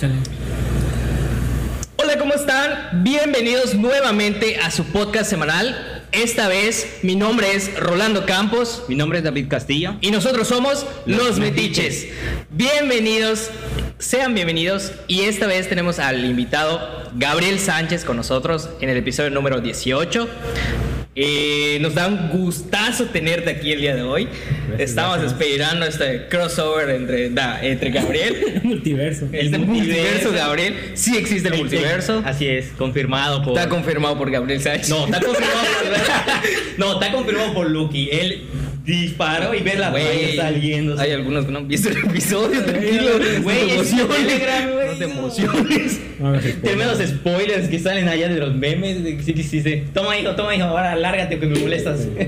Échale. Hola, ¿cómo están? Bienvenidos nuevamente a su podcast semanal. Esta vez mi nombre es Rolando Campos Mi nombre es David Castillo. y nosotros somos Los Metiches. Bienvenidos, sean bienvenidos y esta vez tenemos al invitado Gabriel Sánchez con nosotros en el episodio número 18. Eh, nos da un gustazo tenerte aquí el día de hoy. Gracias, Estamos gracias. esperando este crossover entre, da- entre Gabriel. Multiverso. Este multiverso, Gabriel. Sí existe el multiverso. Así es, confirmado por. Está confirmado por Gabriel Sánchez. no, está confirmado por. no, está confirmado por Lucky. Él disparó y ve la raya saliendo. Hay algunos que no han visto el episodio, tranquilo. Güey, es emociones. Telegram, güey, No. emociones. Spoiler. Tremendos spoilers que salen allá de los memes. de- Sí, sí, sí, sí. Toma, hijo, toma, hijo. Ahora lárgate que me molestas.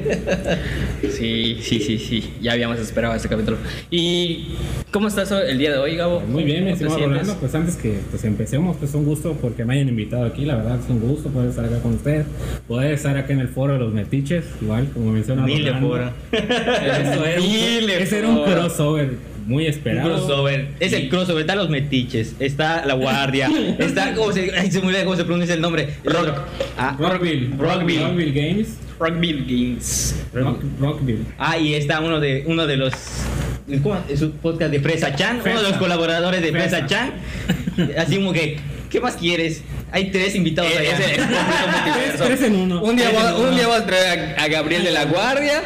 Sí, sí, sí, sí. Ya habíamos esperado este capítulo. ¿Y cómo estás el día de hoy, Gabo? Muy bien, mi ¿Cómo te estimado? Rolando. Pues antes que pues, empecemos, pues un gusto porque me hayan invitado aquí. La verdad es un gusto poder estar acá con ustedes. Poder estar acá en el foro de los metiches. Igual, como menciona Mil de foro. Eso era un- Mil de Ese era un foro. crossover muy Un esperado. crossover. Es el crossover. Está los metiches. Está la guardia. Está. ¿Cómo se, ay, se me olvida cómo se pronuncia el nombre? Rock. Ah, Rockville. Rockville. Rockville Games. Rugby Games. Rock- Rockville. Ah, y está uno de uno de los ¿cómo? Es un podcast de Fresa Chan, uno de los Fresa. colaboradores de Fresa Fresa. Chan. Así como que, ¿qué más quieres? Hay tres invitados Eh, allá. ese es multiverso. Tres en uno. Un día, Tres va, un día vas a traer a, a Gabriel de la Guardia.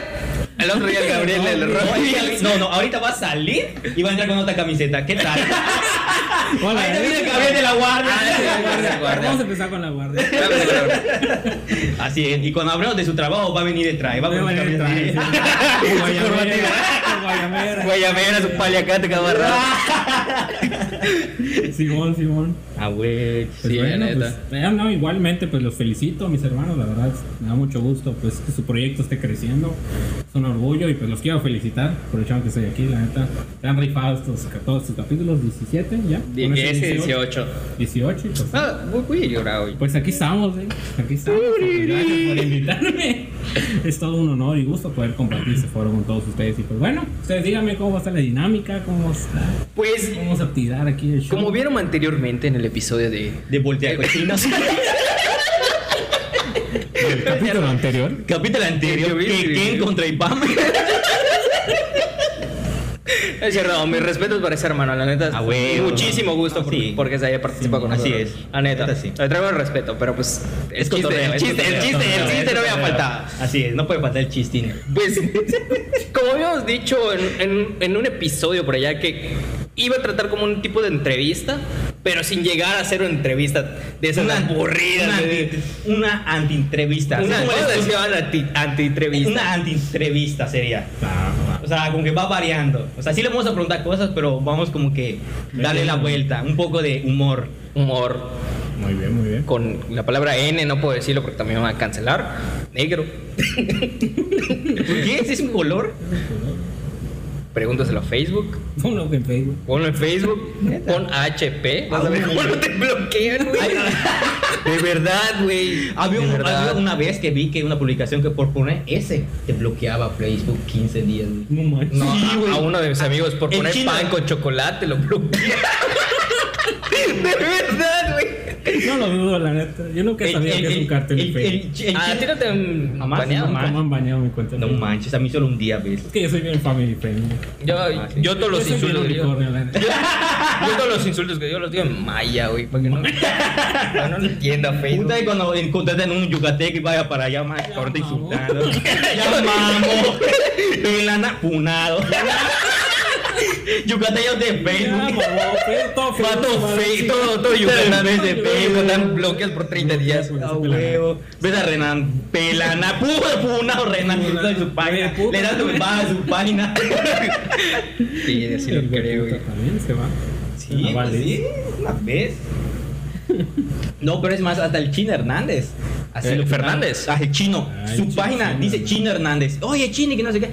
El otro día el Gabriel del No, Rugby. no, no, ahorita va a salir y va a entrar con otra camiseta. ¿Qué tal? Hola, Ahí viene el Gabriel de la Guardia. Ah, sí, la guardia. Vamos a empezar con la guardia. Así es, y cuando hablemos de su trabajo va a venir de traje. Va a venir de detrás, traje. Guayamera, Guayamera. Su paliacate cabarra. Simón, Simón. Ah, güey. Pues Sí, bueno, pues, eh, no, igualmente pues los felicito mis hermanos, la verdad me da mucho gusto pues que su proyecto esté creciendo, es un orgullo y pues los quiero felicitar por el que estoy aquí, la neta, se han rifado estos, todos estos capítulos, 17 ya, Die- Con ese Ese 18. 18 y pues, Ah, voy- a llorar hoy. pues aquí estamos, eh, aquí estamos, pues, gracias por invitarme, es todo un honor y gusto poder compartir este foro con todos ustedes y pues bueno, ustedes díganme cómo va a estar la dinámica, cómo está, Pues, cómo vamos a activar aquí el show. como vieron anteriormente en el episodio de. De voltear cochinos. el capítulo anterior. Capítulo anterior, Ken sí. contra Ipam. Es cierto, mis respetos para ese hermano, la neta. Ah, muchísimo gusto Ah, por- sí. porque se haya participado con así nosotros. es. La neta. Neta, sí. Le traigo el respeto, pero pues. El Es chiste, cotorreo, el chiste, el cotorreo, chiste, el chiste no había faltado. Así es, no puede faltar el chistín. Pues, como habíamos dicho en, en- en un episodio por allá que iba a tratar como un tipo de entrevista, pero sin llegar a ser una entrevista de esas aburridas. Una, anti, una anti-entrevista. Una, Así como ¿cómo les- decían anti, anti-entrevista? Una anti-entrevista sería. Ah. O sea, como que va variando. O sea, sí le vamos a preguntar cosas, pero vamos como que darle la vuelta. Un poco de humor. Humor. Muy bien, muy bien. Con la palabra N no puedo decirlo porque también me van a cancelar. Negro. ¿Por qué? ¿Ese es un color? Pregúntaselo a Facebook. Ponlo en Facebook. Ponlo en Facebook. Pon HP. Vas a ver Ah, cómo no te bloquean, güey. De verdad, güey. Había, un- había una vez que vi que una publicación que por poner ese te bloqueaba Facebook 15 días. güey. No manches. No, Sí, a- a, uno de mis amigos por poner China. pan con chocolate lo bloquea. De verdad, güey. No lo dudo, la neta. Yo nunca El- sabía el- que es un el- cartel el- en Facebook. el- el- Ah, ¿a ti no te han Jamás, baneado? jamás. Nunca me han bañado mi cuenta. en No manches, a mí solo un día, ¿ves? Es que yo soy bien family friendly. Yo, Ah, sí. yo todos los Yo insultos que neta. Yo todos los insultos que digo los digo en maya, güey. Para que no, para no entienda Facebook. Puta, y cuando encontraste en un yucateco y vaya para allá, más mamó. insultando. ya mamo. Pelana, punado. Yucateños de Ya, Facebook. mamá, pero todo todo, Yucatán es de Facebook, están bloqueados por 30 días. A huevo. Ves a Renan, pelana, puro punado Renan, Punado. en su página. Le das tu baja a su página. Sí, así lo creo. También se va. Sí, pues sí, una vez. No, pero es más, hasta el Chino Hernández. Así Eh, lo Fernández. Ah, el chino. El Su Chino, página Chino dice. Chino Hernández. Oye, Chino, que no sé qué.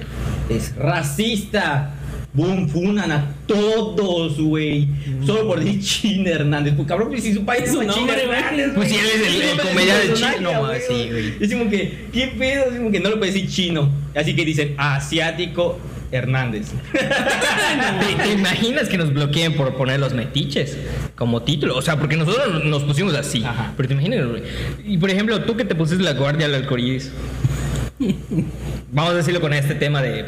Es racista. Boom, funan a todos, güey. Solo por decir Chino Hernández. Pues cabrón, pues si su página Es nombre, güey. Hernández. Pues si él es el- el nombre de chino, así, güey. Es como que, ¿qué pedo? Es como que no le puede decir chino. Así que dicen asiático Hernández. ¿Te, te imaginas que nos bloqueen por poner los metiches como título? O sea, porque nosotros nos pusimos así. Ajá. Pero te imaginas. güey. Y por ejemplo, tú que te pusiste la guardia al arcoíris. Vamos a decirlo con este tema de.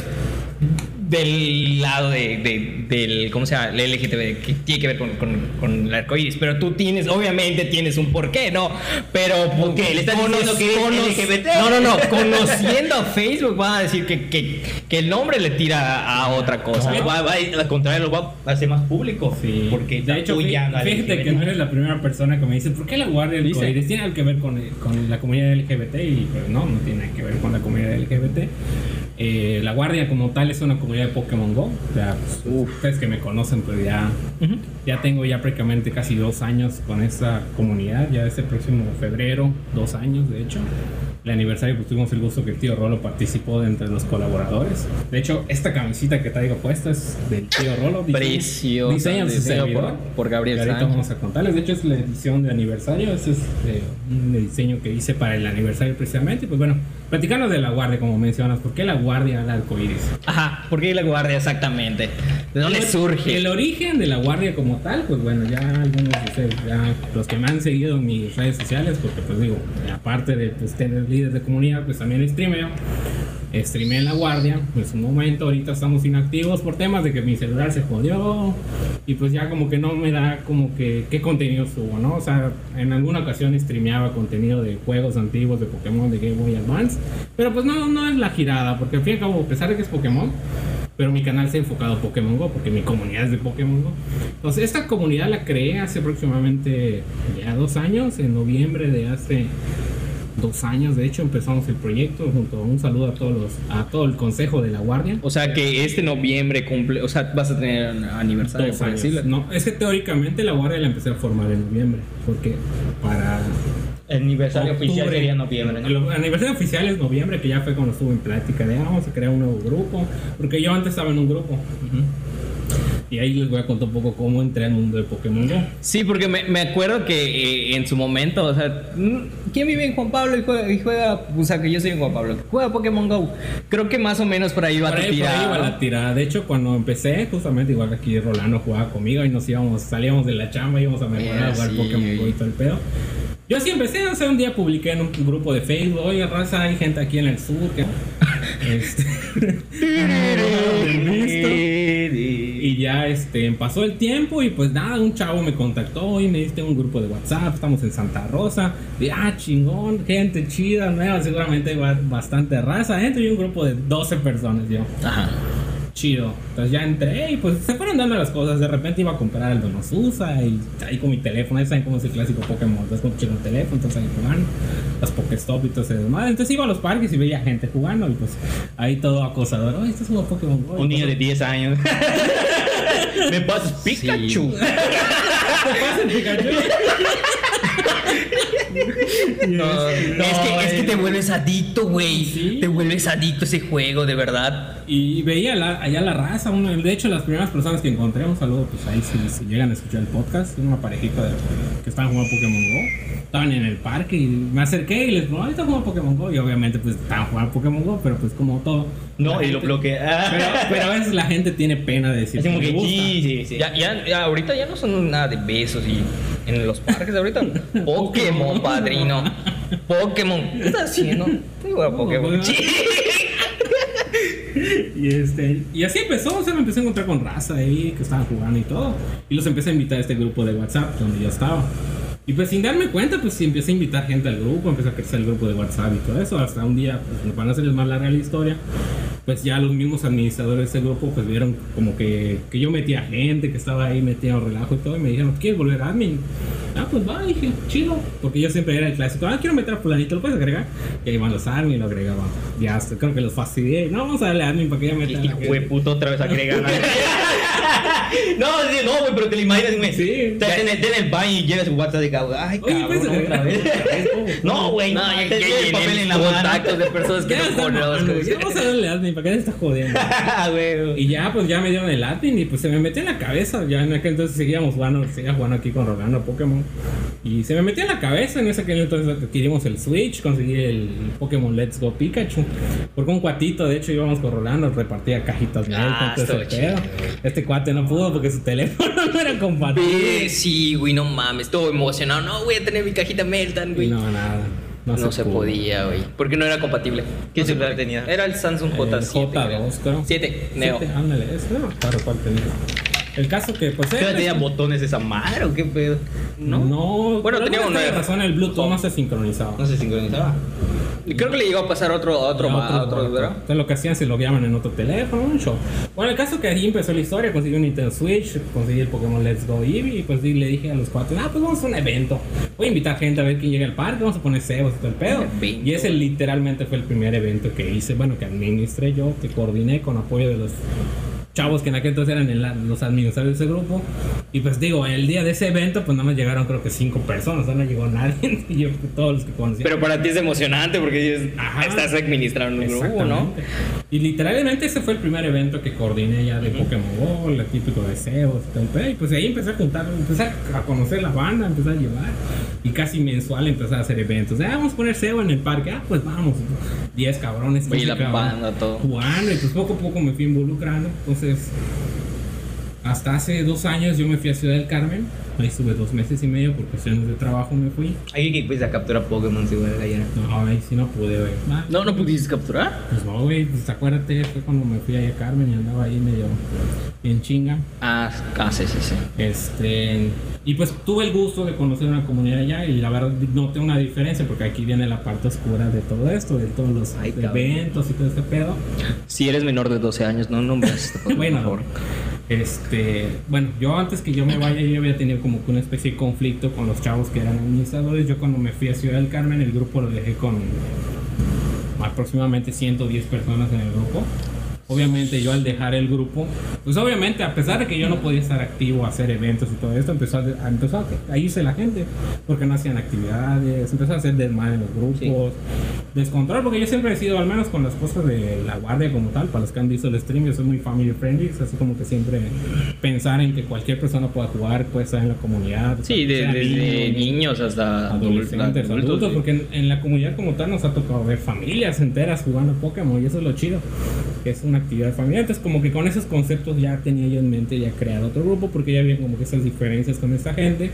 Del lado de, de- del. ¿Cómo se llama? El LGTB, que tiene que ver con, con, con el arcoíris. Pero tú tienes, obviamente tienes un porqué, ¿no? Pero. qué? ¿Le estás diciendo que es LGBT? No, no, no. Conociendo a Facebook, van a decir que, que, que el nombre le tira a otra cosa. No, va, va, al contrario, lo va a hacer más público. Sí. Porque de hecho, fíjate que no eres la primera persona que me dice, ¿por qué la guardia del arcoíris tiene algo que ver con, con la comunidad LGBT? Y pues no, no tiene que ver con la comunidad LGBT. Eh, la guardia como tal es una comunidad de Pokémon Go. O sea, pues, ustedes que me conocen, pues ya, Ujú. ya tengo ya prácticamente casi dos años con esta comunidad. Ya este próximo febrero, dos años de hecho. El aniversario, pues tuvimos el gusto que el tío Rolo participó de entre los colaboradores. De hecho, esta camisita que traigo puesta es del tío Rolo. diseño- Preciosa, Diseño diseño por- por Gabriel Y ahorita Sánchez. vamos a contarles. De hecho, es la edición de aniversario. Ese es eh, un diseño que hice para el aniversario precisamente. Pues bueno, platicarnos de la guardia, como mencionas. ¿Por qué la guardia al arco iris? Ajá, ¿por qué la guardia exactamente? ¿De dónde El- surge? El origen de la guardia como tal, pues bueno, ya algunos de ustedes, ya los que me han seguido en mis redes sociales, porque pues digo, aparte de pues, tener líderes de comunidad, pues también streameo. Streamé en la guardia, pues un momento, ahorita estamos inactivos por temas de que mi celular se jodió y pues ya como que no me da como que qué contenido subo, ¿no? O sea, en alguna ocasión streameaba contenido de juegos antiguos de Pokémon de Game Boy Advance, pero pues no, no es la girada, porque al fin y al cabo, a pesar de que es Pokémon, pero mi canal se ha enfocado a Pokémon Go porque mi comunidad es de Pokémon Go. Entonces, esta comunidad la creé hace aproximadamente ya dos años, en noviembre de hace dos años. De hecho, empezamos el proyecto junto a un saludo a todos los, a todo el consejo de la Guardia. O sea que este noviembre cumple, o sea, vas a tener un aniversario, Dos años. decirlo. No, es que teóricamente la Guardia la empecé a formar en noviembre, porque para El aniversario oficial octubre- sería noviembre. ¿no? El aniversario oficial es noviembre, que ya fue cuando estuve en plática de ah, vamos a crear un nuevo grupo, porque yo antes estaba en un grupo. Y ahí les voy a contar un poco cómo entré al mundo de Pokémon Go. Sí, porque me, me acuerdo que eh, en su momento, o sea, mm, ¿quién vive en Juan Pablo y juega, y juega? O sea, que yo soy en Juan Pablo, juega Pokémon Go. Creo que más o menos por ahí va Por tu ahí, por ahí ¿no? la tirada. De hecho, cuando empecé, justamente igual aquí Rolando jugaba conmigo y nos íbamos, salíamos de la chamba, íbamos a mejorar a Eh, jugar sí. Pokémon Go y todo el pedo. Yo sí empecé, o sea, un día publiqué en un grupo de Facebook, oye, raza, hay gente aquí en el sur que... este. Y ya este, pasó el tiempo y pues nada, un chavo me contactó y me diste un grupo de WhatsApp, estamos en Santa Rosa, ah, chingón, gente chida, nueva, seguramente hay ba- bastante raza, dentro y un grupo de 12 personas yo. Ajá. Chido. Entonces ya entré y pues se fueron dando las cosas. De repente iba a comprar el Donosusa y ahí con mi teléfono. Ya saben cómo es el clásico Pokémon. Entonces con el teléfono, entonces ahí jugando. Las Pokéstop y todo ese desmadre. Entonces iba a los parques y veía gente jugando y pues ahí todo acosador. Oye, estás jugando Pokémon Go. Un niño de 10 años. Me pasas Pikachu. pasa el Pikachu? No, es, que, es que te vuelves adicto, güey. Sí. Te vuelves adicto a ese juego, de verdad. Y veía la- allá la raza. uno- de hecho, las primeras personas que encontré, un saludo, pues ahí si, si llegan a escuchar el podcast, una parejita de- que estaban jugando Pokémon Go. Estaban en el parque y me acerqué y les dije, ahorita jugando Pokémon Go. Y obviamente, pues estaban jugando Pokémon Go, pero pues como todo. No, y lo bloquea. Pero, pero a veces la gente tiene pena de decir Es como le que gusta. sí, sí, sí. Ya, ya, ya, ahorita ya no son nada de besos y en los parques ahorita. Pokémon, padrino. Pokémon. ¿Qué estás haciendo? A Pokémon. Y, este, y así empezó, o sea, me empecé a encontrar con raza ahí que estaban jugando y todo. Y los empecé a invitar a este grupo de WhatsApp donde yo estaba. Y pues sin darme cuenta, pues empecé a invitar gente al grupo, empecé a crecer el grupo de WhatsApp y todo eso. Hasta un día, pues para no hacerles más larga la historia, pues ya los mismos administradores de ese grupo pues vieron como que, que yo metía gente, que estaba ahí metiendo relajo y todo. Y me dijeron, ¿quieres volver admin? Ah, pues va, dije, chido. Porque yo siempre era el clásico, ah, quiero meter a fulanito, ¿lo puedes agregar? Y ahí van los admin, lo agregaba. Ya, creo que los fastidié. No, vamos a darle admin para que ya meta. a la Hijo de gente. puto, otra vez agregan. No, sí, no, güey, pero te lo imaginas, güey. Sí. Estás en el, estás en el baño y llegas su WhatsApp de cabrón. Ay, Oye, cabrón, pues, otra vez. No, güey, No, te contactos de personas que no conozco. güey. Ya vamos a darle admin, ¿para qué estás jodiendo? Ah. Y ya, pues ya me dieron el admin y pues se me metió en la cabeza. Ya en aquel entonces seguíamos jugando, seguía jugando aquí con Rolando Pokémon. Y se me metió en la cabeza en ese aquel entonces adquirimos el Switch, conseguí el Pokémon Let's Go Pikachu. Porque un cuatito, de hecho, íbamos con Rolando, repartía cajitas Ah, todo pedo. chido. Este cuate no pudo porque su teléfono no era compatible. Sí, güey, no mames, estuvo emocionado. No, voy a tener mi cajita Meltan, güey. no, nada. No, No, se pudo. podía, güey. Porque no era compatible. ¿Qué No celular tenía? Era el Samsung El J7. J2, creo. 7, Neo. Ándale, ese no me acuerdo cuál tenía. El caso que, pues. ¿Qué él- tenía botones esa madre o qué pedo? ¿No? No, Bueno, tenía de- razón el Bluetooth no se sincronizaba. No se sincronizaba. Y Creo que le llegó a pasar otro, otro, A otro, otro, ¿verdad? Entonces lo que hacían se lo llaman en otro teléfono, un show. Bueno, el caso que ahí empezó la historia, conseguí un Nintendo Switch, conseguí el Pokémon Let's Go Eevee y pues di- le dije a los cuatro, ah, pues vamos a un evento. Voy a invitar gente a ver quién llega al parque, vamos a poner cebos y todo el pedo. Y ese literalmente fue el primer evento que hice, bueno, que administré yo, que coordiné con apoyo de los chavos que en aquel entonces eran el- los administradores de ese grupo. Y pues digo, el día de ese evento, pues nada más llegaron creo que cinco personas, no llegó nadie. y yo, todos los que conocía. Pero para ti es emocionante porque dices, Ajá. estás administrando un grupo, ¿no? Y literalmente ese fue el primer evento que coordiné ya de Pokémon GO, el típico de Zeus y. Y pues ahí empecé a juntar, empecé a conocer la banda, empecé a llevar. Y casi mensual empecé a hacer eventos. Ah, vamos a poner Zeo en el parque. Ah, pues vamos. 10 cabrones. 15 la cabrones banda, todo. Jugando. Y pues poco a poco me fui involucrando. Entonces, Yes. Hasta hace dos años yo me fui a Ciudad del Carmen. Ahí estuve dos meses y medio por cuestiones de trabajo me fui. Hay que pues a capturar Pokémon si güey ayer. No, ahí sí no pude, güey. Ah, No, no pudiste capturar. pues no, güey, pues acuérdate, fue cuando me fui allá a Carmen y andaba ahí medio en chinga. Ah, ah, sí, sí, sí. Este, y pues tuve el gusto de conocer una comunidad allá y la verdad noté una diferencia porque aquí viene la parte oscura de todo esto, de todos los Ay, cabrón. eventos y todo este pedo. Si eres menor de 12 años, no nombres Bueno, por favor. Este, bueno, yo antes que yo me vaya, yo había tenido como que una especie de conflicto con los chavos que eran administradores. Yo cuando me fui a Ciudad del Carmen, el grupo lo dejé con aproximadamente 110 personas en el grupo. Obviamente yo al dejar el grupo, pues obviamente a pesar de que yo no podía estar activo, hacer eventos y todo esto, empezó a, empezó a irse la gente, porque no hacían actividades, empezó a hacer desmadre en los grupos, descontrol, porque yo siempre he sido, al menos con las cosas de la guardia como tal, para los que han visto el stream, yo soy muy family friendly, es así como que siempre pensar en que cualquier persona pueda jugar, puede estar en la comunidad. Sí, de- desde niño, niños hasta adolescentes, adultos, sí. porque en, en la comunidad como tal nos ha tocado ver familias enteras jugando Pokémon y eso es lo chido, que es una actividad familiar. Entonces como que con esos conceptos ya tenía yo en mente ya crear otro grupo porque ya había como que esas diferencias con esta gente.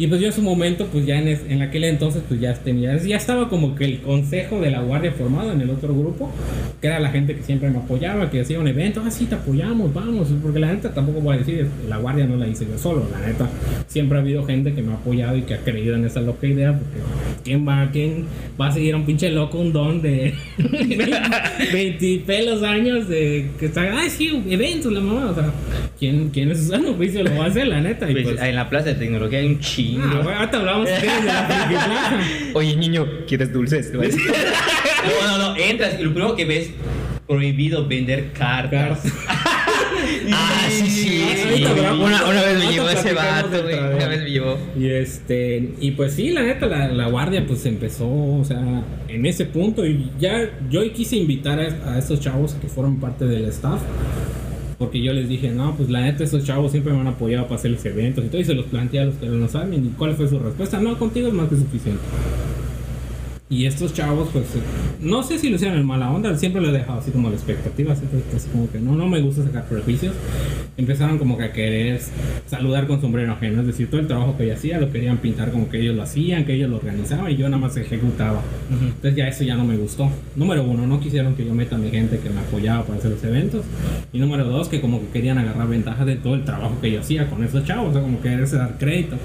Y pues yo en su momento, pues ya en, es- en aquel entonces, pues ya tenía, ya estaba como que el consejo de la guardia formado en el otro grupo, que era la gente que siempre me apoyaba, que hacía un evento, ah, sí, te apoyamos, vamos, porque la neta tampoco voy a decir, la guardia no la hice yo solo, la neta, siempre ha habido gente que me ha apoyado y que ha creído en esa loca idea, porque ¿quién va, quién va a seguir a un pinche loco, un don de 20 pelos años de que está, ah, sí, eventos, la mamá, o sea, ¿quién, quién es su sano juicio lo va a hacer, la neta? Y Pues, pues, en la plaza de tecnología hay un chingo. Ah, güey, ahorita hablamos de la. Oye, niño, ¿quieres dulces? No, no, no, entras y lo primero que ves, prohibido vender cartas. Ah, sí, sí, sí. Una, una vez me llevó ese vato, güey. Una vez me llevó. Y este, y pues sí, la neta, la, la guardia pues empezó, o sea, en ese punto. Y ya yo quise invitar a, a estos chavos que fueron parte del staff. Porque yo les dije, no, pues la neta, esos chavos siempre me han apoyado para hacer los eventos y todo. Y se los planteé a los que no saben. ¿Y cuál fue su respuesta? No, contigo es más que suficiente. Y estos chavos, pues, eh, no sé si lo hicieron en mala onda, siempre lo he dejado así como la expectativa, siempre así como que no, no me gusta sacar prejuicios. Empezaron como que a querer saludar con sombrero ajeno, es decir, todo el trabajo que yo hacía lo querían pintar como que ellos lo hacían, que ellos lo organizaban y yo nada más ejecutaba. Entonces ya eso ya no me gustó. Número uno, no quisieron que yo meta a mi gente que me apoyaba para hacer los eventos. Y número dos, que como que querían agarrar ventaja de todo el trabajo que yo hacía con esos chavos, o sea, como quererse dar crédito.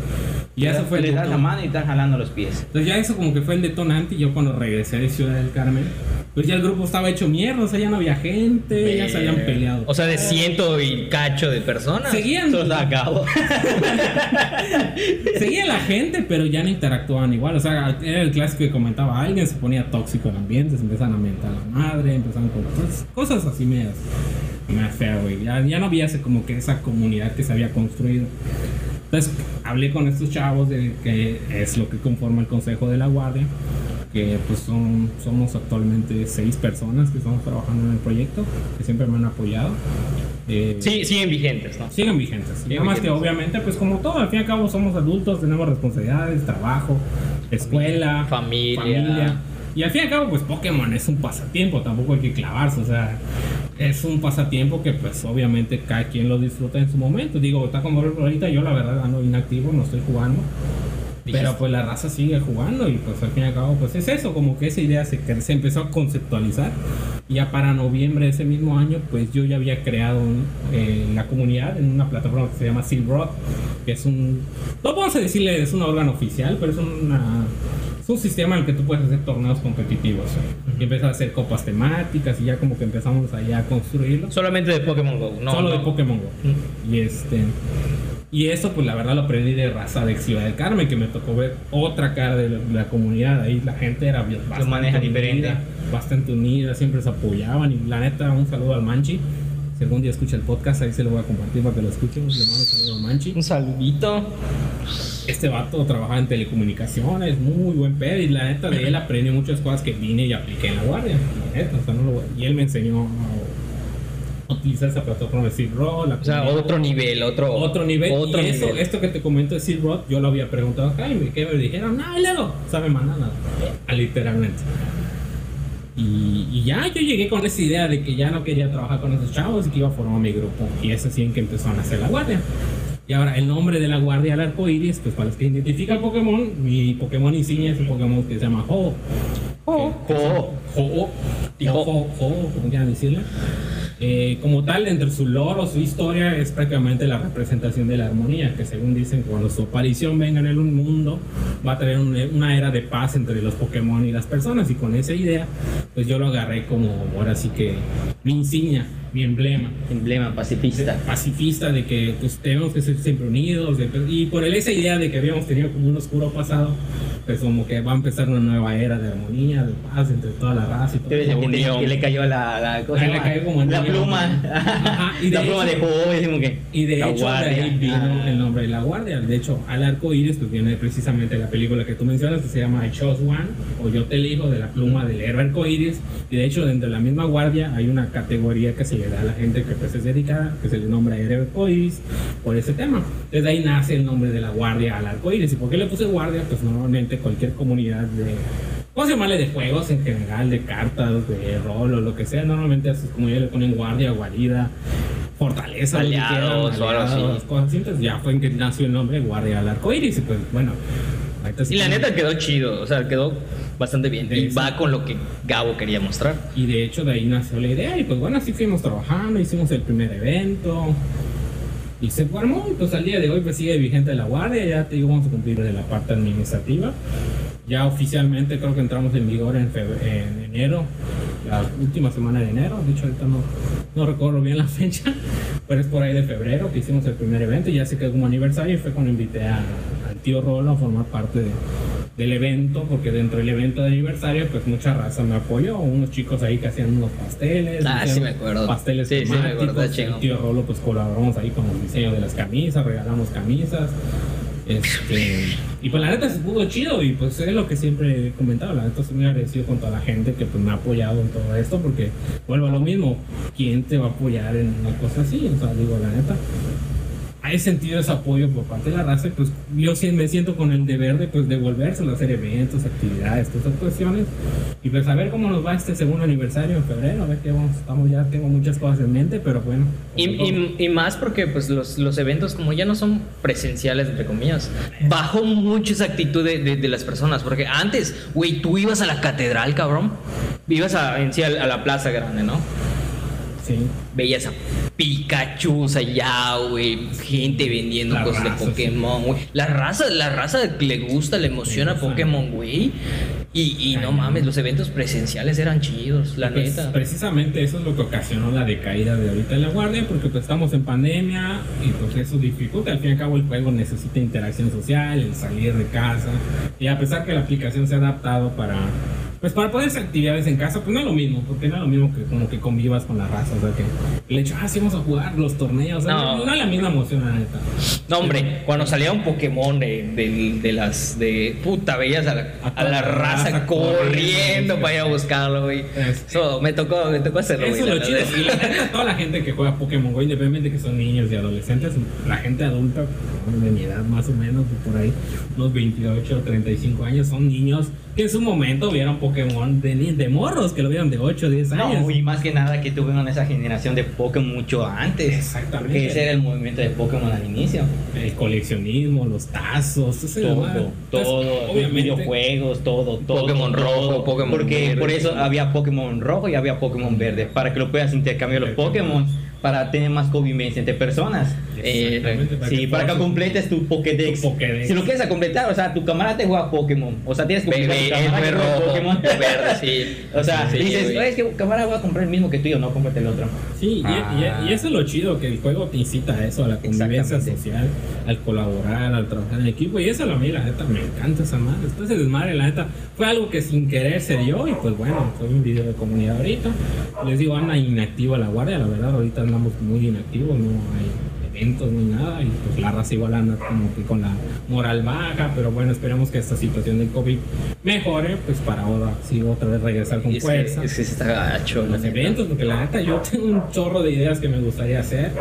Y eso fue Le das la mano y están jalando los pies. Entonces ya eso como que fue el detonante y yo cuando regresé de Ciudad del Carmen, pues ya el grupo estaba hecho mierda, o sea, ya no había gente, ya se habían peleado. O sea, de ciento y cacho de personas. seguían, acabó. seguía la gente, pero ya no interactuaban igual. O sea, era el clásico que comentaba alguien, se ponía tóxico el ambiente, se empezaban a mentar a la madre, empezaban con cosas, cosas así medias. más fea, güey. Ya, ya no había ese, como que esa comunidad que se había construido. Entonces hablé con estos chavos de que es lo que conforma el Consejo de la Guardia, que pues son, somos actualmente seis personas que estamos trabajando en el proyecto, que siempre me han apoyado. Eh, Sí, siguen vigentes, ¿no? siguen vigentes. Siguen Nada más que vigentes. obviamente, pues como todo, al fin y al cabo somos adultos, tenemos responsabilidades, trabajo, escuela, Familia. Y al fin y al cabo, pues Pokémon es un pasatiempo, tampoco hay que clavarse, o sea, es un pasatiempo que pues obviamente cada quien lo disfruta en su momento. Digo, está como ahorita yo la verdad ando inactivo, no estoy jugando. Pero pues la raza sigue jugando y pues al fin y al cabo pues es eso, como que esa idea se, se empezó a conceptualizar. Y ya para noviembre de ese mismo año pues yo ya había creado un- eh, la comunidad en una plataforma que se llama Silrod, que es un, no vamos a decirle es un órgano oficial, pero es una... Es un sistema en el que tú puedes hacer torneos competitivos. Y empiezas a hacer copas temáticas y ya como que empezamos allá a construirlo. Solamente de Pokémon Go, no. Solo no. de Pokémon Go. Y este. Y eso, pues la verdad lo aprendí de raza de Ciudad del Carmen, que me tocó ver otra cara de la, de la comunidad. Ahí la gente era bastante maneja diferente. unida, bastante unida, siempre se apoyaban. Y la neta, un saludo al Manchi. Si algún día escucha el podcast, ahí se lo voy a compartir para que lo escuchen. Le mando un saludo al Manchi. Un saludito. Este vato trabajaba en telecomunicaciones, muy buen pedo. Y la neta de él aprendí muchas cosas que vine y apliqué en la guardia. La neta, o sea, no lo voy- y él me enseñó utilizar esa plataforma de la O sea, comunidad. otro nivel, otro. otro nivel. Otro y eso, nivel. esto que te comento de Silrod, yo lo había preguntado a Jaime, que me dijeron, no, y luego, me mandan nada, Ah, literalmente. Y, y ya yo llegué con esa idea de que ya no quería trabajar con esos chavos y que iba a formar mi grupo. Y es así en que empezó a nacer la guardia. Y ahora, el nombre de la guardia al arco iris, pues para los que identifican Pokémon, mi Pokémon insignia es un Pokémon que se llama Ho. Oh. Ho, Dijo. Ho, Ho, como quieran decirle. Eh, como tal, entre su lore o su historia es prácticamente la representación de la armonía, que según dicen, cuando su aparición venga en el mundo, va a traer un- una era de paz entre los Pokémon y las personas. Y con esa idea, pues yo lo agarré como ahora sí que mi insignia, mi emblema Emblema pacifista. pacifista de que pues tenemos que ser siempre unidos de- y por el- esa idea de que habíamos tenido como un oscuro pasado pues como que va a empezar una nueva era de armonía de paz entre toda la raza y todo Que, le- que le- Unión. que le cayó la, la, ¿cómo se Ah, le llama? cayó como la pluma. Ajá, y de la pluma de hecho- juego, que. y de la hecho de guardia. ahí vino Ah. el nombre de la guardia de hecho al arco iris pues viene precisamente la película que tú mencionas que se llama I Chose One o Yo te elijo de la pluma del héroe arco iris y de hecho dentro de la misma guardia hay una categoría que se le da a la gente que pues es dedicada que se le nombra héroe arco iris por ese tema desde ahí nace el nombre de la guardia al arco iris y por qué le puse guardia pues normalmente cualquier comunidad de ¿Cómo se llamarle de juegos en general, de cartas, de rol o lo que sea? Normalmente a sus comunidades le ponen guardia, guarida, fortaleza, Aliados quieran, o algo así. aliados, cosas así. Entonces ya fue en que nació el nombre Guardia al Arco Iris. Y pues bueno, sí Y la neta quedó chido, o sea, quedó bastante bien. De Y eso. va con lo que Gabo quería mostrar. Y de hecho de ahí nació la idea. Y pues bueno, así fuimos trabajando, hicimos el primer evento. Y se formó, y pues al día de hoy pues sigue vigente la guardia, ya te digo, vamos a cumplir de la parte administrativa. Ya oficialmente creo que entramos en vigor en, enero, la última semana de enero, de hecho ahorita no, no recuerdo bien la fecha, pero es por ahí de febrero que hicimos el primer evento y ya se quedó como aniversario y fue cuando invité a- tío Rolo a formar parte de- del evento, porque dentro del evento de aniversario pues mucha raza me apoyó, unos chicos ahí que hacían unos pasteles, Ah, sí me acuerdo. pasteles Sí, sí me acuerdo, el tío Rolo pues colaboramos ahí con el diseño de las camisas, regalamos camisas. Este, y pues la neta se pudo chido y pues es lo que siempre he comentado, la neta estoy muy agradecido con toda la gente que pues me ha apoyado en todo esto porque vuelvo a lo mismo, ¿quién te va a apoyar en una cosa así? O sea, digo la neta. Hay sentido ese apoyo por parte de la raza pues yo sí me siento con el deber de pues devolvérselo, hacer eventos, actividades, todas esas cuestiones y pues a ver cómo nos va este segundo aniversario en febrero, a ver qué vamos, estamos ya, tengo muchas cosas en mente, pero bueno. Y, y- y más porque pues los, los eventos como ya no son presenciales, entre comillas, bajó mucho esa actitud de, de- de las personas. Porque antes, güey, tú ibas a la catedral, cabrón. Ibas a, en sí a, a la plaza grande, ¿no? Sí. Veías a Pikachu allá, güey. Gente vendiendo La cosas raza, de Pokémon, güey. La raza, la raza que le gusta, le emociona Sí, sí. Pokémon, güey. Y, y no mames, los eventos presenciales eran chidos, la Pues, neta. Precisamente eso es lo que ocasionó la decaída de ahorita en la guardia, porque pues estamos en pandemia y pues eso dificulta. Al fin y al cabo el juego necesita interacción social, el salir de casa. Y a pesar que la aplicación se ha adaptado para pues para poder hacer actividades en casa, pues no es lo mismo, porque no es lo mismo que como que convivas con la raza, o sea que el hecho, ah, sí vamos a jugar los torneos, o sea, No. no, no es la misma emoción, la neta. No, hombre, cuando salía un Pokémon de, de, de las de puta, veías a la, A a la raza raza corriendo para ir a buscarlo, güey. Eso me tocó, me tocó hacerlo, Eso es güey, lo chido. Y la neta, toda la gente que juega Pokémon Go, independientemente que son niños y adolescentes, la gente adulta, de mi edad más o menos, por ahí, unos 28 o 35 años, son niños que en su momento vieron Pokémon de, de morros, que lo vieron de 8 o 10 años. No, y más que nada que tuvieron esa generación de Pokémon mucho antes. Exactamente. Porque ese era el movimiento de Pokémon al inicio. El coleccionismo, los tazos, ese Todo, desmadre. Pues, todo, los videojuegos, todo, todo. Pokémon rojo, todo. Pokémon Porque verde. por eso había Pokémon rojo y había Pokémon verde, para que lo puedas intercambiar los Pokémon, para tener más convivencia entre personas. Eh, Exactamente, Sí, para que completes tu Pokédex. Tu Pokédex. Si lo quieres a completar, o sea, tu camarada te juega Pokémon. O sea, tienes que completar ve- tu camarada el que juega rojo, Pokémon. verde, sí. O sea, Sí, dices. "Oye, es que camarada voy a comprar el mismo que tú y yo, no cómprate el otro. Sí, y- Ah. y, y eso es lo chido, que el juego te incita a eso, a la convivencia social, al colaborar, al trabajar en equipo. Y eso a mí, la neta, me encanta esa madre. Entonces, desmadre, la neta, fue algo que sin querer se dio. Y pues bueno, soy un video de comunidad ahorita. Les digo, anda inactiva la guardia, la verdad, ahorita andamos muy inactivos, no hay eventos, no hay nada. Y pues la raza igual anda como que con la moral baja. Pero bueno, esperemos que esta situación del COVID mejore, pues para ahora sí otra vez regresar con Es que, fuerza es que está gacho, los eventos, porque la neta yo tengo un chorro de ideas que me gustaría hacer.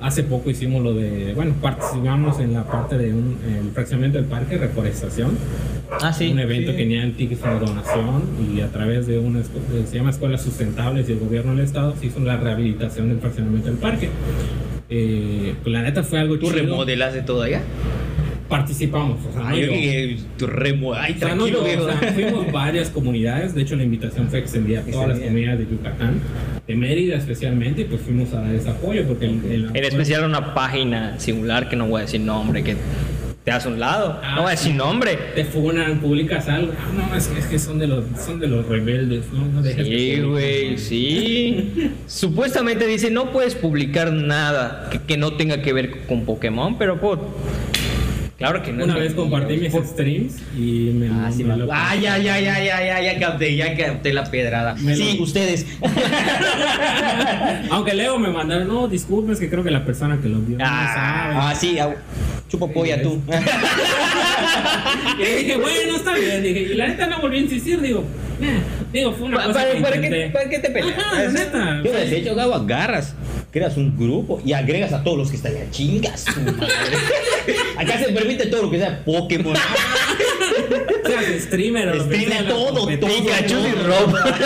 Hace poco hicimos lo de, bueno, participamos en la parte de un el fraccionamiento del parque, reforestación, Ah, sí. un evento sí. que tenía antigua una donación y a través de una de- se llama Escuelas Sustentables y el gobierno del estado se hizo la rehabilitación del fraccionamiento del parque. Eh, pues la neta fue algo ¿Tú chido. remodelaste todo allá? Participamos, o sea, no yo yo. que tu remo... Ay, O sea, no yo, o sea, fuimos varias comunidades, de hecho la invitación fue extendida a todas las comunidades de Yucatán, de Mérida especialmente, y pues fuimos a dar ese apoyo porque el, el- En especial una página singular que no voy a decir nombre, que te das a un lado. Ah, no voy a decir nombre. te funan, publicas algo, ah, no, es que, es que son de los son de los rebeldes, no, no dejes Sí, güey, ¿no? sí. Supuestamente dice no puedes publicar nada que, que no tenga que ver con Pokémon, pero por claro que no. Una vez compartí mis streams y me, Ah, sí, me lo- ah, ya, ya, ya, ya, ya, ya capté, ya capté la pedrada. Me sí, lo- ustedes. Aunque luego me mandaron, no, disculpen, es que creo que la persona que lo vio no sabe. ah, sí, au. chupo polla tú. Y dije, bueno, está bien. Dije, y la neta no volví a insistir. Digo, digo, fue una Pa- cosa para- que para qué- para qué te peleas? Ajá, la neta. Yo de hecho, Gabo, agarras, creas un grupo y agregas a todos los que están allá. Chingas, su madre. Acá se permite todo lo que sea Pokémon. Seas streamer o que Streamer, todo, competencia, Pikachu todo. sin ropa.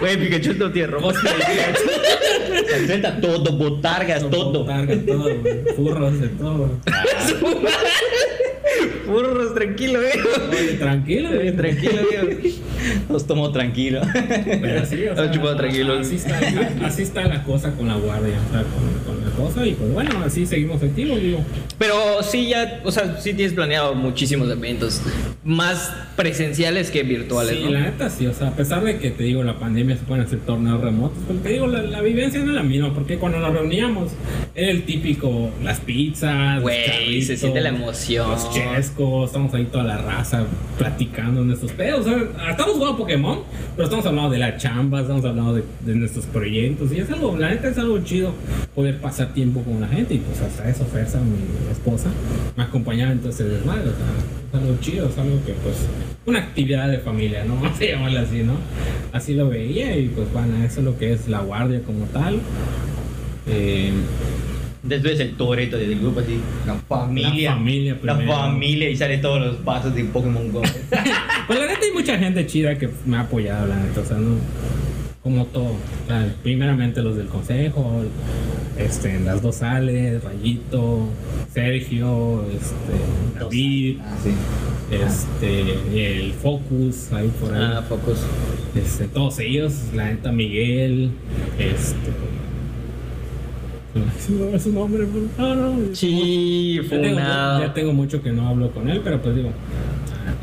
Güey, Pikachu no tiene ropa. Se enfrenta todo, botargas, todo. Targa, todo. Furros de todo. Furros, tranquilo, viejo. Oye, tranquilo, güey. Tranquilo, viejo. Los tomo tranquilo. Pero sí, o sea, chupado tranquilo. Así está, así está la cosa con la guardia, o sea, con, con la cosa. Y pues bueno, así seguimos activos, digo. Pero sí ya, o sea, sí tienes planeado muchísimos eventos, más presenciales que virtuales, Sí, ¿no? la neta sí, o sea, a pesar de que te digo, la pandemia se pueden hacer torneos remotos, pero te digo, la, la vivencia no es la misma, porque cuando nos reuníamos era el típico, las pizzas, Güey, se siente la emoción. Los estamos ahí toda la raza platicando nuestros pedos, sea, estamos jugando Pokémon, pero estamos hablando de la chamba, estamos hablando de, de nuestros proyectos, y es algo, la neta es algo chido poder pasar tiempo con la gente, y pues hasta eso Fersa, mi esposa, me acompañaba entonces desmadre, o sea, es algo chido, es algo que pues, una actividad de familia, ¿no? Vamos a llamarla así, ¿no? Así lo veía, y pues bueno, eso es lo que es la guardia como tal. Eh, Después el toreto del grupo, así. La familia. La familia La familia y sale todos los pasos de Pokémon Go. Pues la neta hay mucha gente chida que me ha apoyado, la neta, o sea, no, como todo. Primeramente los del consejo, este, las dos sales, Rayito, Sergio, este, David, ah, sí. este, el Focus, ahí por ahí. Ah, pocos. Este, todos ellos, la neta Miguel, este. No es su nombre. Sí, Ya tengo, ya tengo mucho que no hablo con él, pero pues digo,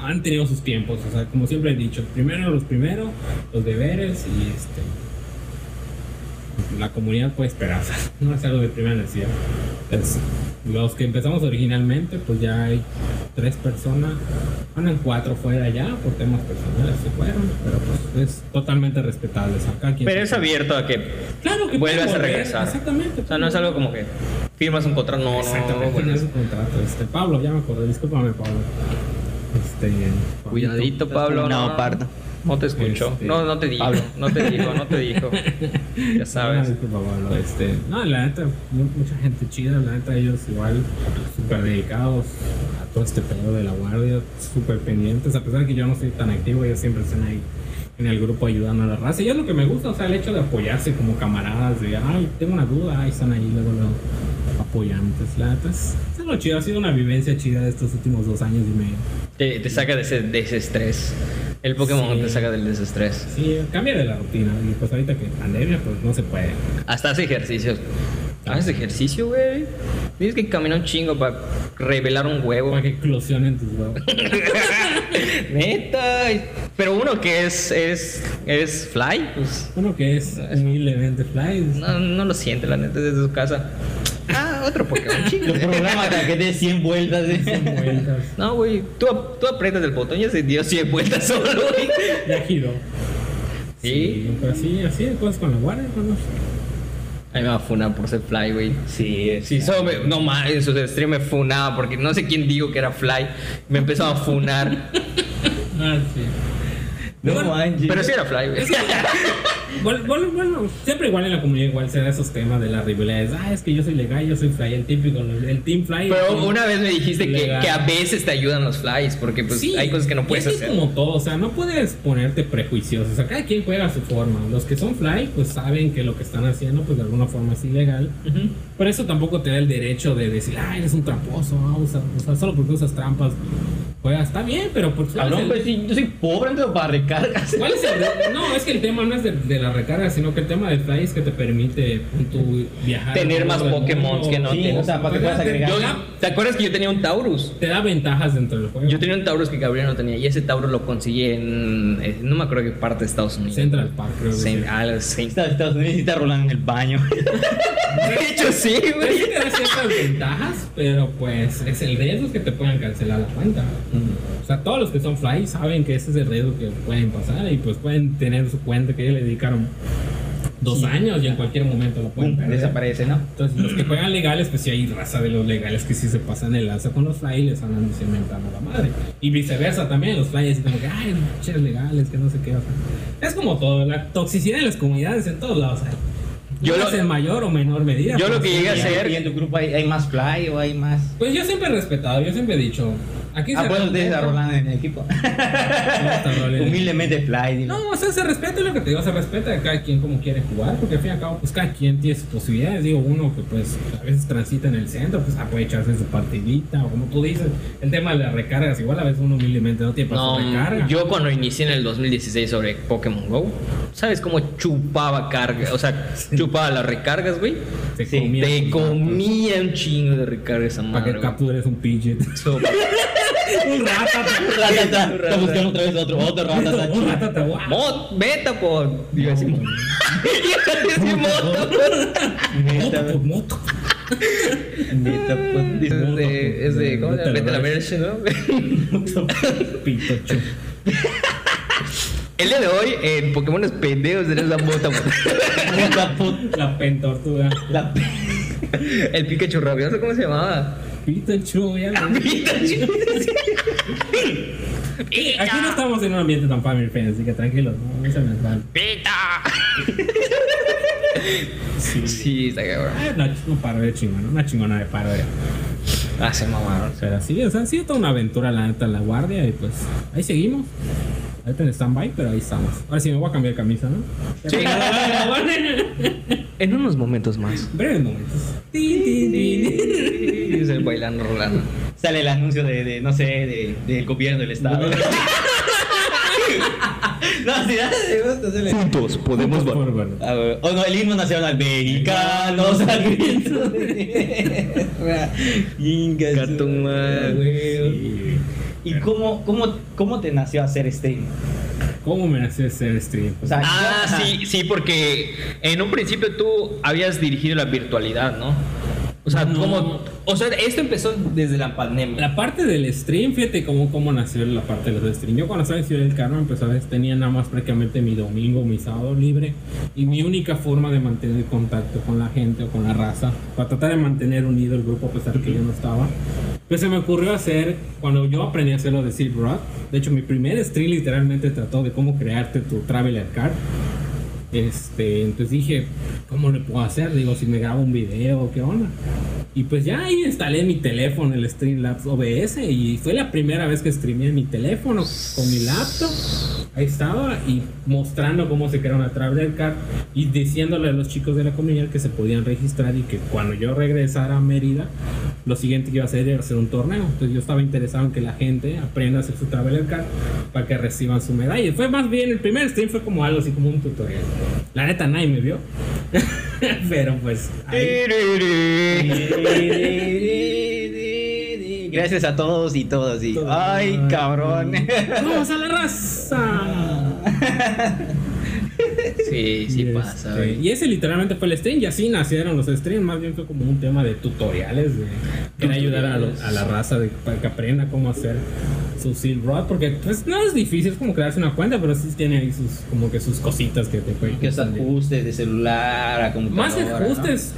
han tenido sus tiempos, o sea, como siempre he dicho, primero los primeros, los deberes y este. La comunidad puede esperar, o sea, no es algo de primera necesidad. Es- los que empezamos originalmente, pues ya hay tres personas, bueno, en cuatro fuera ya, por temas personales se fueron, pero pues es totalmente respetable. o sea, cada quien Pero es abierto a que Claro que vuelvas a regresar. Exactamente. O sea, no es algo como que firmas un contrato, no, no, no, Exactamente, bueno. no es un contrato. Este, Pablo, ya me acordé, discúlpame, Pablo. Este, Cuidadito, Pablo. No. No te escucho. Este- No, no te dijo. Pablo. No te dijo, no te dijo. Ya No, sabes. disculpa, Pablo. Este, no, la neta, mu- mucha gente chida, la neta, ellos igual súper dedicados a todo este pedo de la guardia, súper pendientes, a pesar de que yo no soy tan activo, ellos siempre están ahí en el grupo ayudando a la raza. Y es lo que me gusta, o sea, el hecho de apoyarse como camaradas, de, ay, tengo una duda, ahí están ahí, luego, luego apoyantes. La neta, es, es lo chido, ha sido una vivencia chida de estos últimos dos años y medio. Te, te saca de ese, de ese estrés. El Pokémon Sí. te saca del desestrés. Sí, cambia de la rutina, y pues ahorita que pandemia, pues no se puede. Hasta hace ejercicios. ¿Haces ejercicio, güey? Tienes que caminar un chingo para revelar un huevo. Para que eclosionen tus huevos. Neta. Pero uno que es, es, es fly, pues Uno que es humildemente fly. no, no lo siente, la neta, desde su casa. Ah, otro Pokémon, chingo. Los programas que de 100 vueltas. ¿eh? vueltas. No, güey, tú, tú aprietas el botón y ya se dio 100 vueltas solo, güey. Ya giró. Sí. pero sí, así de cosas con la guardia, hermanos. A mí me va a funar por ser fly, güey. Sí. Sí, solo me, no más, en su stream me funaba porque no sé quién dijo que era fly. Me empezó a funar. Ah, sí. Pero sí era fly, güey. Bueno, bueno, bueno, siempre igual en la comunidad igual se da esos temas de las rivalidades. Ah, es que yo soy legal, yo soy fly, el típico, el team fly. Pero una vez me dijiste que, a veces te ayudan los flies porque pues Sí, hay cosas que no puedes así hacer. Es como todo, o sea, no puedes ponerte prejuiciosos. O sea, cada quien juega a su forma. Los que son fly, pues saben que lo que están haciendo, pues de alguna forma es ilegal. Ujú. Pero eso tampoco te da el derecho de decir, ah, eres un tramposo, ah, usa- o sea, solo porque usas trampas. Juega, está bien, pero pues. ¿cuál es Cabrón, el- pues yo soy pobre, ando para recargas. ¿Cuál es el.? No, es que el tema no es de, de la recarga, sino que el tema del fly es que te permite tu viajar. Tener por más Pokémon que no Sí, tienes. o sea, para que Te da- puedas agregar. Yo- te da- ¿Te acuerdas que yo tenía un Taurus? Te da ventajas dentro del juego. Yo tenía un Taurus que Gabriel no tenía y ese Taurus lo conseguí en, en- no me acuerdo qué parte de Estados Unidos. Central Park, creo que Cen- sí. ah, Estados Unidos y está rolando en el baño. De hecho sí, sí güey. te da ciertas ventajas, pero pues es el riesgo que te puedan cancelar la cuenta. O sea, todos los que son fly saben que ese es el riesgo que pueden pasar y pues pueden tener su cuenta que ya le dedicaron dos Sí. años y en cualquier momento lo pueden Pum, perder. desaparece, ¿no? Entonces, los que juegan legales, pues sí hay raza de los legales que sí se pasan el lanza con los fly y les andan cimentando la madre. Y viceversa también, los fly así como que, ay,ches legales, que no sé qué. O sea, es como todo, la toxicidad en las comunidades en todos lados. hay. Yo lo- en mayor o menor medida. yo lo que llegué a hacer- ¿Y en tu grupo hay, hay más fly o hay más? Pues yo siempre he respetado, yo siempre he dicho. Aquí Ah, se pues ustedes a Rolando en el equipo. No. Humildemente fly. No, o sea, se respeta lo que te digo, se respeta de cada quien como quiere jugar, porque al fin y al cabo, pues cada quien tiene sus posibilidades. Digo, uno que pues a veces transita en el centro, pues ah, puede echarse su partidita, o como tú dices, el tema de las recargas, igual a veces uno humildemente no tiene para su recarga. No, yo cuando inicié en el 2016 sobre Pokémon Go, ¿sabes cómo chupaba carga? O sea, chupaba las recargas, güey. te sí, comía Te comía un chingo de recargas esa Para que captures un pidget. So- un ratata. Ratata, Está buscando otra vez otro, otro ratata. Un ratata, guau. Mot, beta por. Iba a decir No, mo- Iba a decir moto. Neta, Moto por neta, pues. Es de, es de, ¿cómo se llama? Vete a la merch, ¿no? Pitocho. El día de hoy, en Pokémon pendejos, tenemos la mota. Puta. La pentortuga. La El Pikachu rabioso, ¿cómo se llamaba? Pikachu, Pikachu. Aquí no estamos en un ambiente tan family friendly, así que tranquilos, no, no se me mal. Pita. Sí, está cabrón. Ah, una, una parodia chingona, una chingona de parodia. Ah, se mamaron. Pero sí, o sea, ha sido toda una aventura la neta en la guardia y pues ahí seguimos. Ahorita en stand-by, pero ahí estamos. Ahora sí me voy a cambiar de camisa, ¿no? Sí. En unos momentos más. Breves momentos. Y es el bailando, rolando. Sale el anuncio de, de no sé, de, del gobierno del estado. no, si nada de gusto, sale. Juntos podemos Por bueno. Ah, güey. O no, el himno nacional americanos al grito de guerra. Inga ¿Y cómo, cómo, cómo te nació hacer stream? cómo me nació ser stream. O sea, Ah, ajá. sí, sí, porque en un principio tú habías dirigido la virtualidad, ¿no? O sea, No. como, o sea, esto empezó desde la pandemia. La parte del stream, fíjate cómo, cómo nació la parte de los stream. Yo cuando estaba en Ciudad del Carmen, pues a veces tenía nada más prácticamente mi domingo, mi sábado libre. Y mi única forma de mantener contacto con la gente o con la raza, para tratar de mantener unido el grupo a pesar que yo no estaba, pues se me ocurrió hacer, cuando yo aprendí a hacer lo de Silk Rock, de hecho mi primer stream literalmente trató de cómo crearte tu Traveler Card. Este, entonces dije, ¿cómo le puedo hacer? Digo, si me grabo un video, ¿qué onda? Y pues ya ahí instalé mi teléfono, el Streamlabs OBS, y fue la primera vez que streameé en mi teléfono con mi laptop. Ahí estaba, y mostrando cómo se crea una Traveler Card, y diciéndole a los chicos de la comunidad que se podían registrar y que cuando yo regresara a Mérida, lo siguiente que iba a hacer era hacer un torneo. Entonces yo estaba interesado en que la gente aprenda a hacer su Traveler Card para que reciban su medalla. Fue más bien, el primer stream fue como algo así como un tutorial. La neta nadie me vio. Pero pues... ahí- Gracias a todos y todas. Y... Ay, cabrón. ¡Vamos a la raza! Sí, sí Y pasa. este, y ese literalmente fue el stream, y así nacieron los streams, más bien fue como un tema de tutoriales, de querer ayudar a, lo- a la raza de, para que aprenda cómo hacer su Silk Rod, porque pues no es difícil, es como crearse una cuenta, pero sí tiene ahí sus, como que sus cositas que te pueden... Que ajustes de celular a computadora. Más ajustes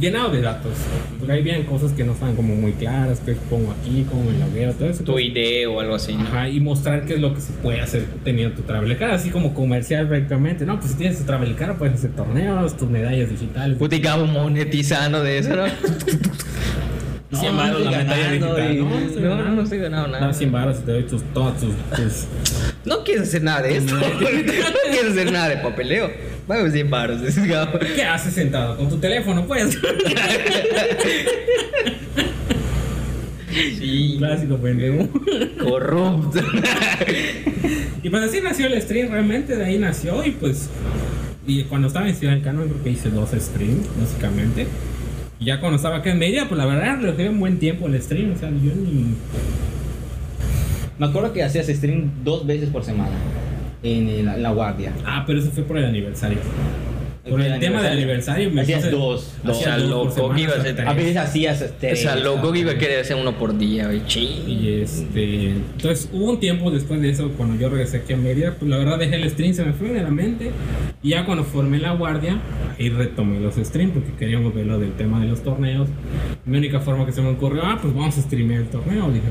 llenado de datos, porque ahí vienen cosas que no están como muy claras, que pongo aquí, como me logueo, todo eso. Tu idea o algo así. ¿no? Ajá, y mostrar qué es lo que se puede hacer teniendo tu Travel Card, así como comercial directamente. No, pues si tienes tu Travel Card, puedes hacer torneos, tus medallas digitales. Puta, y monetizando de eso, ¿no? No, 100 no varos estoy la medalla ganando, digital. y- No, no no, no estoy ganando nada. No, 100 baros y te doy tus, todas tus, tus- No quieres hacer nada de esto. no quieres hacer nada de papeleo. Vamos 100 baros. ¿Qué haces sentado? Con tu teléfono, pues. Sí. Clásico pendejo. Corrupto. Y pues así nació el stream, realmente de ahí nació y pues... Y cuando estaba en Ciudad del Carmen creo que hice dos streams, básicamente. Y ya cuando estaba acá en media, pues la verdad le dejé un buen tiempo el stream, o sea, yo ni... Me acuerdo que hacías stream dos veces por semana en la guardia. Ah, pero eso fue por el aniversario. Por el, el tema del aniversario. me Hacías dos, O sea, loco, que iba a ser- tres. A veces hacías este. O sea, loco que iba a querer hacer uno por día, güey. Ching. Y este, entonces hubo un tiempo después de eso, cuando yo regresé aquí a Mérida, pues la verdad dejé el stream, se me fue de la mente. Y ya cuando formé la guardia, ahí retomé los streams porque queríamos ver lo del tema de los torneos. Mi única forma que se me ocurrió, ah, pues vamos a streamear el torneo, dije.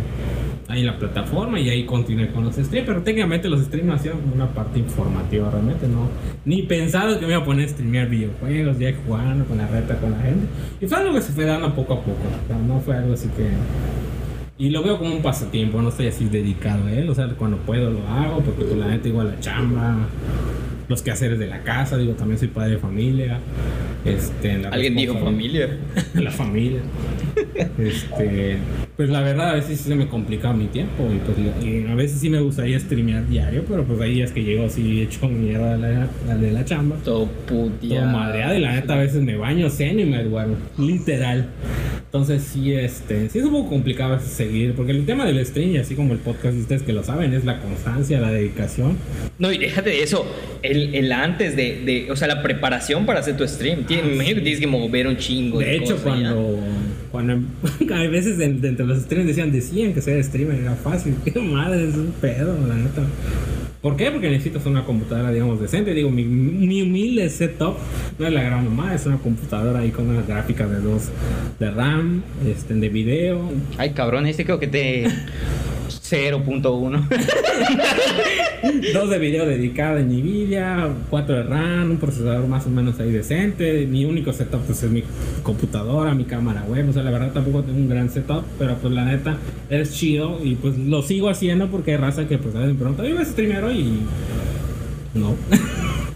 Ahí en la plataforma y ahí continué con los streams, pero técnicamente los streams nacieron como una parte informativa, realmente no. Ni pensado que me iba a poner a streamear videojuegos, ya jugando con la reta, con la gente. Y fue algo que se fue dando poco a poco, o sea, no fue algo así que... Y lo veo como un pasatiempo, no estoy así dedicado a él, o sea, cuando puedo lo hago, porque pues, la neta igual la chamba, los quehaceres de la casa, digo, también soy padre de familia. Este, la Alguien dijo familia. la familia. Este, pues la verdad a veces sí se me complica mi tiempo y pues y a veces sí me gustaría streamear diario, pero pues ahí es que llego así hecho mierda a la, de la chamba. Todo puteado. Todo madreado y la neta a veces me baño, ceno y me duermo. Literal. Entonces sí, este, sí es un poco complicado a veces seguir, porque el tema del stream, y así como el podcast, ustedes que lo saben, es la constancia, la dedicación. No, y déjate de eso. El, el antes de, de. O sea, la preparación para hacer tu stream. Tien- me imagino que tienes que mover un chingo. De, De hecho, cosas ya. Cuando, cuando a veces entre los streams decían, decían que ser streamer era fácil. Qué madre, es un pedo, la neta. ¿Por qué? Porque necesitas una computadora, digamos, decente. Digo, mi, mi humilde setup no es la gran mamá, es una computadora ahí con unas gráficas de dos de RAM, este, de video. Ay, cabrón, este creo que te. 0.1. Dos de video dedicada a Nvidia, cuatro de RAM, un procesador más o menos ahí decente. Mi único setup pues, es mi computadora, mi cámara web. O sea, la verdad tampoco tengo un gran setup, pero pues la neta es chido y pues lo sigo haciendo porque hay raza que pues a veces me pregunta, ¿y vas a streamear hoy? Y no.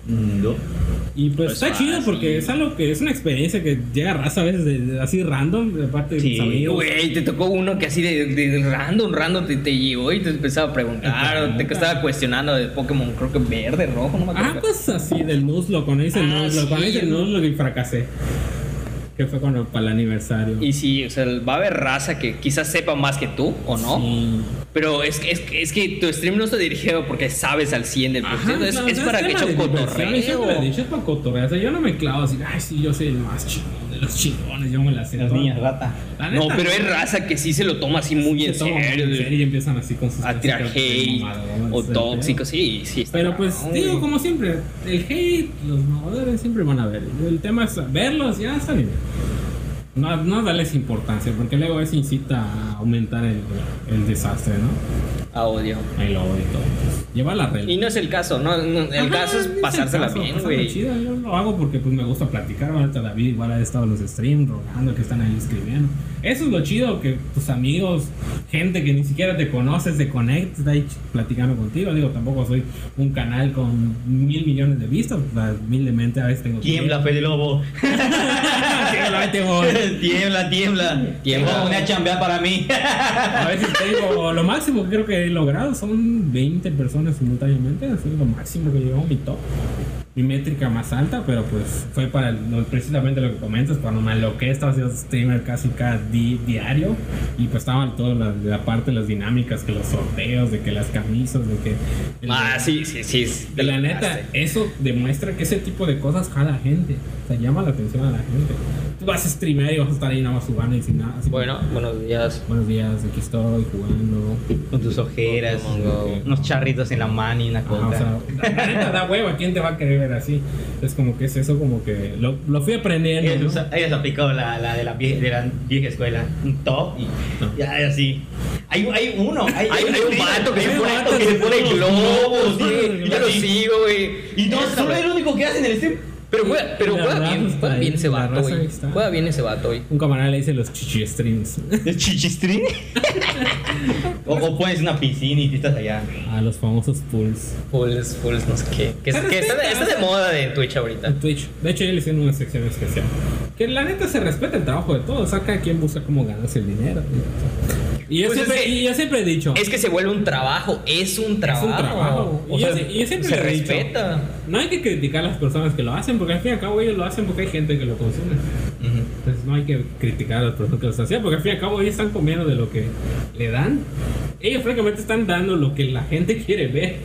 no. Y pues Pues está chido porque es algo que es una experiencia que llega raza a veces de- de- así random de parte de Sí, mis amigos. Güey, te tocó uno que así de, de random, random te, te llegó y te empezaba a preguntar, o te estaba cuestionando de Pokémon, creo que verde, rojo, no me Ah, acuerdo. pues así del Nuzlocke, cuando hice el Ah, Nuzlocke, cuando sí. hice el Nuzlocke y fracasé. Que fue cuando para el aniversario. Y sí, o sea, va a haber raza que quizás sepa más que tú o no. Sí. Pero es, que- es, que- es que tu stream no está dirigido porque sabes al 100 del Ajá, es, claro, es o sea, para que tema eche un de diversión, y siempre lo he cotorreo. dicho, es para cotorrear. O sea, yo no me clavo así, ay, sí, yo soy el más de los chingones, yo me la sé. Las toda". niñas rata. La No, pero es raza que sí se lo toma así muy se en serio. en serio y empiezan así con sus A tirar hate o el tóxico, pedo. sí, sí. Pero pues, digo, como siempre, el hate, los mamadores siempre van a ver. El tema es verlos, ya está bien. No, no darles importancia, porque luego eso incita a aumentar el, el desastre, ¿no? A odio. El odio y todo. Lleva la regla. Y no es el caso, no, no, el Ajá, caso es pasársela caso, bien, güey. chido. Yo lo hago porque pues me gusta platicar. Ahorita David igual ha estado en los streams rogando que están ahí escribiendo. Eso es lo chido, que tus amigos, gente que ni siquiera te conoce, se conecta, está ahí platicando contigo. Digo, tampoco soy un canal con mil millones de vistas. humildemente a veces tengo... Tiembla, Fede Lobo. Tiembla, ahí te tiembla, tiembla. Tiembla. Una chambea para mí. A veces tengo, lo máximo que creo que he logrado son 20 personas simultáneamente, eso es lo máximo que llegó mi top. Mi métrica más alta, pero pues fue para el- precisamente lo que comentas, cuando me aloqué, estaba haciendo streamer casi cada di- diario y pues estaban todas las, la parte de las dinámicas, que los sorteos, de que las camisas, de que... Ah, sí, sí, sí. sí. De la neta, eso demuestra que ese tipo de cosas jala gente, o sea, llama la atención a la gente. Tú vas a streamear y vas a estar ahí nada más jugando y sin nada. así Bueno, buenos días. Buenos días, aquí estoy jugando. Con tus ojeras, Mongo. unos charritos en la mano y una Ajá, coca. o sea, da hueva, ¿quién te va a querer ver así? Es como que es eso, como que lo, lo fui aprendiendo. Ella, ¿no? usa- ella se aplicó la, la, de la vieja, de la vieja escuela. Un top y No. ya así. Hay, hay uno. Hay, Hay, hay un vato que se Hay un pone, que se pone globos, sí, Yo lo sigo, güey. Y no, solo es lo único que hace en el stream. Pero juega, pero juega bien, juega ahí, bien ese vato, güey. Juega bien ese vato, güey. Un camarada le dice los chichi streams. ¿El chichistrín? o, o pones una piscina y estás allá. A los famosos pools. Pulse, pulse, no sé qué. Que, está, de moda de Twitch ahorita. En Twitch. De hecho, ya le hicieron una sección especial. Que la neta se respeta el trabajo de todos. O sea, cada quien busca cómo ganarse el dinero. Y yo, Pues es siempre, que- y yo siempre he dicho. Es que se vuelve un trabajo, es un trabajo. trabajo. O Y sea, yo- y yo siempre se he dicho. respeta. No hay que criticar a las personas que lo hacen, porque al fin y al cabo ellos lo hacen porque hay gente que lo consume. Entonces no hay que criticar a las personas que lo haciendo, porque al fin y al cabo ellos están comiendo de lo que le dan. Ellos francamente están dando lo que la gente quiere ver.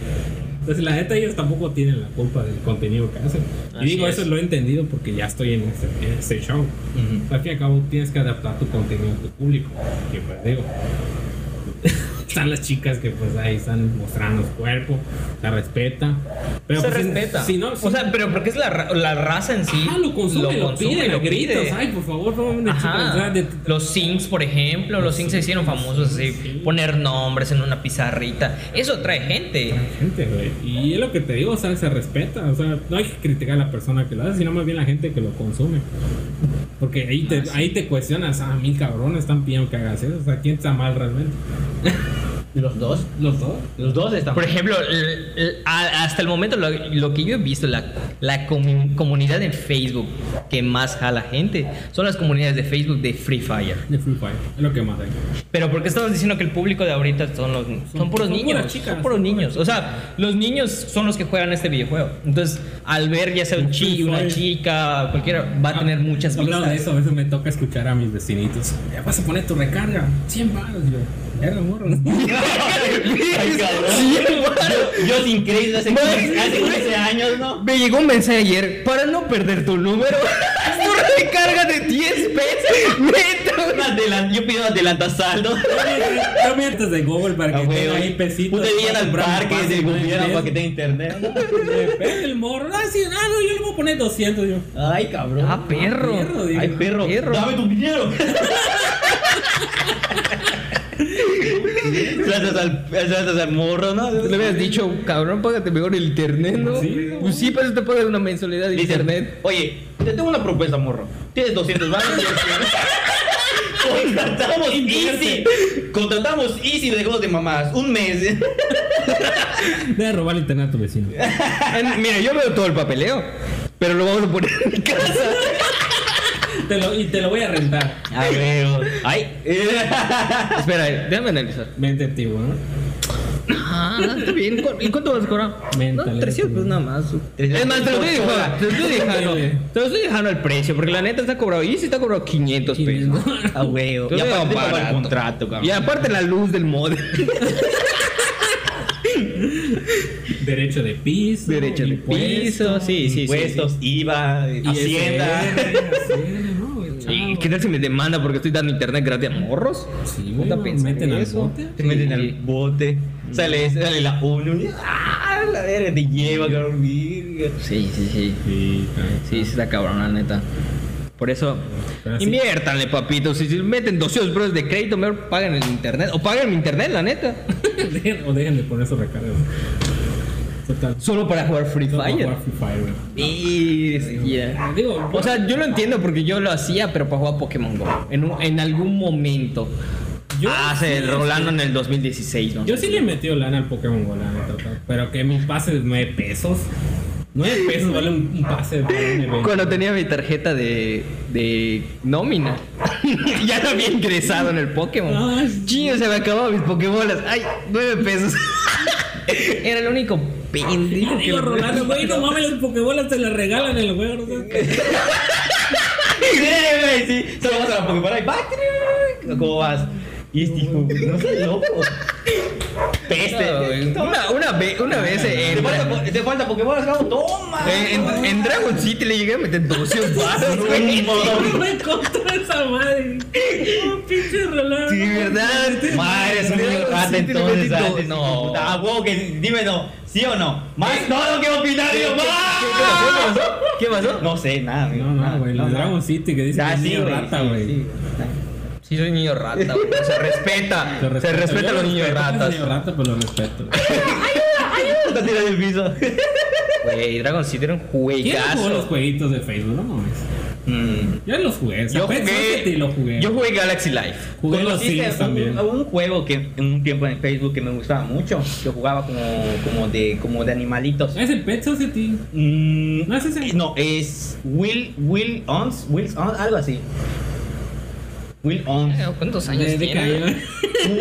Entonces la neta ellos tampoco tienen la culpa del contenido que hacen. Así y digo, es. eso lo he entendido porque ya estoy en este, en este show. Al fin y al cabo tienes que adaptar tu contenido a tu público. Que pues digo. Están las chicas que pues ahí están mostrando su cuerpo, se respeta. Pero se pues, si- respeta. Si, no, o sea, pero porque es la, la raza en sí. Ah, lo consume, lo, consume, pide, lo lo gritos. Ay, por favor, no una chica. O sea, de- Los Sings, por ejemplo, los Sings se hicieron famosos así, Sí. poner nombres en una pizarrita. Eso atrae gente. gente, güey. Y es lo que te digo, o sea, se respeta. O sea, no hay que criticar a la persona que lo hace, sino más bien la gente que lo consume. Porque ahí te, ahí te cuestionas, ah, mil cabrones están pidiendo que hagas eso. O sea, ¿quién está mal realmente? Los dos. Los dos. Los dos están. Por ejemplo, hasta el momento lo, lo que yo he visto, la, la comu- comunidad en Facebook que más jala gente son las comunidades de Facebook de Free Fire. De Free Fire. Es lo que más hay. Pero porque estabas diciendo que el público de ahorita son los son, puros son niños, chicas, son puros son niños. O sea, los niños son los que juegan este videojuego. Entonces, al ver ya sea un chi, una chica, cualquiera, va a tener muchas Hablando de eso, a veces me toca escuchar a mis vecinitos. Ya vas a poner tu recarga, 100 baros. Yo, morro. Cabrón. Sí, hermano. yo, yo sin crédito hace, Madre, hace güey. 15 años, ¿no? Me llegó un mensaje ayer para no perder tu número. tu recarga de 10 pesos. Neta. Yo pido adelantasaldo. No mientas de Google para que Ah, tenga ahí pesitos. Irían para al parque del ¿no? gobierno para que tenga internet. ¿no? Depende el morro. Ah, sí, ah, no, yo le voy a poner 200. Yo. Ay, cabrón. Ah, perro. perro. Ay, perro. Perro. Dame tu dinero. Tratas al, tratas al morro, ¿no? Le habías dicho, cabrón, págate mejor el internet, ¿no? Sí, pues sí, pero te pagas una mensualidad de internet. Oye, te tengo una propuesta, morro. Tienes 200 baros. Contratamos Easy. Contratamos Easy y dejamos de mamás. Un mes. Deja robar el internet a tu vecino. Mira, yo veo todo el papeleo, pero lo vamos a poner en mi casa. Te lo- y te lo voy a rentar. A ver. Ay. Espera, déjame analizar. Vente, tío, ¿no? Ah, está bien. ¿Cu- ¿Y cuánto vas a cobrar? Mental, no, 300 güey. pues nada más. Es más, te lo estoy dejando, te lo estoy dejando, te lo estoy dejando al precio, porque la neta está cobrado. Y si está cobrado 500 pesos. Ah, huevo. Yo Y aparte el barato. contrato, cabrón. Y aparte la luz del modem. Derecho de piso. Derecho de piso, sí, sí, Impuestos, IVA, Y Hacienda. ¿no? ¿Y qué tal si me demanda porque estoy dando internet gratis a morros? Sí, güey, pensar meten al eso. bote. Te meten Sí. al bote. Sale, sale la y- ¡Ah! La verga te lleva, cabrón. Sí, sí, sí. Sí. Sí, sí está cabrón, la neta. Por eso, sí. inviértanle, papitos. Si si meten 200 pesos de crédito, mejor paguen el internet. O paguen mi internet, la neta. O dejen de poner sus recargas. Total. Solo para jugar Free Solo para Fire. jugar Free Fire, güey. Y. Digo, O sea, yo lo entiendo porque yo lo hacía, pero para jugar Pokémon Go. En, un- en algún momento. Yo Hace sí, Rolando sí. en el 2016, ¿no? Yo sí le he metido lana al Pokémon Go, la neta, pero que mi pase de 9 pesos. 9 pesos vale un, un pase de. Cuando tenía mi tarjeta de, de nómina, ya no había ingresado en el Pokémon. Ay. Chío, se me acababan mis Pokébolas. Ay, nueve pesos. Era el único pendejo que Digo, Rolando, güey, no mames, las Pokébolas te las regalan en el juego, ¿no? Sí, güey, sí. Solo vas a la Pokébola y va. ¿Cómo vas? Y este hijo, no seas loco. Peste. No. Una, una, ve- una vez Te en, falta, te falta Pokébola, cabrón. Toma. en, en- en Dragon City le llegué a meter 200 baros, güey. No me encontró esa madre. Oh, pinche Rolando. Sí, ¿verdad? Madre, es un rata entonces. ah, No. Ah, huevo, que dime no. ¿Sí o no? Más no, no quiero opinar, ¿Qué, yo qué- qué más. pasó? ¿Qué pasó? No sé, nada, amigo. No, no, güey. Dragon City que dice Ah, que es sí, rata, sí, güey. Sí. Soy niño rata, güey. Se respeta. Se respeta, Yo a los lo niños ratas. niño rata, pero lo respeto. Está tirado el piso. Güey, Dragon City era un ¿Quién jugó los juegazo. jueguitos de Facebook? No mames. Mm. Yo los jugué. o sea, Yo jugué, lo jugué. yo jugué Galaxy Life. Jugué los Sims un- también. Un, juego que en un tiempo en Facebook que me gustaba mucho. Que jugaba como, como, de, como de animalitos. Es el Pet Society. Mm, ¿No es ese? No, es Will, Will Ons, Will Ons, algo así. Will Ons. Eh, ¿Cuántos años tiene?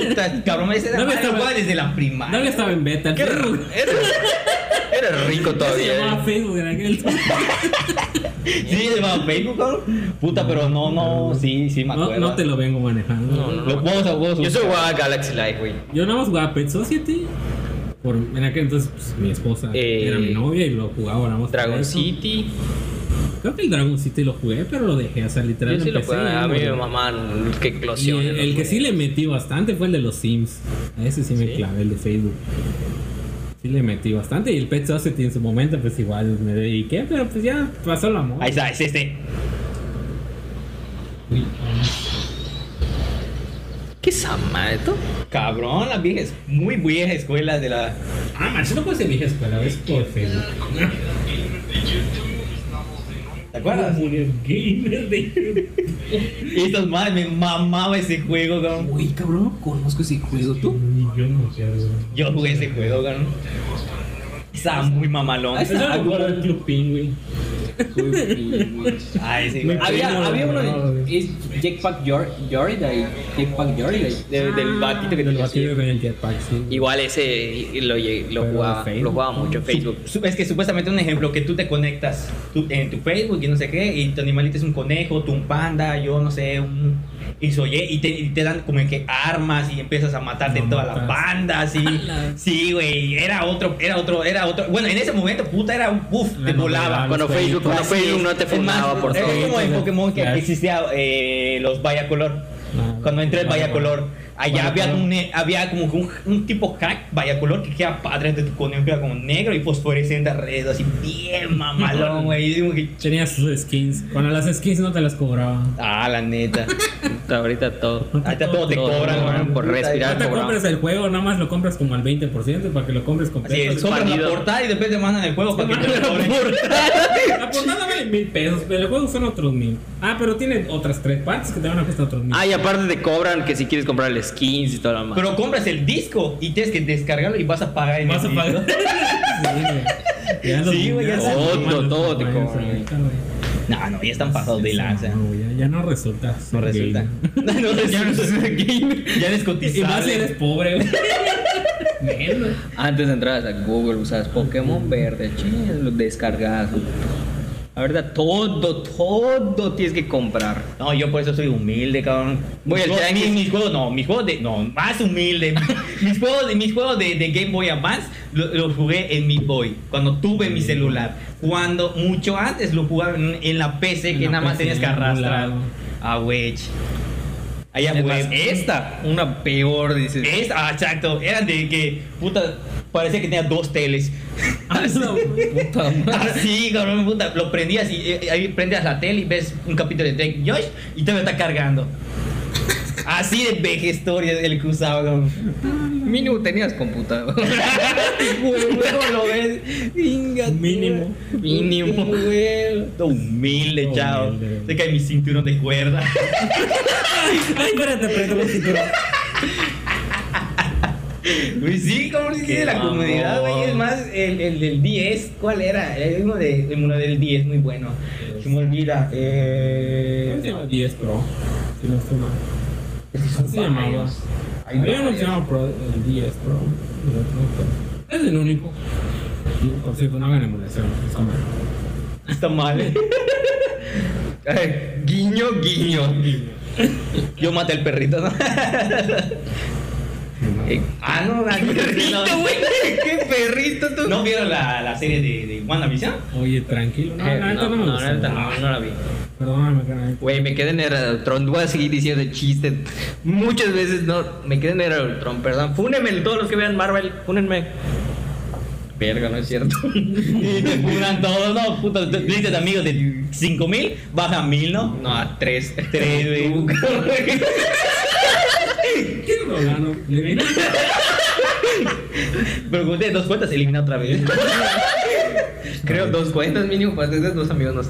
Puta, cabrón, ese era No estaba- jugaba desde la primaria. Todavía estaba en beta. r- Era, era rico Ya se todavía. llamaba Facebook en aquel Sí, se llamaba Facebook, cabrón. Puta, pero no, no, sí, sí me no, acuerdo. no te lo vengo manejando. No, no, Lo vamos a vamos a- Yo solo jugaba Galaxy Life, güey. Yo nada más jugaba Pet Society. Por, en aquel entonces pues, mi esposa Eh, era mi novia y lo jugaba nada más. Dragon eso. Creo que el Dragon City lo jugué, pero lo dejé. O sea, Yo literal sí lo empecé jugué. y A mí me mamá que Y eclosión. el, el que sí le metí bastante fue el de los Sims. A ese sí me ¿Sí? clavé, el de Facebook. Sí le metí bastante. Y el Pet Society en su momento, pues igual me dediqué, pero pues ya pasó la moda. Ahí está, es este. ¿Qué es tú? Cabrón, la vieja muy vieja escuela de la. Ah, man, eso no puede ser vieja escuela, es por Facebook. ¿Te acuerdas? Gamer de Y estas madres me mamaba ese juego, cabrón. Uy, cabrón, no conozco ese juego. ¿Tú? Yo no sé. Yo jugué ese juego, cabrón. Estaba muy mamalón. Club Penguin. Ay, sí, güey. Había, había uno no, de es Jetpack Jor- Jordan, Jetpack Jordan, de- del batito que tenía batido así. con el jetpack, sí. Igual ese lo, lo Pero jugaba, Facebook. lo jugaba mucho en Facebook. Su- Es que supuestamente un ejemplo que tú te conectas tú- en tu Facebook y no sé qué, y tu animalito es un conejo, tú un panda, yo no sé, un y soy y te, y te dan como que armas y empiezas a matarte No en todas las bandas y sí, güey, era otro, era otro, era otro. Bueno, en ese momento puta era un puff, te volaba. Cuando Facebook, cuando Facebook es. no te Es fundaba por es todo. como en Pokémon que, existía eh, los Vaya Color. Ah, Cuando entré el Vaya Vaya Color, allá había, un, había como que un, un tipo hack Vaya Color que queda padre de tu que era como negro y fosforescente alrededor, así bien mamalón, güey. Y digo que, Tenía sus skins. Cuando las skins no te las cobraban. ah, la neta. Ahorita todo. Ahorita todo te cobran, por respirar. No te compres el juego, nada más lo compras como al 20% para que lo compres completo. es, compras la portada y después te mandan el juego para que te lo cobren. La portada vale mil pesos, pero el juego son otros mil. Ah, pero tiene otras tres partes que te van a costar otros mil. Ah, y aparte te cobran que si quieres comprar el skins y todo lo demás. Pero compras el disco y tienes que descargarlo y vas a pagar en Vas a pagar. sí, güey. Sí, güey, ya todo, no todo te no cobran. No, no, ya están pasados de lanza. no, ya, ya no resulta. No resulta. No resulta. Ya eres Y más si eres pobre, güey. Antes de entrar a Google usabas Pokémon verde, ching, lo descargas. La verdad, todo, todo tienes que comprar. No, yo por eso soy humilde, cabrón. Voy mis, al juegos, mis, mis juegos, no, mis juegos de. No, más humilde. mis juegos, de, mis juegos de, de Game Boy Advance lo- los jugué en mi Boy. Cuando tuve mi celular. Cuando mucho antes lo jugaba en, en la PC que En nada más PC, tenías que arrastrar. Ah, wedge. Allá jugué. esta, una peor, dices. Es, ah, exacto. Eran de que, puta, parecía que tenía dos teles. Puta madre. Así, cabrón, puta. Lo prendías y eh, ahí prendes la tele y ves un capítulo de Drake Josh y te está cargando. Así de vejestoria el que usaba, cabrón. Mínimo tenías computador. Luego lo ves. Inga, Mínimo. Mínimo. Humilde, chao. Se cae mi cinturón de cuerda. Ay, espérate, préstame el cinturón. Pues sí, como dice Qué de la comunidad, güey. Es más, el, el del 10, ¿cuál era? El uno, de, el uno del 10, muy bueno. Se me olvida. Eh. Se llama 10 Pro. Si no estoy mal. Así se llamaba. Había uno que se varios. llama Pro, el 10 Pro. el otro. Es el único. Por cierto, no hagan emulación. Está mal. Está mal. ¿eh? Ay, guiño, guiño. Yo maté al perrito, ¿no? Eh, ah, no, la Perrito, güey. ¿Qué perrito tú? ¿No vieron la, la serie de, de WandaVision? Oye, tranquilo. No, Eh, la no, no no, no la vi. Perdóname, canal. Güey, me quedé en Era del Tron. Voy a seguir diciendo chistes. Muchas veces no. Me quedé en Era del Tron, perdón. Fúnenme todos los que vean Marvel. Fúnenme. Verga, no es cierto. Y te funan todos, ¿no? Puta, listas de amigos de 5000, baja 1000, ¿no? No, a tres. Tres, güey. ¿Quién lo ganó? ¿Le vino? Pero como tienes dos cuentas, elimina otra vez. Creo dos cuentas mínimo para tener dos amigos. No sé.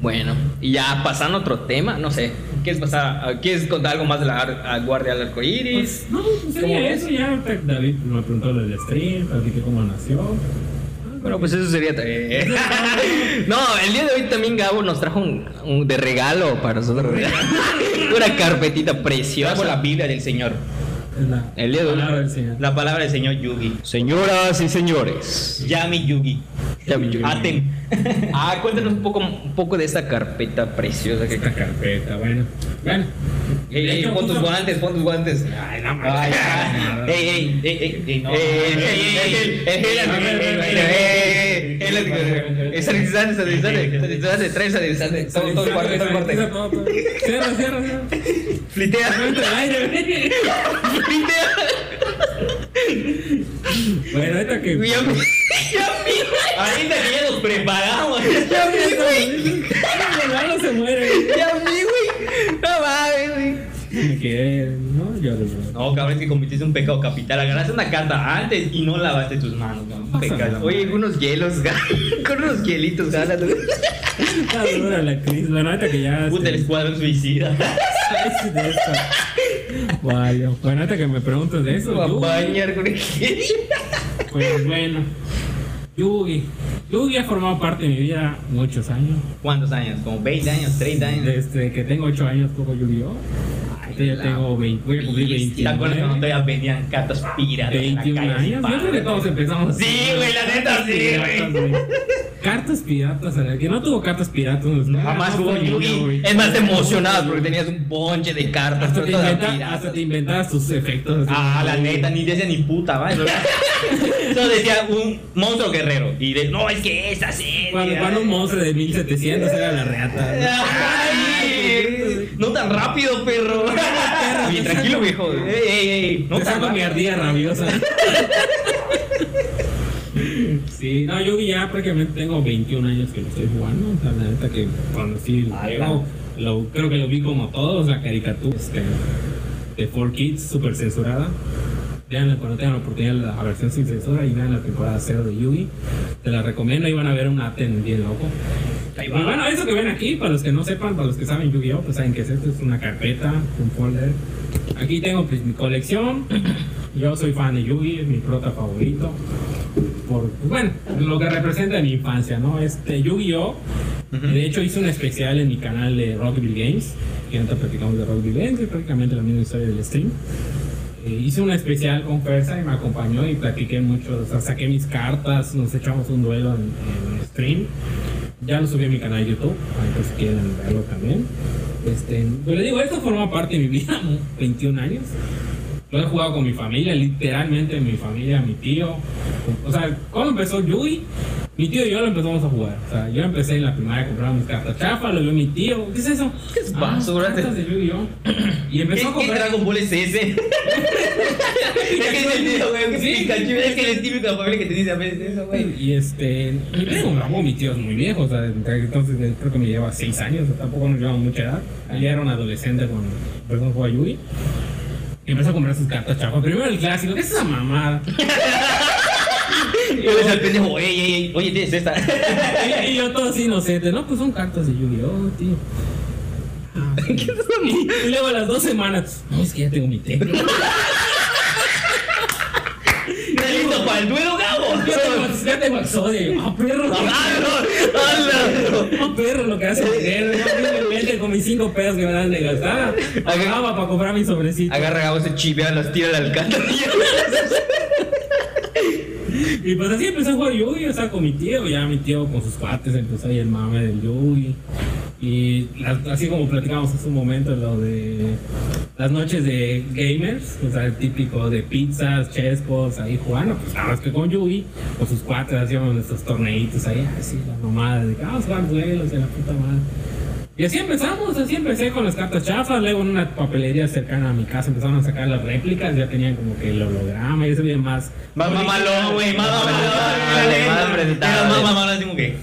Bueno, y ya pasando a otro tema, no sé. ¿Quieres pasar? ¿Quieres contar algo más de la ar- Guardia del Arco Iris? Pues, no, pues sería eso. Ya David me preguntó del stream, platiqué cómo nació. Bueno, pues eso sería también. no, el día de hoy también Gabo nos trajo un, un de regalo para nosotros. Una carpetita Trajo preciosa. la Biblia del Señor. La El día de hoy. palabra del Señor. La palabra del Señor Yugi. Señoras y señores. Yami Yugi. Atem. Ah, cuéntanos un poco, un poco de esta carpeta preciosa que Esta carpeta, bueno. Bueno. Ey, ey, pon tus guantes, pon tus guantes. Ay, no Ay, ey, ey, ey, ey, ey, no. Eh, Ey, eh, ey, eh, ey, eh, ey, eh, eh, eh, eh, sanitizante, sanitizante, trae sanitizante. Todo, el cuarto, todo el cuarto. Cierra, cierra, cierra. Flitea. Aire. Bueno, ahorita que. Ya Ahorita que ya nos preparamos. Ya. No se muere. ya. No mames, güey. Me quedé, ¿no? Yo de verdad. No, cabrón, es que cometiste un pecado capital. Agarraste una carta antes y no lavaste tus manos. cabrón. Pecado. Oye, con unos hielos, con unos hielitos, ganas. Está dura la crisis. Bueno, ahorita que ya. Puta, el este, escuadrón suicida. es de. Vale. Bueno, ahorita que me preguntas de eso. Va a bañar con el Pues bueno. Yugi. Yugi ha formado parte de mi vida muchos años. ¿Cuántos años? ¿Como 20 años? ¿30 años? Desde que tengo 8 años juego Yu-Gi-Oh! Ahorita ya tengo 20, voy a cumplir ¿Te acuerdas cuando 29. todavía vendían cartas piratas? en la 21 calle? años. Yo creo que todos empezamos. Sí, güey, la neta, sí, güey. Cartas piratas, el que no tuvo cartas piratas. No, Jamás niño, Yugi. Es más, te emocionabas porque tenías un bonche de cartas. Hasta te, inventa- hasta te inventabas tus efectos. Ah, la neta, ni decía ni puta, ¿va? Solo decía un monstruo guerrero. Y de, no, es que serie. Cuando, cuando un monstruo de 1700 era la reata. Ay, no tan rápido, perro. Oye, tranquilo, viejo. Ey, ey, ey. No tan saco mi rápido. ardilla rabiosa. Sí, no, yo ya prácticamente tengo 21 años que lo estoy jugando. O sea, la neta que conocí el juego, lo, creo que lo vi como todos, la caricatura este, de 4Kids, súper censurada. Vean cuando tengan la oportunidad la versión sin censura y vean la temporada 0 de Yugi. Te la recomiendo y van a ver un Aten bien loco. Y bueno, eso que ven aquí, para los que no sepan, para los que saben Yu-Gi-Oh, pues saben que es esto, es una carpeta, un folder. Aquí tengo pues mi colección. Yo soy fan de Yugi, es mi prota favorito. Por, bueno, lo que representa mi infancia, ¿no? Este Yu-Gi-Oh! De hecho, hice un especial en mi canal de Rockville Games, que ahorita platicamos de Rockville Games, es prácticamente la misma historia del stream. Eh, hice una especial con Fersa y me acompañó y platiqué mucho, saqué mis cartas, nos echamos un duelo en, stream. Ya lo subí a mi canal de YouTube, pues si quieren verlo también. Este, pero le digo, esto forma parte de mi vida, 21 años. Lo he jugado con mi familia, literalmente mi familia, mi tío. O sea, cuando empezó Yui, mi tío y yo lo empezamos a jugar. O sea, yo empecé en la primaria a comprar mis cartas chafa, lo vio mi tío. ¿Qué es eso? ¿Qué es basura? cartas de Yu-Gi-Oh! Y ¿Qué, empezó a qué comprar. Dragon Ball es ese? es que es el tío, güey. Sí, Pikachu, es que el típico familia que te dice a veces eso, güey. Y este, y luego grabó mi tío es muy viejo, o sea, entonces eh, creo que me lleva 6 años, o sea, tampoco nos llevamos mucha edad. Él ya era un adolescente cuando empezó a jugar Yui. Y empezó a comprar sus cartas chafas. Primero el clásico, ¿qué es esa mamada? Yo le al pendejo, ey, ey, ey, oye, tienes esta. y, yo todo así inocente, no, pues son cartas de Yu-Gi-Oh, tío. Ah, sí. y, y luego a las dos semanas, no, es que ya tengo mi templo. ¿Estás listo para el duelo, Gabo? Ya tengo, Exodia. Y yo, Ah, perro. Ah, perro, lo que hace dinero. Me mete con mis cinco pesos que me dan de gastar. Pagaba para comprar mi sobrecito. Agarra Gabo, se chivea, los tira al alcantarilla. Y pues así empecé a jugar Yugi, o sea, con mi tío. Ya mi tío con sus cuates empezó ahí el mame del Yugi. Y así como platicamos hace un momento, lo de las noches de gamers, o sea, el típico de pizzas, chescos, ahí jugando, pues nada más que con Yugi, con sus cuates hacíamos nuestros torneitos ahí, así, la nomada de que vamos a jugar duelos y la puta madre. Y así empezamos, así empecé con las cartas chafas, luego en una papelería cercana a mi casa empezaron a sacar las réplicas, ya tenían como que el holograma y eso bien más... Más mamalón, güey, más mamalón. Más mamalón, así como que.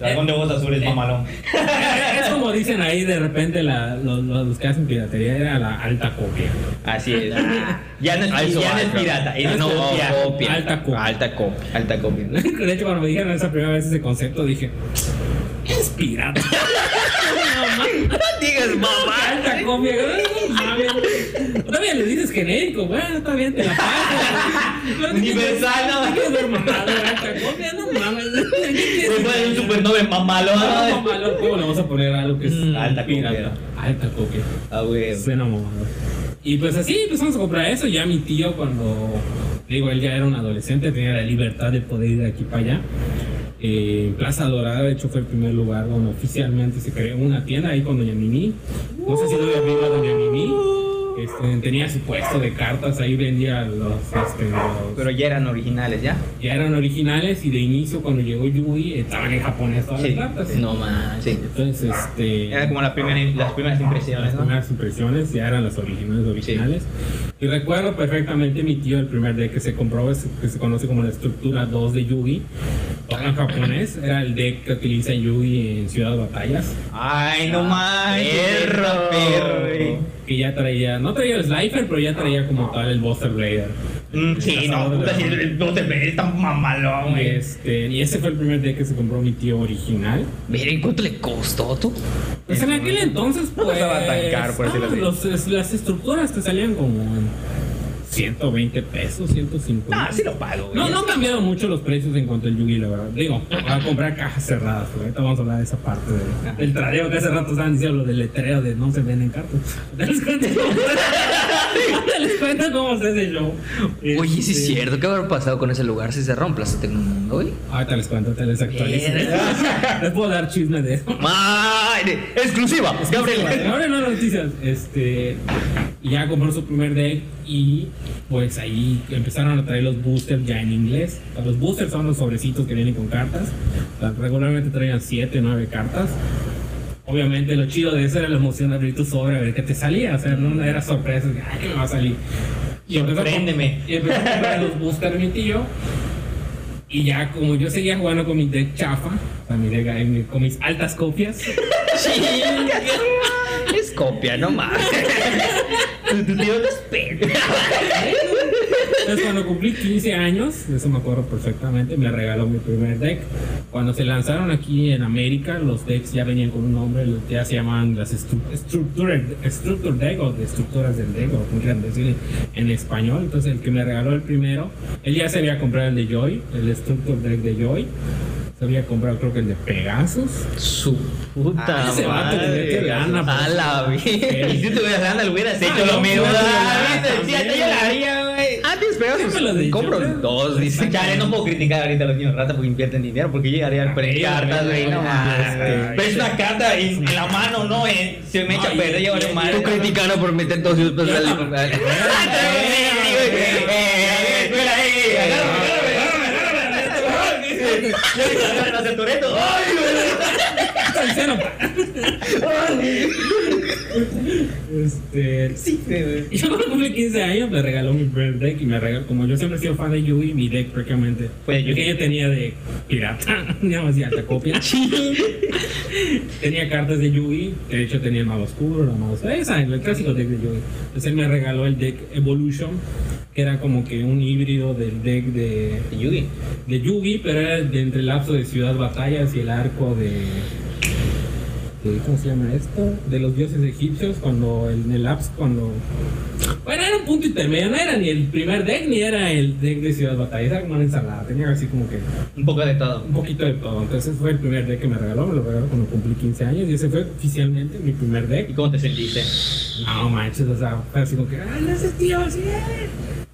Dragón de voz azul es mamalón. es como dicen ahí de repente la- los, los- que hacen piratería era la alta copia. Así es. Ya no es, ya no pirata, es No, copia. copia. Alta copia. Alta copia. Alta copia. De hecho, cuando me dijeron esa primera vez ese concepto, dije, ¿qué es pirata? No digas mamá. alta copia. No mames. Todavía le dices genérico, bueno, está bien, te la paso. Universal, ¿no? ¿Qué quieres ver mamado, alta copia? No mames. Se fue un supernova mamalón. No, mamalón, ¿Cómo le vamos a poner algo que es Mm, alta pirata? copia. Alta copia. Ah, güey. Suena mamado. Y pues así empezamos a comprar eso. Ya mi tío, cuando digo, él ya era un adolescente, tenía la libertad de poder ir de aquí para allá. Eh, Plaza Dorada, de hecho, fue el primer lugar donde oficialmente se creó una tienda ahí con Doña Mimi. No sé si lo había visto a Doña Mimi. Este, tenía su puesto de cartas, ahí vendía los, este, los- Pero ya eran originales, ¿ya? ya eran originales y de inicio cuando llegó Yui estaban en japonés todas Sí. las cartas. No más. Sí. Entonces, este. Era como la primera, las primeras impresiones, Las ¿no? primeras impresiones ya eran las originales originales. Y recuerdo perfectamente mi tío, el primer deck que se compró, es, que se conoce como la estructura 2 de Yugi, en japonés, era el deck que utiliza Yugi en Ciudad Batallas. Ay, no más. perro. perro, Que ya traía, no traía el Slifer, pero ya traía como tal el Buster Blader. Mm, Sí, no, puta, el bote es tan mamalón, güey. este, y ese fue el primer deck que se compró mi tío original. Miren, ¿cuánto le costó tú? Pues en aquel entonces, No pues. costaba tan caro, por decirlo no, así. los- las estructuras te salían como 120 pesos, 150. Ah, sí lo pago, güey. No, no han cambiado mucho los precios en cuanto al Yugi, la verdad. Digo, voy a comprar cajas cerradas, ahorita vamos a hablar de esa parte de- del tradeo que hace rato estaban diciendo lo del letrero de no se venden cartas. Te les cuento cómo, te se hace el show. Oye, sí es Este, cierto. ¿Qué habrá pasado con ese lugar si cerró Plaza Tecnomundo, güey? Ahorita les cuento, te les actualizo. Les puedo dar chisme de eso. Exclusiva. Gabriel. Ahora no noticias. Este. Ya compró su primer deck y pues ahí empezaron a traer los boosters ya en inglés. Los boosters son los sobrecitos que vienen con cartas. Regularmente traían 7, 9 cartas. Obviamente lo chido de eso era la emoción de abrir tu sobre a ver qué te salía. O sea, no era sorpresa. Ay, ¿qué me va a salir? Y Sorpréndeme. Y empezó a comprar los boosters mi tío. Y ya como yo seguía jugando con mi deck chafa, o sea, mi deck ahí, con mis altas copias. Es copia, no más. Tu tío no es. Entonces cuando cumplí 15 años, eso me acuerdo perfectamente, me regaló mi primer deck. Cuando se lanzaron aquí en América, los decks ya venían con un nombre, ya se llaman las estru- structure, structure deck o de estructuras del deck, o como quieran decir en español. Entonces el que me regaló el primero, él ya se había comprado el de Joy, el structure deck de Joy. Se había comprado, creo que el de Pegasus. Su puta Ah, ese vato madre. tenía que lana, A pues. la Y vida. si tuvieras lana, lo hubieras hecho Ah, lo no, mismo. no, Ah, yo lo haría, güey. Ah, me lo Pegasus. Compro ¿no? dos, dice. Chale, no puedo criticar ahorita a los niños rata porque invierten dinero, porque llegaría al Ay, cartas, güey, no ay, mames. ay, Ves una carta en, en la mano, no, en- se me echa a perder, ay, madre. Tú criticando por meter todos sus pesos Ya. Este, Sí, güey. yo cuando cumplí 15 años me regaló mi primer deck y me regaló, como yo siempre he sido fan de Yugi, mi deck prácticamente Fue de el que yo tenía de pirata, digamos así, alta copia. tenía cartas de Yugi, que de hecho tenía el mago oscuro, la mago esa, el clásico deck de Yugi. Entonces él me regaló el deck Evolution, que era como que un híbrido del deck de, Yugi. de Yugi, pero era de entre el lapso de Ciudad Batallas y el arco de, ¿Cómo se llama esto? De los dioses egipcios, cuando el, el lapso, cuando. Bueno, era punto intermedio, no era ni el primer deck ni era el deck de Ciudad Batallas, era como una ensalada, tenía así como que Un poco de todo. un poquito de todo. Entonces fue el primer deck que me regaló, me lo regaló cuando cumplí 15 años y ese fue oficialmente mi primer ¿Y deck. cómo te sentiste? No manches, o sea, fue así como que, ¡ay, no ese tío, así!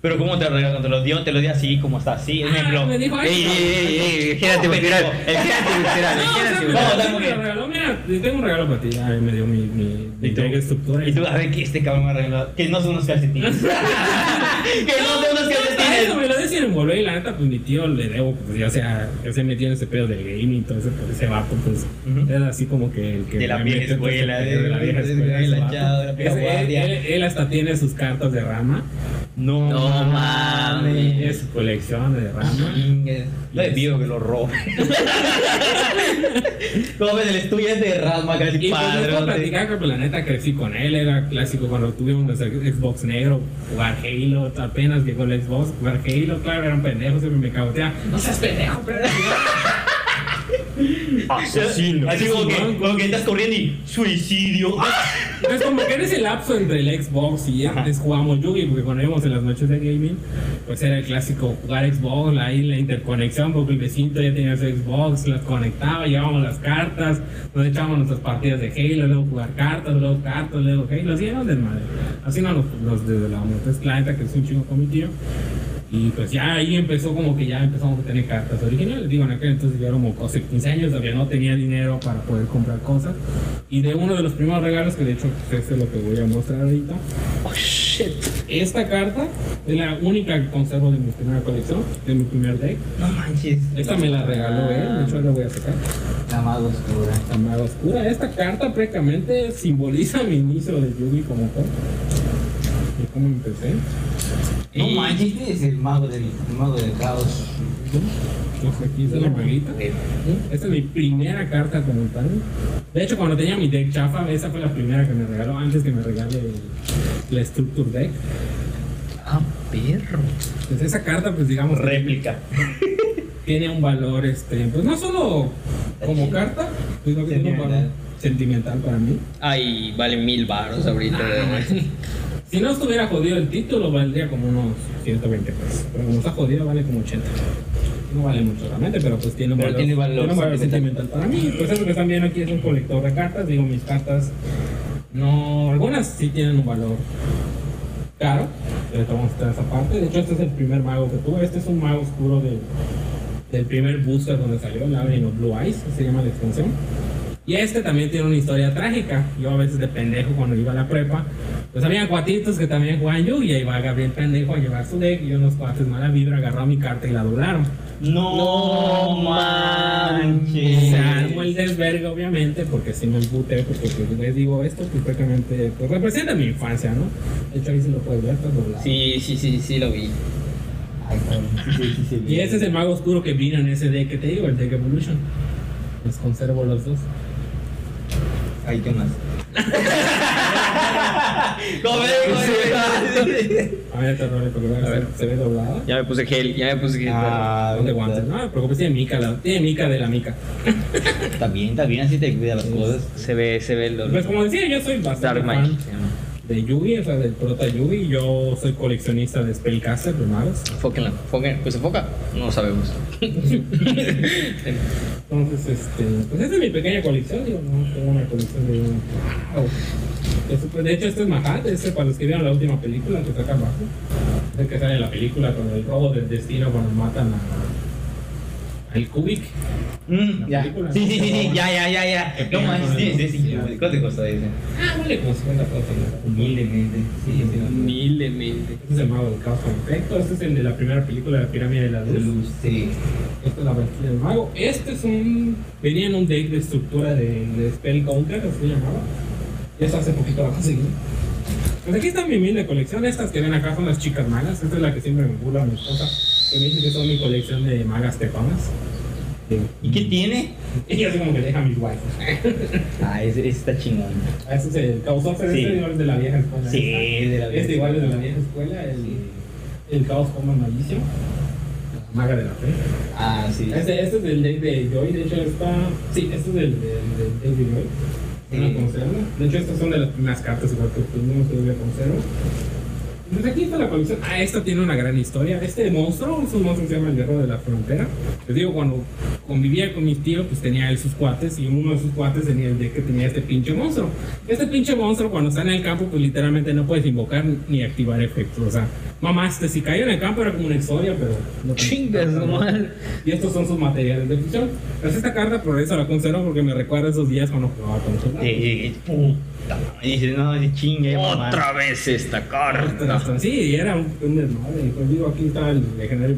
Pero ¿cómo te, regaló? te lo dio? Te lo dio así, como está así. Ah, ejemplo. me dijo, Ey, "Ay, ey, ey, ey, cultural, el No, o sea, gírate me lo regaló, mira, tengo un regalo para ti. Ay, me dio mi, mi, mi ¿Y deck de estructura. Y tú, a ver, que este cabrón me regaló. Que no son unos calcetines. que no son unos Eso calcetines. me lo decía en envolver y la neta, pues mi tío le debo, pues ya sea, ya se metió en ese pedo del gaming, entonces pues ese vato, pues era así como que el que. De la vieja todo ese escuela, de la vieja de- escuela. ese Ese- él, hasta tiene sus cartas de rama, No, No mames. tiene su colección de rama. No le pido que lo robe. Como el estudio es de Rasma, casi Y pues padre. que pues, la neta crecí con él, era clásico cuando tuvimos nuestro Xbox negro, jugar Halo, apenas llegó el Xbox, jugar Halo, claro, era un pendejo, siempre me cagotea. No seas pendejo, pero Asesino. Así como que, como que estás corriendo y suicidio. Es como que en ese lapso entre el Xbox y Ajá. antes jugamos Yugi, porque cuando íbamos en las noches de gaming, pues era el clásico jugar Xbox, ahí la interconexión, porque el vecino ya tenía su Xbox, las conectaba, llevábamos las cartas, nos echábamos nuestras partidas de Halo, luego jugar cartas, luego cartas, luego Halo, así era un desmadre. Así no nos, nos desvelábamos. Entonces, la neta que es un chingo con mi tío. Y pues ya ahí empezó como que ya empezamos a tener cartas originales. Digo, en aquel entonces yo era como hace 15 años, todavía no tenía dinero para poder comprar cosas. Y de uno de los primeros regalos, que de hecho pues, este es lo que voy a mostrar ahorita. Oh shit. Esta carta es la única que conservo de mi primera colección, de mi primer deck. No manches. Esta me la regaló él, de hecho la voy a sacar. La más oscura. La maga oscura. Esta carta prácticamente simboliza mi inicio de Yugi como tal. Y cómo empecé. No Y- manches, este es el mago del, el mago del caos. Pues aquí está la maguita. Esta es mi primera carta como tal. De hecho, cuando tenía mi deck chafa, esa fue la primera que me regaló antes que me regale el- la Structure Deck. Ah, perro. Pues esa carta, pues digamos, Réplica. tiene un valor, este, pues no solo como carta, sino que tiene un valor sentimental para mí. Ay, vale mil baros ahorita. Si no estuviera jodido el título, valdría como unos 120 pesos. Pero como está jodido, vale como 80. No vale mucho realmente, pero pues tiene un valor, tiene valor un valor sentimental. para mí. Pues eso que están viendo aquí es un colector de cartas. Digo, mis cartas, no, algunas sí tienen un valor caro. Pero vamos a esa parte. De hecho, este es el primer mago que tuve. Este es un mago oscuro de, del primer booster donde salió, of Blue Eyes, se llama la extensión. Y este también tiene una historia trágica. Yo a veces de pendejo cuando iba a la prepa, pues había cuatitos que también jugaban yo y ahí va Gabriel pendejo a llevar su deck y unos cuates mala vibra agarró mi carta y la doblaron. No manches. Se armó el desvergue obviamente porque si me emputé porque pues, les digo esto pues prácticamente pues, representa mi infancia, ¿no? De hecho ahí sí lo puedes ver, está doblado. Sí, sí, sí, sí lo vi. Ay, sí, sí, sí. Y ese es el mago oscuro que vino en ese deck que te digo, el deck Evolution. Los conservo los dos. Ay, ¿qué más? ¿Cómo ves? A ver, te A ver. se ve doblado. Ya me puse gel, ya me puse gel. Ah, ¿Dónde guantes? No, no te preocupes, tiene mica, la, tiene mica de la mica. Está bien, está bien, así te cuida las cosas. Se ve, se ve el dolor. Pues como decía, yo soy Dark bastante se llama. De Yugi, o sea, del prota Yugi. Yo soy coleccionista de Spellcaster de magos. Enfóquenla, enfoquen, pues enfoca. No sabemos. Entonces, este, pues esa es mi pequeña colección, digo, no tengo una colección de wow. Eso, pues, de hecho, este es Mahat, este para los que vieron la última película que saca abajo. Es el que sale en la película con el robo del destino cuando matan a el Kubik. Mm, La ya. película, Sí, ¿no? sí, sí, sí, ya, ya, ya, ya. No con sí, sí, sí. ¿Cuánto te costó ese? Ah, vale, como 50 pesos. Humildemente. Sí. Humildemente. Este es el mago del caos perfecto. Este es el de la primera película de la pirámide de la De luz. luz, sí. Esta es la versión del mago. Este es un. Venía en un deck de estructura de, de Spell Conquer, así se llamaba. Y eso hace poquito la conseguí. Pues aquí está mi humilde colección. Estas que ven acá son las chicas magas. Esta es la que siempre me burla mi esposa. Que me dice que son mi colección de magas tepanas. ¿Y qué tiene? Ella así como que deja mis waifus. Ah, ese, ese está chingón. Ese es el causón, pero Sí. este igual es de la vieja escuela. Sí, Esta. de la Este igual es de la vieja escuela. El, el caos como maldicio. La maga de la fe. Ah, sí. Este, este es del deck de Joy, de hecho está. Sí, este es del, del, del deck de Joy. Sí. Conserva. De hecho, estas son de las primeras cartas igual que tuvimos que yo conservo. Pues aquí está la colección. Ah, esta tiene una gran historia. Este monstruo es un monstruo que se llama el Guerrero de la Frontera. Les digo, cuando convivía con mis tíos, pues tenía él sus cuates y uno de sus cuates tenía el deck que tenía este pinche monstruo. Este pinche monstruo, cuando está en el campo, pues literalmente no puedes invocar ni activar efectos. O sea, mamaste, si cayó en el campo era como una exodia, pero no Chingas, no- madre. y estos son sus materiales de fusión. Pues esta carta por eso la conservo porque me recuerda esos días cuando jugaba con sus Eh, puta. Y dice, no, de mamá. Otra vez esta carta. Sí, era un, un desmadre. Pues digo, aquí está el legendario.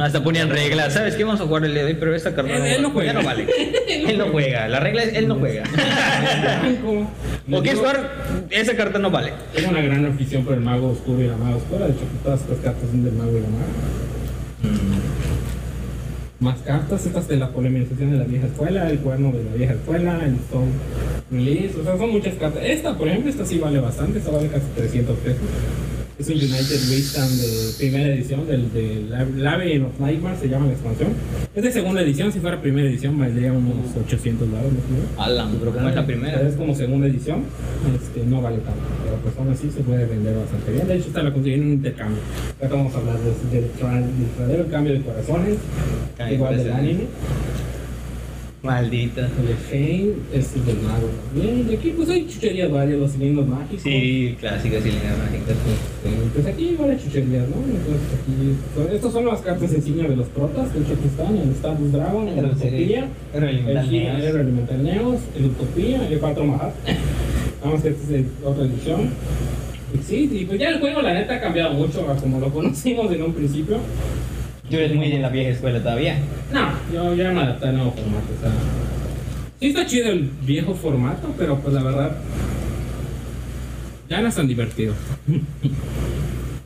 Hasta ponían reglas. ¿Sabes qué? Vamos a jugar el día de hoy, pero esta carta Él- él no juega. no vale. Él no juega. La regla es, él no juega. ¿O quieres jugar? Esa carta no vale. Tengo una gran afición por el mago oscuro y la maga oscura. De hecho, todas estas cartas son del mago y la maga. Más cartas, estas de la poleminización de la vieja escuela, el cuerno de la vieja escuela, el Stone Release, o sea, son muchas cartas. Esta, por ejemplo, esta sí vale bastante, esta vale casi 300 pesos. Es un United Wisdom de primera edición, del de Labyrinth of Nightmares, se llama la expansión. Es de segunda edición, si fuera primera edición valdría unos 800 dólares más o menos. Alan, pero como es la primera. Es como segunda edición, este, no vale tanto, pero pues aún así se puede vender bastante bien. De hecho, esta la conseguí en un intercambio. Ahora vamos a hablar de- del, del verdadero cambio de corazones, Cambio de igual del corazones. anime. Maldita. El de Shane, este es del mago también. Y aquí pues hay chucherías varias, los cilindros mágicos. Sí, clásicas líneas mágicas. Este, pues aquí hay varias chucherías, ¿no? Entonces aquí, estas son las cartas insignia de los protas, de hecho aquí están, el Status Dragon, el Utopía, el Elemental Neos, el Utopía, el 4 Mahat. Vamos esta es otra edición. Sí, y pues ya el juego la neta ha cambiado mucho a como lo conocimos en un principio. Yo eres muy de la vieja escuela todavía. No, yo ya me adapté al nuevo formato. O sea, sí está chido el viejo formato, pero pues la verdad ya no es tan divertido.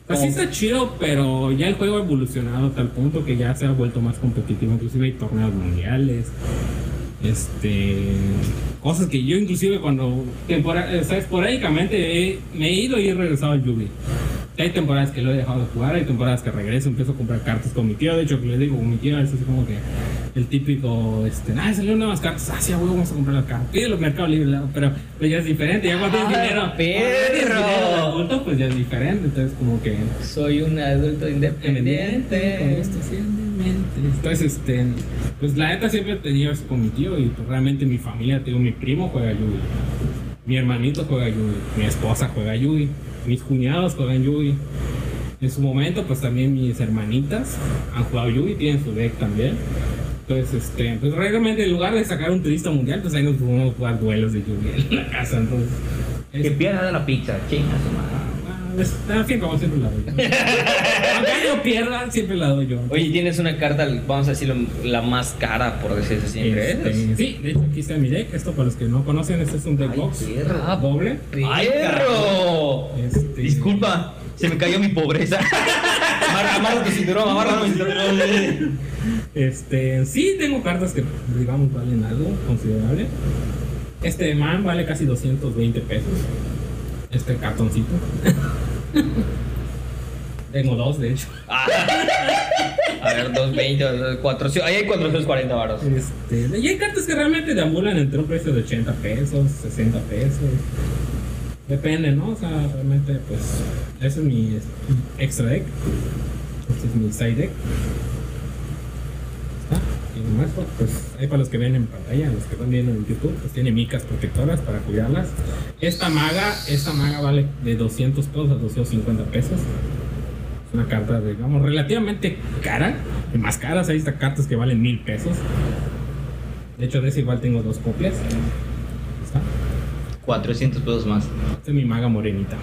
Pues sí está chido, pero ya el juego ha evolucionado a tal punto que ya se ha vuelto más competitivo. Inclusive hay torneos mundiales. Este cosas que yo inclusive cuando tempora- sea, esporádicamente he- me he ido y he regresado al Yubi. Hay temporadas que lo he dejado de jugar, hay temporadas que regreso, empiezo a comprar cartas con mi tío. De hecho, que les digo, con mi tío es así como que el típico, este, ah, salieron nuevas cartas, ah, sí, a huevo, vamos a comprar las cartas. Pídelo en Mercado Libre, ¿no? pero, pero ya es diferente. Ya cuando tienes ¡Ah, dinero, perro! cuando dinero adulto, pues ya es diferente. Entonces, como que Soy un adulto independiente. Entonces, este, pues la neta siempre he tenido eso con mi tío y pues, realmente mi familia, tengo mi primo juega Yugi, mi hermanito juega Yugi, mi esposa juega Yugi, mis cuñados juegan Yugi. En su momento, pues también mis hermanitas han jugado Yugi, tienen su deck también. Entonces, este, pues realmente en lugar de sacar un turista mundial, pues ahí nos podemos jugar duelos de Yugi en la casa. Entonces, Que es- pierda la pizza, chinga su madre. Ah, fin, como siempre la doy. Aunque yo pierda, siempre la doy yo. Oye, tienes una carta, vamos a decirlo, la más cara, por decirlo así. Este, ¿es? sí, de hecho aquí está mi deck. Esto para los que no conocen, este es un deck Ay, box perro. Ah, doble. ¡Ay, ¡Perro! Este, Disculpa, se me cayó mi pobreza. Amarra, amarra tu cinturón, amarra tu cinturón. Este, sí, tengo cartas que digamos valen algo considerable. Este man vale casi 220 pesos. Este cartoncito. tengo dos, de hecho. Ah. A ver, 220, 400. Ahí hay 440 varos. Este, y hay cartas que realmente deambulan entre un precio de 80 pesos, 60 pesos. Depende, ¿no? O sea, realmente, pues, ese es mi extra deck. Este es mi side deck. Pues, ahí para los que ven en pantalla, los que están viendo en YouTube, pues tiene micas protectoras para cuidarlas. Esta maga, esta maga vale de 200 pesos a 250 pesos. Es una carta, digamos, relativamente cara. De más caras, hay estas cartas que valen mil pesos. De hecho, de ese igual tengo dos copias. Está. 400 pesos más. Esta es mi maga morenita.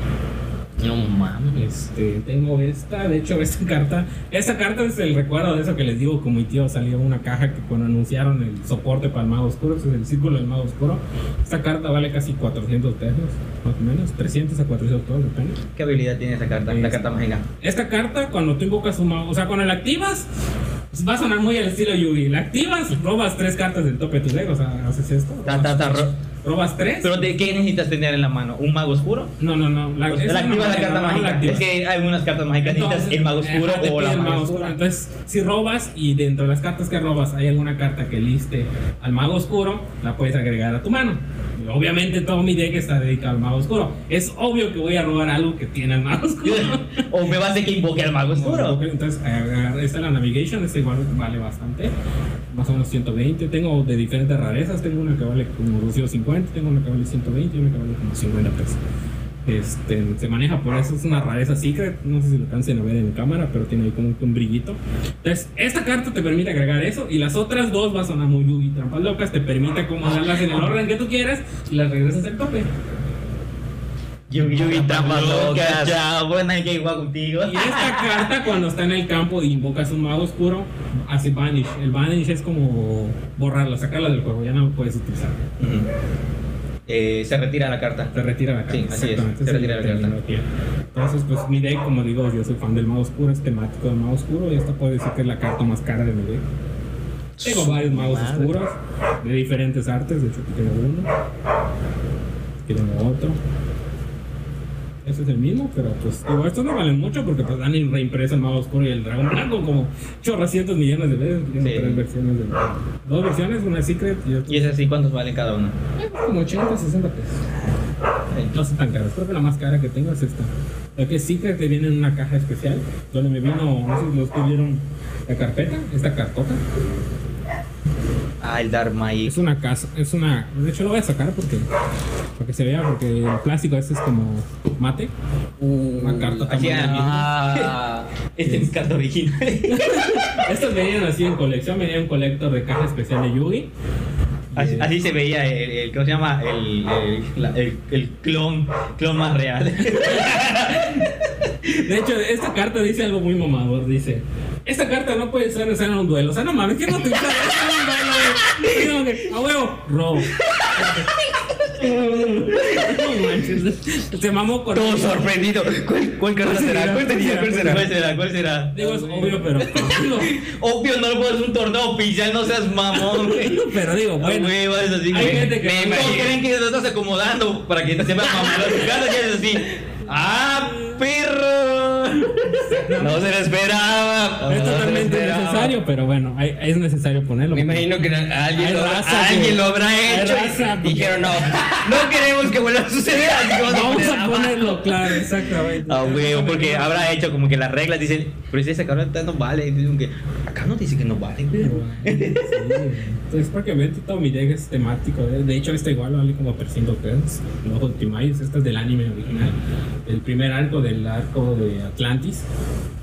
No mames. Este, tengo esta, de hecho esta carta, esta carta es el recuerdo de eso que les digo, como mi tío salió una caja que cuando anunciaron el soporte para el mago oscuro, es el círculo del mago oscuro, esta carta vale casi 400 pesos, más o menos, 300 a 400 pesos, depende. ¿Qué habilidad tiene esa carta? La Es- carta mágica. Esta carta cuando tú invocas un mago, o sea, cuando la activas, pues, va a sonar muy al estilo Yugi, la activas, robas tres cartas del tope de tu deck, o sea, haces esto, Ta, ta, robas tres. Pero ¿de qué necesitas tener en la mano? ¿Un mago oscuro? no, no, no, la, la no, activas la carta no, la mágica. activas. es que hay unas cartas mágicas necesitas Entonces, el mago oscuro ajá, o la mago oscuro. Entonces, si robas y dentro de las cartas que robas hay alguna carta que liste al mago oscuro, la puedes agregar a tu mano. Obviamente todo mi deck está dedicado al mago oscuro. Es obvio que voy a robar algo que tiene el mago oscuro. o me vas a hacer que invoque al mago oscuro. Entonces, agarra- esta es la Navigation, esta igual vale bastante. Más o menos 120. Tengo de diferentes rarezas. Tengo una que vale como 250, tengo una que vale 120 y una que vale como 50 pesos. Este, se maneja por eso, es una rareza secret. No sé si lo alcancen a ver en cámara, pero tiene ahí como un, un brillito. Entonces, esta carta te permite agregar eso. Y las otras dos va a sonar muy Yugi trampas locas. Te permite acomodarlas en el orden que tú quieras y las regresas al tope. Yugi, Yugi trampas locas. Ya, buena que igual contigo. Y esta carta, cuando está en el campo y invocas un mago oscuro, hace Vanish. El Vanish es como borrarla, sacarla del juego, ya no lo puedes utilizar. Eh, se retira la carta. Te retira la carta. Sí, así es, retira la carta. Entonces, pues mi deck, como digo, yo soy fan del mago oscuro, es temático del mago oscuro, y esta puede decir que es la carta más cara de mi deck. Tengo varios magos Madre. oscuros de diferentes artes, de hecho tengo uno, tengo otro. Ese es el mismo, pero pues digo, estos no valen mucho porque pues han reimpreso el mago oscuro y el dragón blanco como chorrocientos millones de veces. Sí. tres versiones de dos versiones, una secret y otra Y es así, ¿cuántos valen cada uno? como 80, 60 pesos. No son tan caros. Creo que la más cara que tengo es esta. La que sí que te viene en una caja especial. Donde me vino, no sé si los que vieron la carpeta, esta cartota. Ah, el Dharma y Es una casa, es una. De hecho, lo voy a sacar porque. Para que se vea, porque el plástico este es como mate. Una carta tamaño Ah, Este es mi carta original. Estos venían así en colección, venía un colector de caja especial de Yugi. Así, así se veía el, el- ¿cómo se llama? El, el, la- el- el clon, clon más real. De hecho, esta carta dice algo muy mamador. Dice: Esta carta no puede ser en un duelo. O sea, no mames, ¿qué no te en un duelo? A huevo, robo. No manches. Se mamó con todo sorprendido. ¿Cuál, cuál carta ¿Cuál será? será? ¿Cuál será? ¿Cuál será? ¿Cuál será? ¿Cuál será? Digo, es obvio, pero. Obvio, no lo puedes hacer un torneo oficial, no seas mamón, güey. pero digo, bueno. güey, así, Hay gente que Me creen que te estás acomodando para que te sepas mamón. Tu cara ya es así. ¡Ah, perro! No se lo esperaba. Es totalmente esperaba. necesario, pero bueno, hay- es necesario ponerlo. Me imagino que alguien, lo, raza que- alguien lo habrá hecho. raza y dijeron, no, no queremos que vuelva a suceder. vamos a Vamos a abajo". ponerlo, claro, exactamente. Ah, güey, porque habrá hecho como que las reglas dicen, pero si esa carta no vale, dicen que acá no dice que no vale, güey. Sí, Entonces, prácticamente todo mi deck es temático. De hecho, esta igual vale como 300 pesos. Los Ultimayos, esta es del anime original. El primer arco del arco de Atlantis.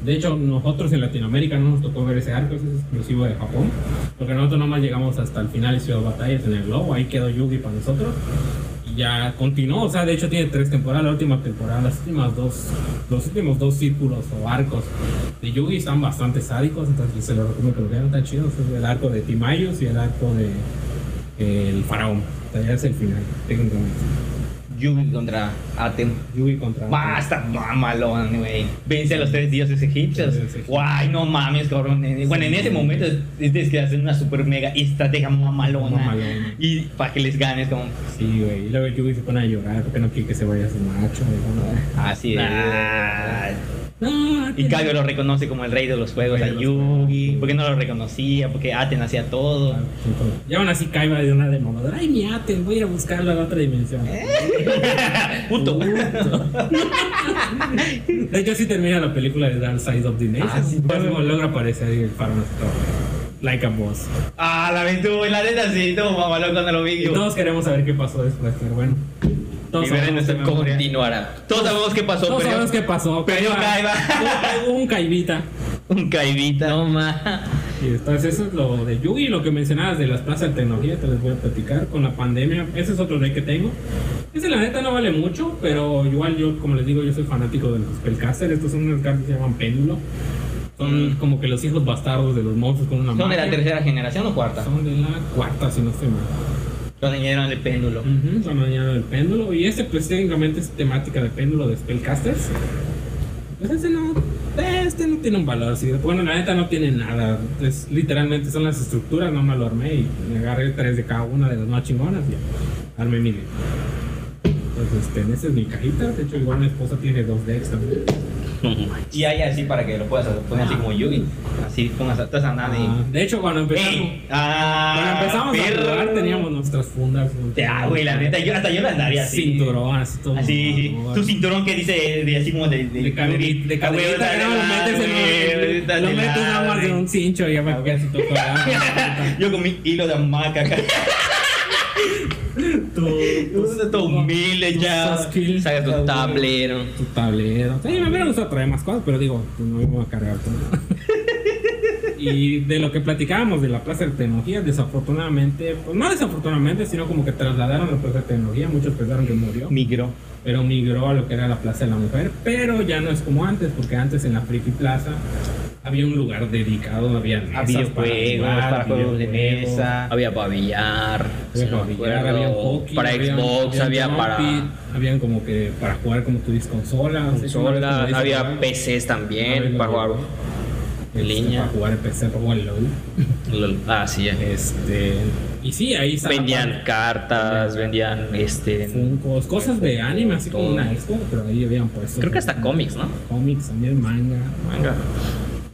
De hecho, nosotros en Latinoamérica no nos tocó ver ese arco, ese es exclusivo de Japón. Porque nosotros nomás llegamos hasta el final de Ciudad Batallas en el globo. Ahí quedó Yugi para nosotros. Y ya continuó, o sea, de hecho tiene tres temporadas. La última temporada, las últimas dos, los últimos dos círculos o arcos de Yugi están bastante sádicos, entonces se lo recomiendo que lo vean, tan chidos. Es el arco de Timayus y el arco de eh, el faraón. O sea, ya es el final, técnicamente. Yugi contra Atem. Yugi contra. Basta, mamalón, güey. Vence a los tres dioses egipcios. Guay, no mames, cabrón. Bueno, en ese momento tienes que hacer una super mega estrategia mamalona. Mamalona. Y para que les ganes, como. Sí, güey. Y luego Yugi se pone a llorar porque no quiere que se vaya su macho. Así es. Ah, No, Y Kaiba lo reconoce como el rey de los juegos a Yugi. Porque no lo reconocía, porque Aten hacía todo. Y aún así Kaiba de una demoladora. Ay, mi Aten, voy a ir a buscarlo a la otra dimensión. Puto. De hecho, así termina la película de Dark Side of the Nation. Ah, sí, Pues, pues. logra aparecer el Like a Boss. Ah, la aventura, la neta sí, todo mamalón cuando lo vi. Y todos queremos saber qué pasó después, pero bueno. Todos sabemos. Continuará. Todos sabemos qué pasó, todos pero sabemos qué pasó. Kaiba. Hubo un Kaibita. un caibita. No ma. Y entonces eso es lo de Yugi, lo que mencionabas de las plazas de tecnología, te les voy a platicar. Con la pandemia, ese es otro rey que tengo. Ese la neta no vale mucho, pero igual yo, como les digo, yo soy fanático de los spellcasters. Estos son unos cartas que se llaman péndulo. Son Mm. como que los hijos bastardos de los monstruos con una ¿Son de la magia. tercera generación o cuarta? Son de la cuarta, si no estoy mal. Los niñeros del péndulo. Ujú, Son añadido del péndulo. Y este, pues técnicamente es temática de péndulo de spellcasters. Pues ese no. Este no tiene un valor. Sí. Bueno, la neta no tiene nada. Es, literalmente son las estructuras. No me lo armé y me agarré tres de cada una de las más chingonas y. Armé mi deck. Entonces, este, esa es mi cajita. De hecho, igual mi esposa tiene dos decks también. Y hay así para que lo puedas poner así como Yugi. Así pongas a nadie. Ah, de hecho, cuando empezamos. ¡Ah! cuando empezamos a jugar, teníamos nuestras fundas. Ya, güey, la neta, yo, hasta yo la andaría así. Cinturón, así todo. Así, tu cinturón que dice de, así como de... De cadenita, de Ah, cadenita, no lo metes en un, lo metes nada más de un cincho y ya me quedas así todo. Yo con mi hilo de hamaca acá. Tu- Todo humilde tus ya. Saca tu tablero. tu tablero. Sí, me hubiera gustado traer más cosas, pero digo, pues no me voy a cargar todo. Y de lo que platicábamos de la Plaza de Tecnología, desafortunadamente, pues no desafortunadamente, sino como que trasladaron la Plaza de Tecnología, muchos pensaron que murió. Micro. pero migró a lo que era la Plaza de la Mujer, pero ya no es como antes, porque antes en la Friki Plaza había un lugar dedicado, había mesas A videojuegos, para, juegos de videojuegos, mesa. Había para billar. había para billar, había hockey, para había- Xbox, había para habían como que para jugar como tú dices consolas, había PCs también Había para jugar este, en línea. para jugar en PC, para jugar LOL. LOL. Ah, sí, ya. Este, y sí, ahí Vendían para- cartas, vendían este. Funkos, cosas de anime, así como una expo, pero ahí habían puesto. Creo que hasta cómics, ¿no? Cómics, también manga. Manga.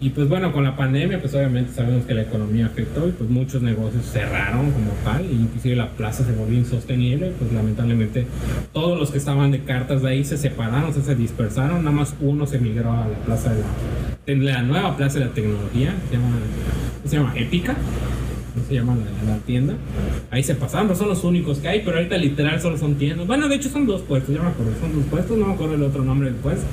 Y pues bueno, con la pandemia, pues obviamente sabemos que la economía afectó y pues muchos negocios cerraron como tal, e inclusive la plaza se volvió insostenible, pues lamentablemente todos los que estaban de cartas de ahí se separaron, o sea, se dispersaron, nada más uno se migró a la plaza de la, de la nueva plaza de la tecnología, se llama, se llama Épica. Se llama la, la tienda. Ahí se pasaron, no son los únicos que hay, pero ahorita literal solo son tiendas. Bueno, de hecho son dos puestos, ya me acuerdo, son dos puestos, no me acuerdo el otro nombre del puesto.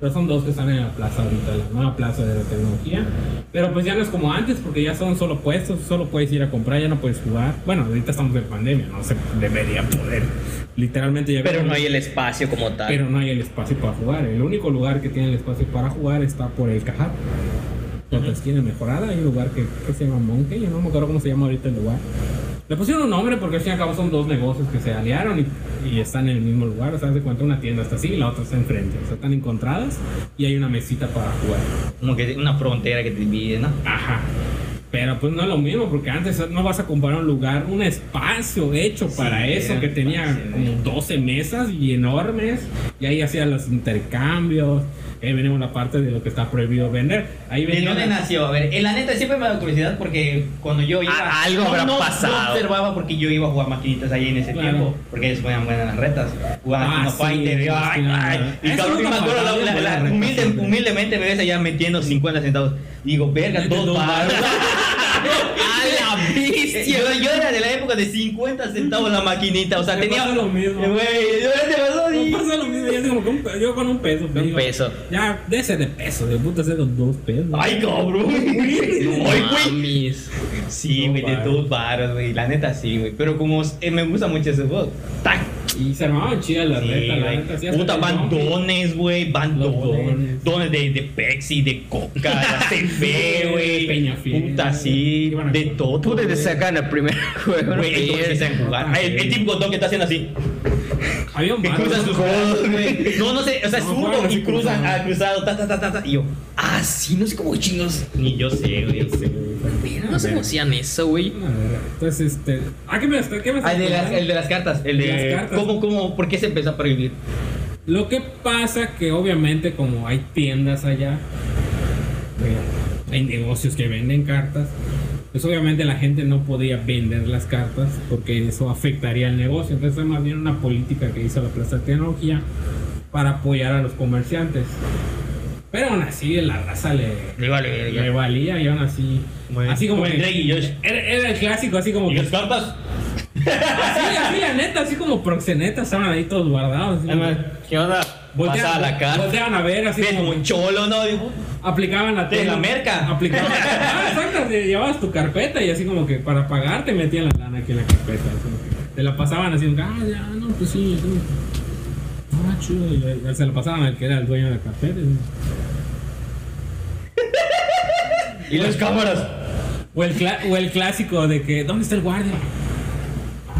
Pero son dos que están en la plaza ahorita, la nueva plaza de la tecnología. Pero pues ya no es como antes, porque ya son solo puestos, solo puedes ir a comprar, ya no puedes jugar. Bueno, ahorita estamos en pandemia, no se debería poder. Literalmente ya Pero no hay el espacio como tal. pero no hay el espacio para jugar. El único lugar que tiene el espacio para jugar está por el Cajar. La otra esquina mejorada. Hay un lugar que, que se llama Monkey. Yo no me acuerdo cómo se llama ahorita el lugar. Le pusieron un nombre porque al fin y al cabo son dos negocios que se aliaron y, y están en el mismo lugar. O sea, se cuenta una tienda está así y la otra está enfrente. O sea, están encontradas y hay una mesita para jugar. Como que una frontera que te divide, ¿no? Ajá. Pero pues no es lo mismo, porque antes no vas a comprar un lugar, un espacio hecho para Sí, eso, era que tenía espacio, como ¿eh? 12 mesas y enormes, y ahí hacían los intercambios, ahí venimos la parte de lo que está prohibido vender. Ahí ¿De dónde nació? A ver, en la neta siempre me da curiosidad porque cuando yo iba. Ah, algo habrá no, no, pasado. No observaba porque yo iba a jugar maquinitas ahí en ese Claro. tiempo. Porque se ponían buenas las retas. Jugaban Ah, sí, Fighter. ay, sí, ay. Y Eso cabrón, me acuerdo, la- la- la- humilde- humildemente me ves allá metiendo 50 centavos. Digo, verga, dos baros. ¡A la bestia! Yo, yo era de la época de 50 centavos la maquinita. O sea, Me tenía. pasa lo mismo. Eh, Güey, yo pasa lo mismo, como yo con un peso. Un digo, peso. Ya, de ese de peso, de puta ese de dos pesos. Ay, cabrón. Ay, güey. Mamis. Sí, güey, de dos varos, güey. La neta sí, güey. Pero como eh, me gusta mucho ese juego. ¡Tac! Y se armaban chidas las Sí, retas, la güey. neta. sí, Puta, el van zombie. dones, güey. Van Los dones. de, de Pepsi, de Coca, de CP, güey. Peñafiel. Puta, sí. A- De todo. Tú desde güey. sacan el primer juego. Güey, se saben jugar. Ah, El, el típico don que está haciendo así. Había un Que vato, cruza ¿no? sus codos, güey. No, no sé. O sea, es No, zurdo y cruzan. cruzado. Ah, cruzado. Ta, ta, ta, ta, ta. Y yo. Ah, sí, no sé cómo chingos. Ni yo sé, güey. No sé cómo hacían eso, güey. Entonces, este. ¿Ah, qué me, qué me Ah, el de, las, el de las cartas. El De de. las cartas. ¿Cómo, cómo, por qué se empezó a prohibir? Lo que pasa que obviamente como hay tiendas allá, eh, hay negocios que venden cartas, pues obviamente la gente no podía vender las cartas porque eso afectaría el negocio. Entonces es más bien una política que hizo la Plaza de Tecnología para apoyar a los comerciantes. Pero aún así la raza le, Le vale le valía y aún así... Bueno, así como que- y Josh. era, era el clásico, así como ¿Y que... las cartas? Así, así la neta, así como proxenetas estaban ahí todos guardados. así ¿Qué onda? Voltean- Pasaba la carta. Volteaban a ver así como un cholo, ¿no? Dijo, aplicaban la De la merca. Aplicaban. ah, exacto, llevabas tu carpeta y así como que para pagar te metían la lana aquí en la carpeta. así te la pasaban así, ah, ya, no, pues sí, sí. Ah, chido. Y se la pasaban al que era el dueño de la carpeta. Y las cámaras. O el, o el clásico de que, ¿dónde está el guardia?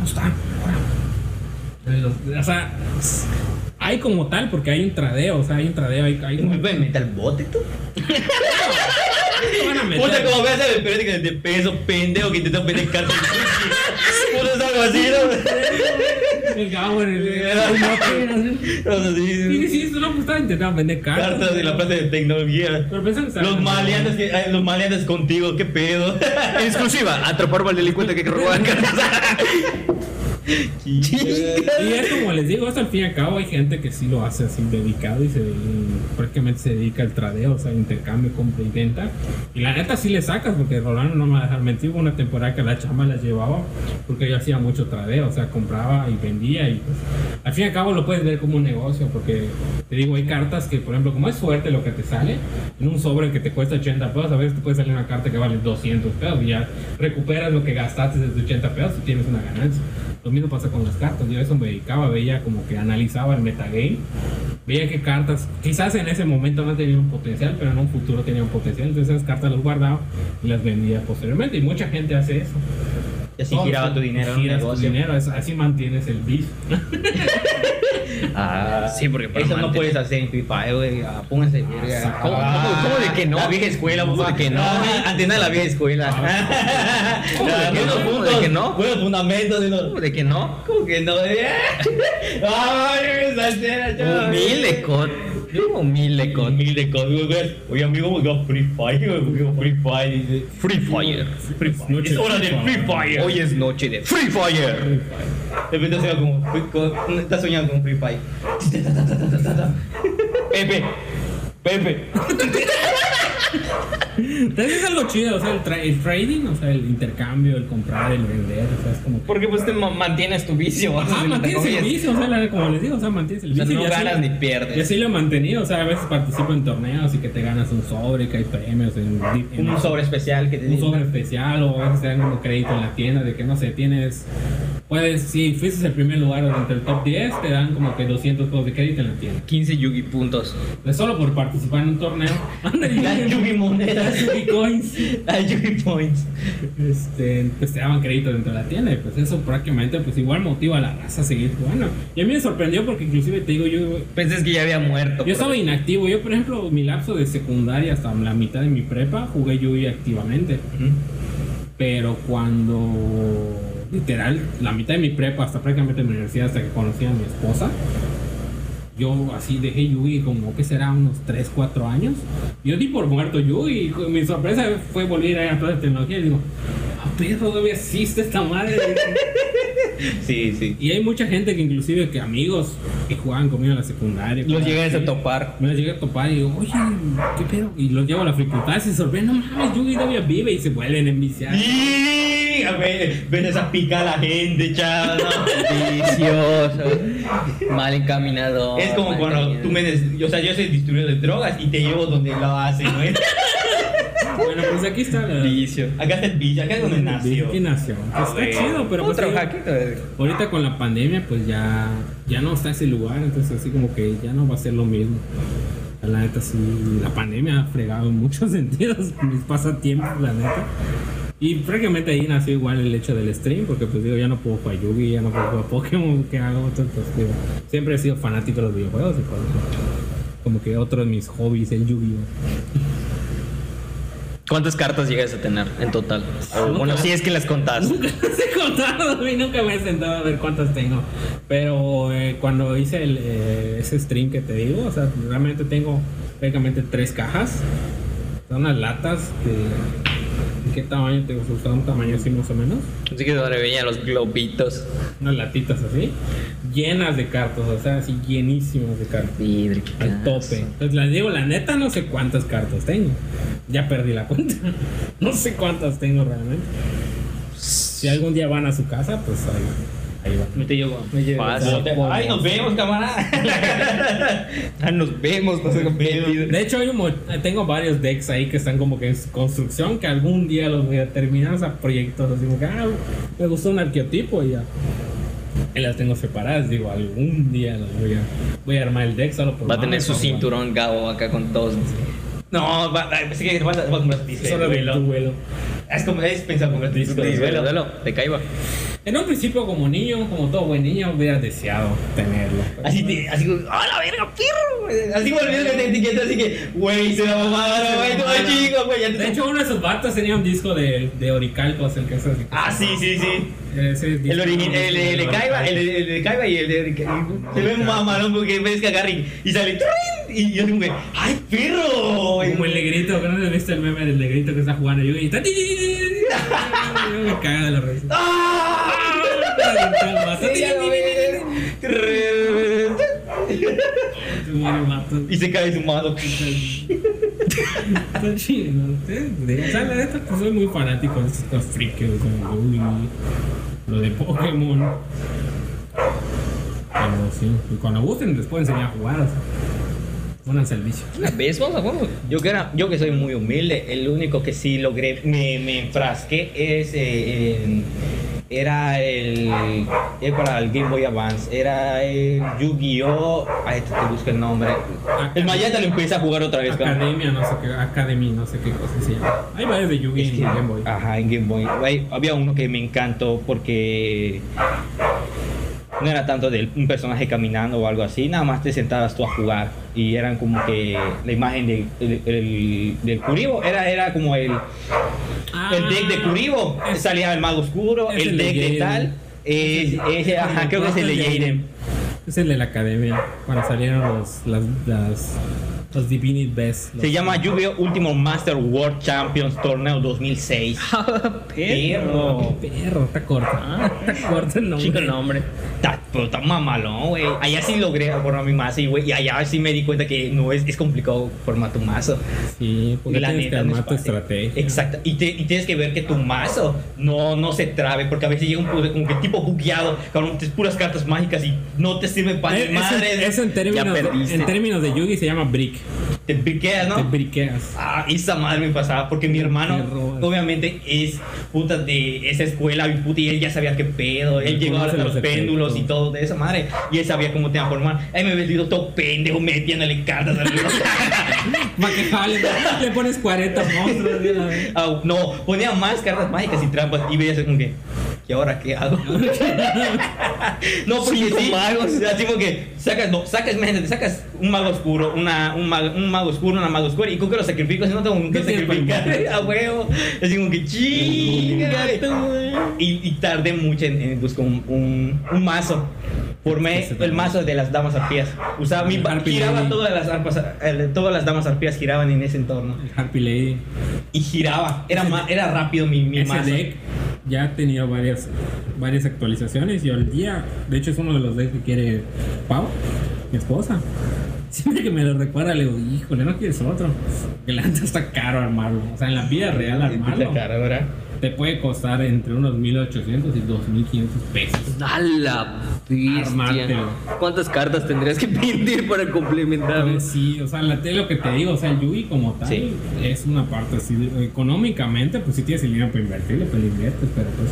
¿Dónde está? Ahora. O sea, hay como tal, porque hay un tradeo, o sea, hay un tradeo, hay, hay ¿Me pueden meter al bote tú? Puta, como veas el periódico de peso, pendejo, que intenta vender cartas. Puta, es algo así, ¿no? El gabo en el- Sí, sí, sí, eso no, pues estaba intentando vender cartas. Cartas de la plaza de tecnología. Pero pensan que Los maleantes, que, ay, los maleantes contigo, qué pedo. Exclusiva, atrapar al delincuente que robó cartas. Y es como les digo, hasta al fin y al cabo hay gente que sí lo hace así dedicado y se y prácticamente se dedica al tradeo, o sea, intercambio, compra y venta. Y la neta sí le sacas, porque Rolando no me va a dejar mentir, una temporada que la chama las llevaba, porque ella hacía mucho tradeo, o sea, compraba y vendía y pues al fin y al cabo lo puedes ver como un negocio, porque te digo, hay cartas que, por ejemplo, como es suerte lo que te sale, en un sobre que te cuesta 80 pesos, a veces te puede salir una carta que vale 200 pesos y ya recuperas lo que gastaste desde 80 pesos y tienes una ganancia. Lo mismo pasa con las cartas. Yo a eso me dedicaba, veía como que analizaba el metagame, veía qué cartas, quizás en ese momento no tenían un potencial, pero en un futuro tenían un potencial. Entonces esas cartas las guardaba y las vendía posteriormente. Y mucha gente hace eso. Y así giraba tu dinero Giras tu dinero, así mantienes el vicio. Ah, Sí, porque para Eso no puedes hacer en Free Fire, güey. Ah, Pónganse verga. ¿Cómo- cómo- cómo de que no? La vieja escuela, ¿Cómo de que no? Ah, Antena de la vieja escuela. ¿Cómo de que no? ¿Cómo de que no? Buenos fundamentos. ¿Cómo de que no? ¿Cómo que no? Ay, salsera, chaval. Humilde cot. Humilde cot. Humilde con. Oye, amigo, juega Free Fire, Free Fire. Dice. Free Fire. Free Fire. Es hora de Free Fire. Hoy es noche de Free Fire. De repente sueña como, como- estás soñando con Free Fire. Pepe, Pepe. Entonces es algo chido, o sea, el, tra- el trading, o sea, el intercambio, el comprar, el vender, o sea, es como que... Porque pues te ma- mantienes tu vicio. Ajá, mantienes el vicio, o sea, la- como les digo, o sea, mantienes el O sea, vicio. no y así- ganas ni Y pierdes. así lo he mantenido, o sea, a veces participo en torneos y que te ganas un sobre, que hay premios en, en- Un sobre especial que te un dice. sobre especial o a veces te dan un crédito en la tienda de que no sé, tienes puedes si fuiste el primer lugar entre el top 10 te dan como que 200 pesos de crédito en la tienda. 15 Yugi puntos. Es solo por participar en un torneo. Yugi monedas. Yugi coins. Las Yugi points. Este, pues te daban crédito dentro de la tienda y pues eso prácticamente pues igual motiva a la raza a seguir jugando. Y a mí me sorprendió porque inclusive te digo yo Pensé que ya había muerto. yo estaba inactivo. Yo, por ejemplo, mi lapso de secundaria hasta la mitad de mi prepa jugué Yugi activamente. Pero cuando literal la mitad de mi prepa hasta prácticamente mi universidad hasta que conocí a mi esposa, yo así dejé Yugi como que será unos 3, 4 años. Yo di por muerto Yugi y mi sorpresa fue volver a a toda la tecnología y digo, ah, perro, todavía existe esta madre. Sí, sí. y hay mucha gente que inclusive que amigos que jugaban conmigo en la secundaria. Los llegas a topar. me los llegué a topar y digo, oye, ¿qué pedo? Y los llevo a la facultad, se sorprenden, no mames, Yugi todavía vive y se vuelven a enviciar. Ver, ves esa pica a la gente, chaval. Vicioso. Mal encaminado. Es como cuando encaminado. tú me des, o sea, yo soy distribuidor de drogas y te llevo donde lo hacen, ¿no? Bueno, pues aquí está la... Vicio. Acá está el bicho, acá es donde nació. Aquí nació. Que está güey. chido, pero pues Otro eh. ahorita con la pandemia pues ya, ya no está ese lugar, entonces así como que ya no va a ser lo mismo. La neta sí, la pandemia ha fregado en muchos sentidos mis pasatiempos, la neta. Y prácticamente ahí nació igual el hecho del stream, porque pues digo, ya no puedo jugar Yugi, ya no puedo jugar Pokémon, ¿qué hago? Entonces, digo, siempre he sido fanático de los videojuegos y pues, como que otro de mis hobbies, el Yugi. ¿Cuántas cartas llegas a tener en total? Nunca. bueno, si es que las contás. Nunca las he contado y nunca me he sentado a ver cuántas tengo. Pero eh, cuando hice el, eh, ese stream que te digo, o sea, realmente tengo prácticamente tres cajas. Son unas latas de. ¿De ¿Qué tamaño te gusta? Un tamaño así más o menos. Así que ahora veían los globitos. Unas latitas así. Llenas de cartas, o sea, así llenísimas de cartas. Qué Al tope. Entonces les digo, la neta, no sé cuántas cartas tengo. Ya perdí la cuenta. No sé cuántas tengo realmente. Si algún día van a su casa, pues ahí, ahí va. Me te llevo. Me llevo. Fácil. Ay, nos vemos, camarada. Nos vemos, no sé qué. De hecho, hay un tengo varios decks ahí que están como que en construcción que algún día los voy a terminar. O sea, proyectos así como que, ah, me gustó un arqueotipo y ya. Y las tengo separadas. Digo, algún día los voy a, voy a armar el deck solo por Va a tener su cinturón Gabo acá con todos. No, va, va, que vas a, vas a comprar Solo tu duelo. Vuelo. Es como es pensar comprar tu disco de Duelo, duelo. duelo, te caiba. En un principio, como niño, como todo buen niño, hubiera deseado tenerlo. Así, te, así como, ¡ah, la verga, perro! Así volviendo que te etiqueta, así que, güey, se la mamada, güey, todo chico, güey. De hecho, uno de sus vatos tenía un disco de, de Oricalcos, el que es así. Ah, sí, sí, sí. El, origi- no el, de- el de Kaiba, el, de- el de y el de Se ve mamalón porque ves que agarra y, y sale ¡trin! Y yo digo, ¡ay, perro! Como el negrito, que no has visto el meme del negrito que está jugando y está. Yo me caga de la risa. ¡Ah! Y se cae su mano. Está chido, O sea, la neta, pues soy muy fanático de estos frikis, o sea, Yugi, lo de Pokémon. Pero sí, y cuando gusten les puedo enseñar a jugar, o sea, pónganse al vicio. Una vez, vamos a jugar. Yo que, era, yo que soy muy humilde, el único que sí logré, me, me enfrasqué es. eh, en- era el, eh, para el Game Boy Advance, era el Yu-Gi-Oh! Te, te busco el nombre. El Mayata lo empieza a jugar otra vez. Academia, no sé qué, Academy, no sé qué cosa se llama. Hay varios de Yugi Es en Game Boy. Ajá, en Game Boy. Hay- había uno que me encantó porque no era tanto de un personaje caminando o algo así, nada más te sentabas tú a jugar y eran como que la imagen de- del- del- del Kuribo era, era como el, el deck de Kuribo, Ah, es- salía el mago oscuro, es el el de deck de tal, es- ese, ajá, creo que es el de Jaden. Es el de la academia, cuando salieron los, las, las, los Divinity Best. los- Se llama Yu-Gi-Oh! Ultimate Master World Champions Torneo 2006. Perro. Perro, está corto. Está corto el nombre. Chico el nombre. Está, pero está mamalón, güey. Allá sí logré formar mi mazo, y, güey. Y allá sí me di cuenta que no es, es complicado formar tu mazo. Sí, porque La tienes que neta, no es armar tu fácil. estrategia. Exacto. Y, te- y tienes que ver que tu mazo no, no se trabe, porque a veces llega un como que tipo bugueado, cabrón, tienes puras cartas mágicas y no te sirve para Eso, madre. eso en, términos, en términos de Yugi se llama brick. Te piqueas, Te ¿no? briqueas. Ah, esa madre me pasaba porque mi hermano obviamente es puta de esa escuela y puta y él ya sabía qué pedo, él llegaba hasta los los péndulos y todo de esa madre y él sabía cómo te transformar. Ahí me he vestido todo pendejo metiéndole cartas al Para que jale, le pones 40 monstruos. Ah, no, ponía más cartas mágicas y trampas y veías como que ¿y ahora qué hago? no, porque Cinco sí, magos. así como que sacas, no, sacas, imagínate, sacas un mago oscuro, una, un, mago, un mago oscuro, una mago oscura, y con que lo sacrifico, si no tengo con qué sacrificar, a huevo, así como que chinga, y, y tardé mucho en, en buscar un, un, un mazo. Formé el mazo de las damas arpías. Usaba mi giraba todas las arpas, todas las damas arpías giraban en ese entorno El Harpy Lady. y giraba. Era más, era rápido mi, mi Ese mazo. deck ya ha tenido varias, varias actualizaciones y hoy día, de hecho, es uno de los decks que quiere Pau, mi esposa. Siempre que me lo recuerda, le digo, híjole, no quieres otro. Que la neta está caro armarlo. O sea, en la vida real armarlo La cara, ¿verdad? Te puede costar entre unos 1800 y 2500 pesos. A la bestia. ¿Cuántas cartas tendrías que pedir para complementar? Pues sí, o sea, la, es lo que te digo, o sea, el Yui como tal Sí. es una parte así, de- económicamente, pues sí tienes el dinero para invertirle, pues le inviertes, pero pues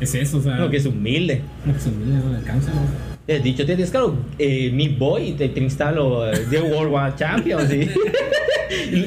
es eso, o sea, No, que es humilde. no, pues, mira, no le alcanza, ¿no? He dicho, te descargo eh, mi boy y te, te instalo eh, The World War Champions. ¿sí?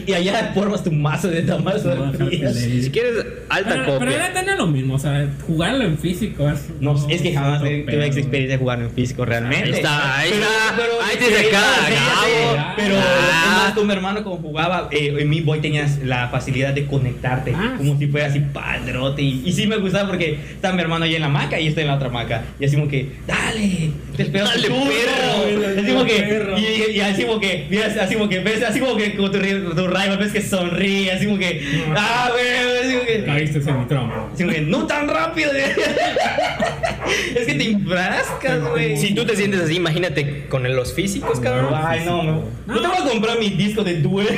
Y, allá formas tu mazo de No, leer. Si quieres alta Pero, pero copia. no es lo mismo, o sea, jugarlo en físico es. No, es que jamás tuve pedo, experiencia de jugar en físico realmente. Ahí está, ahí Pero- está. pero- ahí te saca no, Pero Ah. es más, con mi hermano como jugaba, eh, en mi boy tenías la facilidad de conectarte, Ah, como si fuera así padrote. Y, y sí me gustaba porque está mi hermano ahí en la maca y yo estoy en la otra maca. Y así como que, dale, te espero Dale, turno". perro. Así como que, Perro. y, así como que, así como que, ves, así como que con tu, tu rival ves que sonríe, así como que, ah, güey, así como que. Caíste en mi trompo. Así como que, no tan rápido. es que te enfrascas, güey. Si tú te sientes así, imagínate con los físicos, cabrón. Ay, no, no. No. Yo te voy a comprar mi disco de duelo.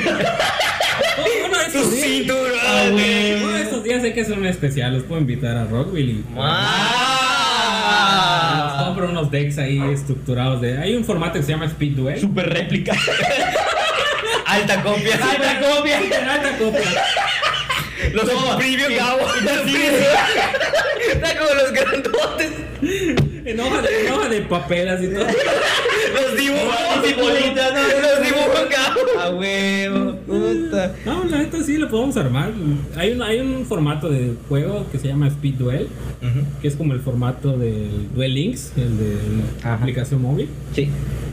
Uno de estos días. cinturón. Ah, güey. Uno de estos días sé que son especiales. Los puedo invitar a Rockville y. Ah. Compro unos decks ahí estructurados de. Hay un formato que se llama Speed Duel. Super réplica. Alta copia. Alta copia. Alta copia. Los y- Gabo. Está como los grandotes. En hoja de, en hoja de papel así todo. Los dibujos. Y bolitas, no, Los dibujos Gabo. A huevo, puta. No, la neta sí lo podemos armar. Hay un, hay un formato de juego que se llama Speed Duel, que es como el formato del Duel Links, el de la aplicación móvil. Sí.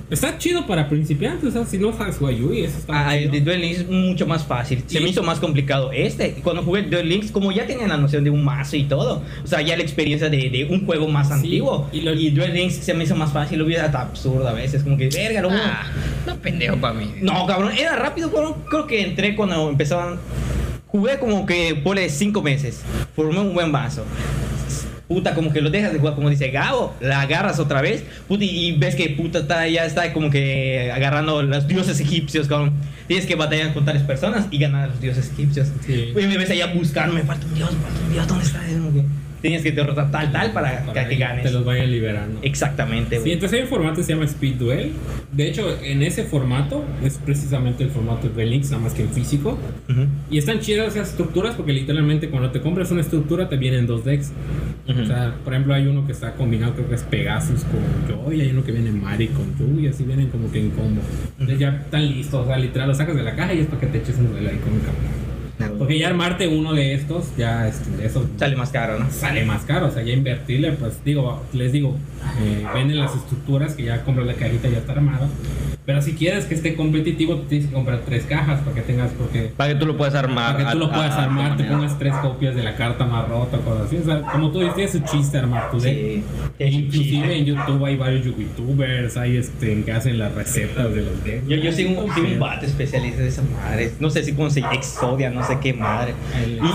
Está chido para principiantes, o sea, si no sabes jugar Yui, eso está Ah, el chido. de Duel Links es mucho más fácil. Se Y- me hizo más complicado este. Cuando jugué Duel Links, como ya tenía la noción de un mazo y todo, o sea, ya la experiencia de, de un juego más Sí, antiguo. y Duel Links se me hizo más fácil, lo hubiera hasta absurdo a veces. Como que, verga, lo Ah, no pendejo para mí. No, cabrón, era rápido. Creo, creo que entré cuando empezaban. Jugué como que por cinco meses. Formé un buen vaso. Puta, como que lo dejas de jugar, como dice Gabo, la agarras otra vez, puta, y, y ves que puta está, ya está como que agarrando los dioses egipcios, cabrón. Tienes que batallar con tales personas y ganar a los dioses egipcios. Sí. Y me ves allá buscando, me falta un dios, me falta un dios, ¿dónde está? Que Tienes que derrotar tal, tal para, para que ganes. te los vayan liberando. Exactamente, Sí, güey. entonces hay un formato que se llama Speed Duel. De hecho, en ese formato es precisamente el formato de Links, nada más que en físico. Ujú. Y están chidas esas estructuras porque literalmente cuando te compras una estructura te vienen dos decks. Ujú. O sea, por ejemplo, hay uno que está combinado, creo que es Pegasus con Joy, hay uno que viene Mari con Yu y así vienen como que en combo. Entonces ya están listos, o sea, literal lo sacas de la caja y es para que te eches un duelo ahí con un campeón. Porque ya armarte uno de estos, ya este, eso Sale más caro, ¿no? sale más caro, o sea, ya invertirle, pues digo, les digo, eh, venden las estructuras que ya compras la cajita ya está armada. Pero si quieres que esté competitivo, tienes que comprar tres cajas para que tengas, porque Para que tú lo puedas armar. para que tú a- lo puedas a- a armar, te manera. pongas tres copias de la carta más rota, cosas así. O sea, como tú dices, tiene su chiste armar tu deck. Sí. Inclusive en YouTube hay varios youtubers, hay este, que hacen las recetas de los decks. Yo, yo soy un, soy un vato especialista de esa madre. No sé si se Exodia, no sé qué madre. El- Y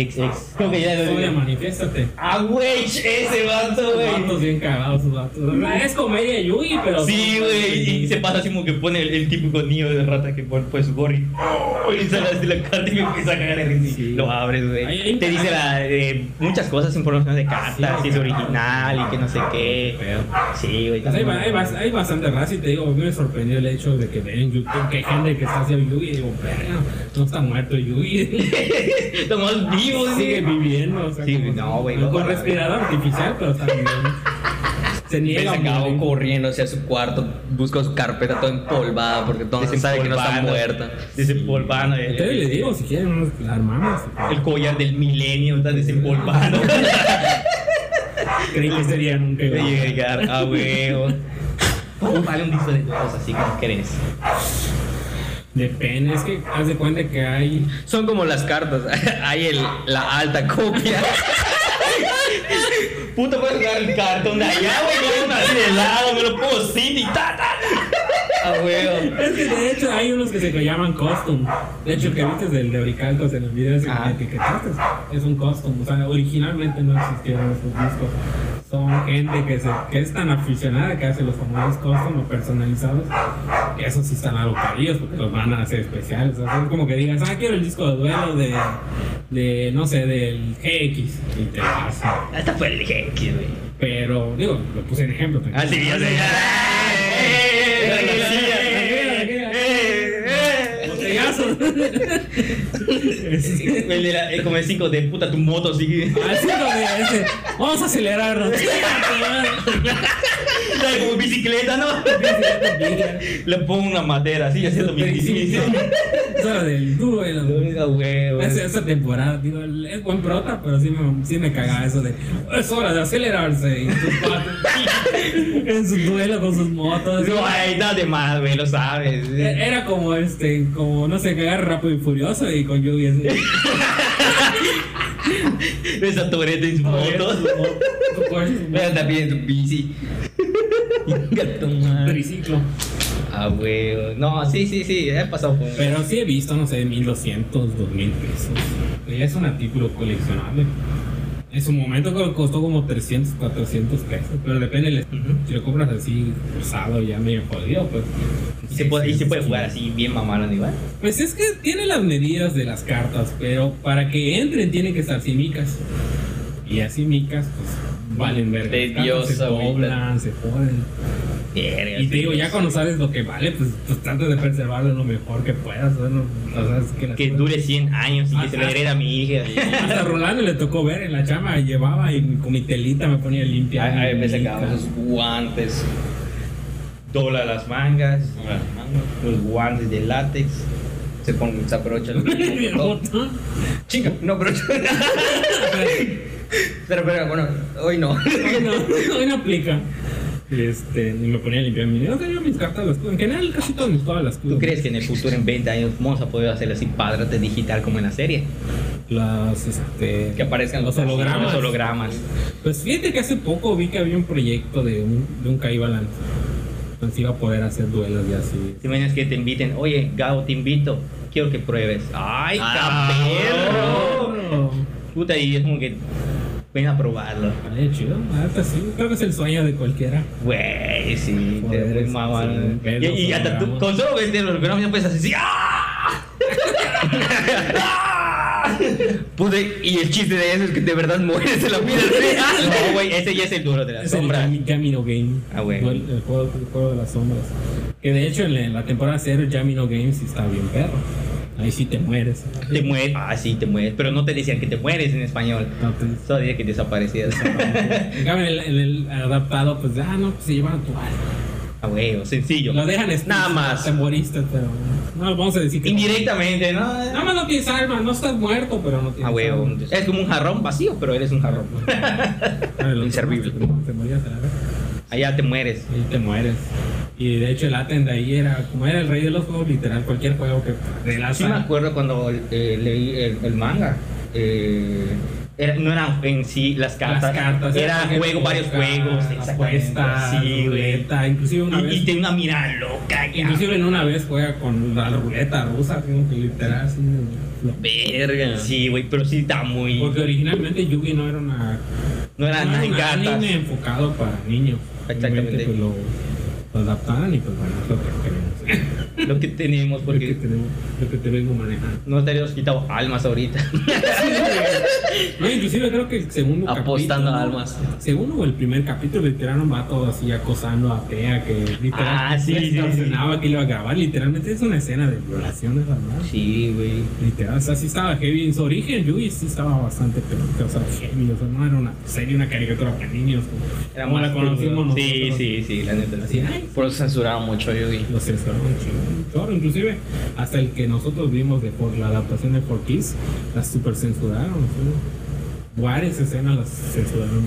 ex, ex. Creo que ya Oye, manifiéstate. Ah, güey, ese vato, güey. Vatos bien cagados, vatos. Es comedia Yugi, pero. Sí, güey, y se pasa así como que pone el, el típico niño de rata que pone pues y, ¡oh! y sale así la carta y me empieza a cagar y Sí. Lo abres, güey. Te dice la, eh, muchas cosas, información de cartas, Sí, si es original y que no sé qué. Pero- Sí, güey. Pues hay, ba- hay, bas- hay bastante raza y te digo, me sorprendió el hecho de que ven en YouTube que hay gente que está haciendo Yugi y digo, no está muerto Yugi. Estamos vivos, Sigue sí. viviendo. O sea, Sí, como- no, güey, Con no. respirador artificial, pero está viviendo. Se niega acabó corriendo hacia su cuarto, busca su carpeta toda empolvada porque todo mundo sabe que no está muerta. Desempolvando. el- Entonces les digo, si quieren, nos la armamos. El collar del milenio está desempolvando. Creí que sería nunca. Llegar a huevo. ¿Cómo vale un disco de dos así como crees? Depende, es que haz de cuenta que hay. Son como las cartas. Hay el, la alta copia. Puta, puedes jugar el cartón de allá, güey, con uno así de lado, me lo pongo Cindy, ta, ta. A huevo. Es que de hecho hay unos que se llaman custom. De hecho, que viste del de Bricalcos en el video ese Ajá. que etiquetaste es un custom. O sea, originalmente no existieron esos discos. Son gente que, se, que es tan aficionada que hace los famosos custom o personalizados. Que esos sí están algo carillos porque los van a hacer especiales. O sea, es como que digas, ah, quiero el disco de duelo de, de no sé, del GX. Y te hacen. Hasta fue el X, güey. Pero, digo, lo puse en ejemplo. Ah, sí, ya sé. El de la, eh, como el 5 de puta tu moto, sí. Así ese, vamos a acelerarnos. ¿Sabes? Como bicicleta, ¿no? Le pongo una madera así haciendo mi Eso era del duelo. Oiga, huevo. Esa, esa temporada, digo, es buen prota, pero sí me, sí me cagaba eso de es hora de acelerarse y sus en su duelo con sus motos. No, hay nada de más, güey, lo sabes. E- Era como este, como no sé, cagar rápido y furioso y con lluvia así. Esa Tourette en sus motos. Pero también tu bici. Triciclo. Ah, huevo. No, sí, sí, sí, he pasado por. Pero sí he visto, no sé, 1200, 2000 pesos. Ya es un artículo coleccionable. En su momento costó como 300, 400 pesos. Pero depende, del- si lo compras así, usado, ya medio jodido, pues. Y se puede, y se puede jugar sí. así bien mamalo, igual. Pues es que tiene las medidas de las cartas, pero para que entren tienen que estar sin micas. Y así micas, pues valen verga. Se doblan, se joden. Y te digo, ya cuando sabes lo que vale, pues, pues trata de preservarlo lo mejor que puedas. ¿no? O sea, es que, las Que cosas- dure 100 años y que se le hereda a mi hija. Hasta Rolando le tocó ver en la chama, llevaba y con mi telita me ponía limpia. A, a mi veces mica. sacamos sus guantes. Dobla las mangas, los guantes de látex. Se pone, se abrocha el botón. Chica, no, pero. pero, pero, bueno, hoy no. Hoy no, hoy no aplica. Este, me ponía a limpiar mi No tenía mis cartas, las. En general, casi todas mis todas las. ¿Tú crees que en el futuro, en 20 años, vamos a poder hacer así padrate digital como en la serie? Las, este. Que aparezcan los los hologramas. Pues fíjate que hace poco vi que había un proyecto de un, de un Kai Balance. Entonces iba a poder hacer duelos y así. Si imaginas que te inviten, oye, Gabo, te invito, quiero que pruebes. ¡Ay, Ah! Puta, y es como que ven a probarlo. Ay, chido. La neta sí. Creo que es el sueño de cualquiera. Güey, sí, te Joder, sí, mamando. sí, Y, y hasta tú, con solo ver los hologramas ya puedes así. ¡ah! ¡Ah! Pude, y el chiste de eso es que de verdad mueres en la vida real. No, güey, ese ya es el duro de las Es el sombras. Yami- Yamino Game. Ah, bueno. El, el juego, el juego de las sombras. Que de hecho en la, en la temporada 0 Yamino Game sí está bien perro. Ahí sí te mueres. Te mueres. Ah, sí, te mueres. Pero no te decían que te mueres en español. No, te- Solo decía que desaparecías. En cambio, el, el adaptado, pues, ah, no, pues se llevan tu alma. Ah, güey, sencillo. Lo dejan explícito, Nada más. Te moriste, pero. No, vamos a decir que. Indirectamente, ¿no? Nada más no tienes alma, no estás muerto, pero no tienes Ah, huevo. alma. Es como un jarrón vacío, pero eres un jarrón. Inservible. Te morías a la vez. Allá te mueres. Y te mueres. Y de hecho el Aten de ahí era, como era el rey de los juegos, literal, cualquier juego que de la Sí me acuerdo cuando eh, leí el, el manga. eh, era- no eran en sí las cartas. Las cartas. Era juego, varios juegos. Apuestas, Sí, ruleta, inclusive una Y, vez. y tiene una mirada loca ya. Inclusive en una vez juega con la ruleta rusa, como que literal así. lo- Verga. Sí, güey, pero sí está muy. Porque originalmente Yugi no era una No era no nada era en un cartas. anime enfocado para niños. Exactamente. Pues, lo, lo adaptaron y pues bueno, es lo que tenemos, Lo que porque tenemos, lo que te vengo manejando. no te habíamos quitado almas ahorita. No, inclusive creo que el segundo Apostando capítulo, almas. Segundo o el primer capítulo literal un vato así acosando a Tea que literal Ah, sí, sí, sí. que iba a grabar. Literalmente es una escena de violación esa ¿no? Sí, güey. Literal, o sea, sí estaba heavy. En su origen, Yugi sí estaba bastante pero, o sea, heavy. O sea, no era una serie, una caricatura para niños como, Era como la conocimos Sí, nosotros. sí, sí, la neta. Así, ay, Por eso censuraron mucho Yugi. Lo censuraron chingón. Inclusive hasta el que nosotros vimos de por la adaptación de For Kids, las super censuraron. ¿sí? Varias escenas las censuraron.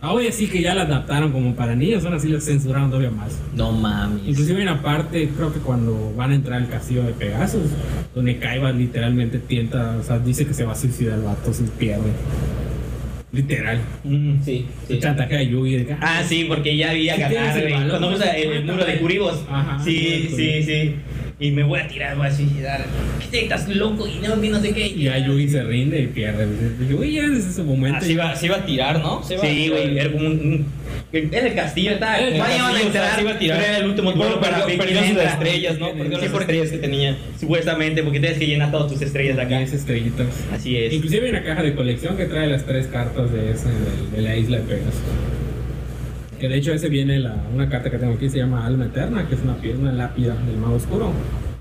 Ahora sí que ya la adaptaron como para niños, ahora sí las censuraron todavía más. No mames. Inclusive hay una parte, creo que cuando van a entrar al castillo de Pegasus, donde Kaiba literalmente tienta, o sea, dice que se va a suicidar el vato, se pierde. Literal. Mm, sí, sí. El chantaje a Yugi. de Ah, sí, porque ya había tienes el usa el, el muro de curibos. Ajá, sí, de sí, sí. Y me voy a tirar, voy a suicidar. ¿Qué estás loco? Y no, no sé qué. Y ya Yugi se rinde y pierde. Yugi ya desde ese momento. Así va, así va a tirar, ¿no? Se va a Sí, güey, era como un. un- Era el castillo. Era el Vaya, van a castillo, o sea, entrar. se iba a tirar. El último bueno, para perdió- perdió sus estrellas, ¿no? Perdió Sí, las estrellas que tenía. Supuestamente, porque tienes que llenar todas tus estrellas de acá. Tienes estrellitas. Así es. Inclusive hay una caja de colección que trae las tres cartas de, esa, de, de la isla de Pegasus. Que de hecho ese viene la, una carta que tengo aquí, se llama Alma Eterna, que es una, piedra, una lápida del mago oscuro,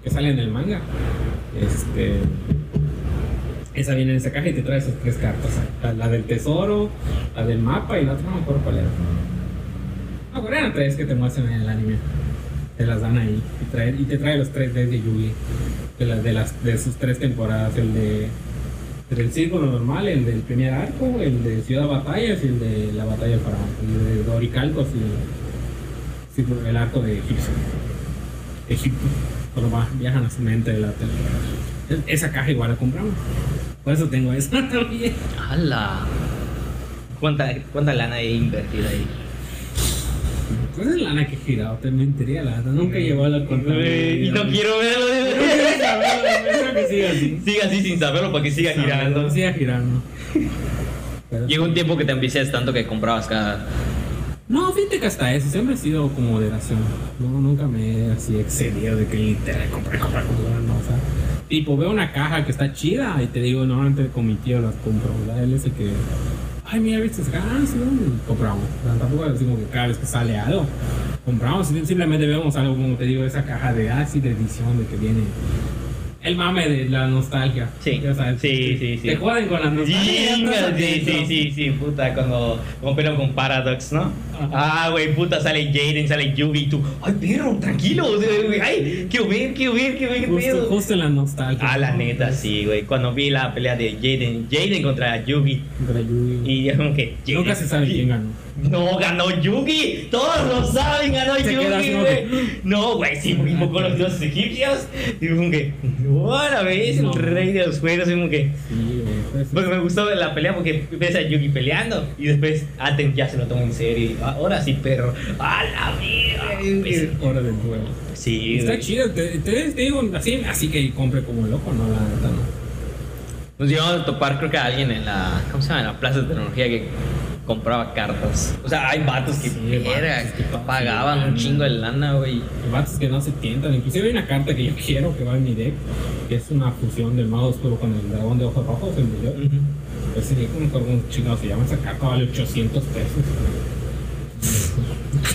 que sale en el manga. Este, esa viene en esa caja y te trae esas tres cartas. La, la del tesoro, la del mapa y la otra no me acuerdo cuál era. No, Corea 3 que te muestran en el anime. Te las dan ahí. Y, te trae los 3 Ds de Yugi. De, las de, sus tres temporadas. El de. El círculo normal, el del primer arco, el de Ciudad Batallas y el de la Batalla del Faraón. El de Doricalcos y el, el arco de Egipcio. Egipto. Cuando viajan a su mente de la tele. Esa caja igual la compramos. Por eso tengo esa también. ¡Hala! ¿Cuánta, ¿Cuánta lana he invertido ahí? Pues es lana que he girado, te mentiría la verdad. Nunca llegó a la contabilidad. Y no quiero verlo. Espero que siga así. Siga así sin saberlo para que siga girando. Siga girando. Pero Llegó un tiempo que te ambicias tanto que comprabas cada. No, fíjate que hasta eso siempre he sido como moderación. No, nunca me he así excedido de que literal compré, compré, compré, no, o sea. Tipo, veo una caja que está chida y te digo, no, antes con mi tío las compro. ¿verdad? Él es el que, ay, mira, viste, ah, sí, compramos. Tampoco decimos que cada vez que sale algo, compramos. Sim- Simplemente vemos algo, como te digo, esa caja de, ah, sí, de edición, de que viene. El mame de la nostalgia. Sí, Ya sabes, sí, sí, sí. Te joden con la nostalgia. Sí, sí, sí, sí, puta, cuando compero con Paradox, ¿no? Ah, güey, puta, sale Jaden, sale Yugi y tú, ay, perro, tranquilo, güey, ay, quiero ver, quiero ver, quiero ver, qué Justo, justo en la nostalgia. Ah, la neta, sí, güey, cuando vi la pelea de Jaden, Jaden contra Yugi, Contra Yugi. y como que, Nunca se sabe quién ganó. No, ganó Yugi. Todos lo saben, ganó Se Yugi, güey. No, güey, sí, invocó a los dioses egipcios. Y como que, no, a la vez, el rey de los juegos. Y como que, Sí, pues, porque me gustó la pelea porque ves a Yugi peleando. Y después Aten ya se lo tomó en serio. Y ahora sí, perro. A la mierda. es hora del juego. Sí, Está chido, te, te- te digo así, así que compre como loco, no, la neta no. Nos llegamos a topar, creo que a alguien en la. ¿Cómo se llama? En la plaza de tecnología que compraba cartas. O sea, hay vatos que, Sí, verga, vatos que pagaban un chingo de lana, güey. Hay vatos que no se tientan, inclusive hay una carta que yo quiero que va en mi deck, que es una fusión del mago oscuro con el dragón de ojos rojos, el de yo. Ujú. Ese día como cómo chingado se llama esa carta, vale 800 pesos.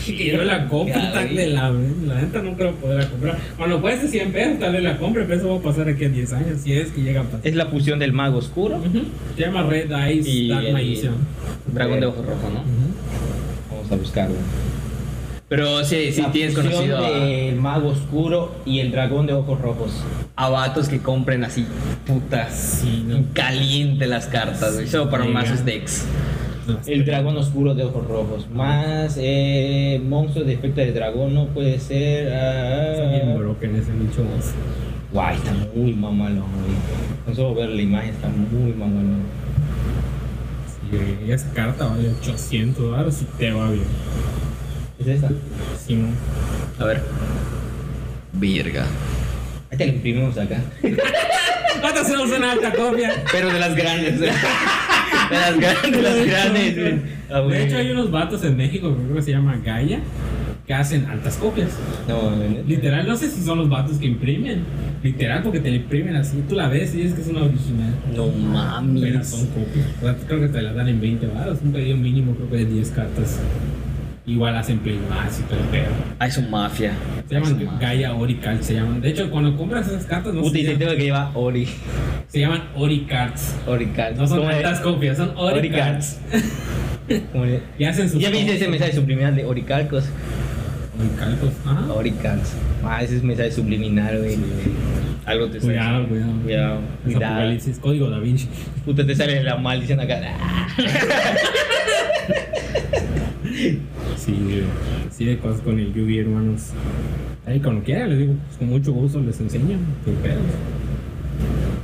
Quiero la compra Ya, tal de la la neta no creo poder comprar. Cuando cueste 100 pesos, tal vez la compre, pero eso va a pasar aquí a 10 años, si es que llega a pasar. Es la fusión del mago oscuro. Ujú. Se llama Red Eyes Y Dark el- Magician. Dragón de ojos rojos, ¿no? Ujú. Vamos a buscarlo. Pero sí, sí La tienes conocido a, del mago oscuro y el dragón de ojos rojos. a vatos que compren así, putas, Sí, no. caliente las cartas, güey. Solo para más decks. El dragón oscuro de ojos rojos. Más eh, monstruo de efecto de dragón no puede ser. Está bien ah, broken ese bicho más. Guay, está muy mamalón, güey. Con solo ver la imagen está muy mamalón. Sí, esa carta vale 800 dólares si te va bien. ¿Es esta? Si no. A ver. Virga. Ahí te la imprimimos acá. ¿Cuántas hacemos una alta copia? Pero de las grandes. de las grandes, de las grandes. De hecho, hay unos vatos en México que creo que se llama Gaia que hacen altas copias. No. Literal, no sé si son los vatos que imprimen. Literal, porque te la imprimen así. Tú la ves y dices que es una original. No Pero mames. son copias. O sea, creo que te la dan en 20 baros. Un pedido mínimo, creo que de 10 cartas. Igual hacen play más y todo el pedo. Ah, es un mafia. Se llaman Gaia Orical, se llaman. De hecho, cuando compras esas cartas, no Puta, y te tengo que llevar Ori. se llaman Oricards. Oricards. No son ¿Cómo es? altas copias, son Oricards. Oricards. ¿Cómo es? Y hacen. Ya viste ese mensaje subliminal de Oricalcos. Oricalcos. Ajá. Oricards. Ah, ese es mensaje subliminal, güey. Algo te Cuidado, cuidado. Cuidado, cuidado. Código da Vinci. Puta, te sale la maldición acá. Sí. Sí, de cosas con el Yugi, hermanos. Ahí cuando quieran, les digo, pues, con mucho gusto les enseño. Sin pedos.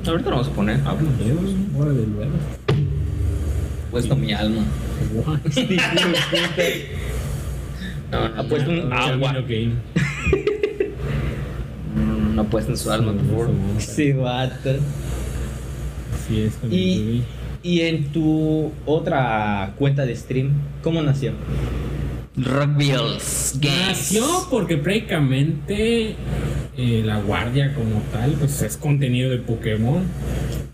Ahorita lo vamos a poner. Ah, pues, Dios, hora de luego. Puesto mi alma. Guay. No, no, Ha puesto un agua. No, puesto su alma, por favor. Sí, vato. Así es con el Yugi. Y en tu otra cuenta de stream, ¿cómo nació? Rock Bills Games. Nació porque prácticamente eh, la guardia como tal, pues es contenido de Pokémon.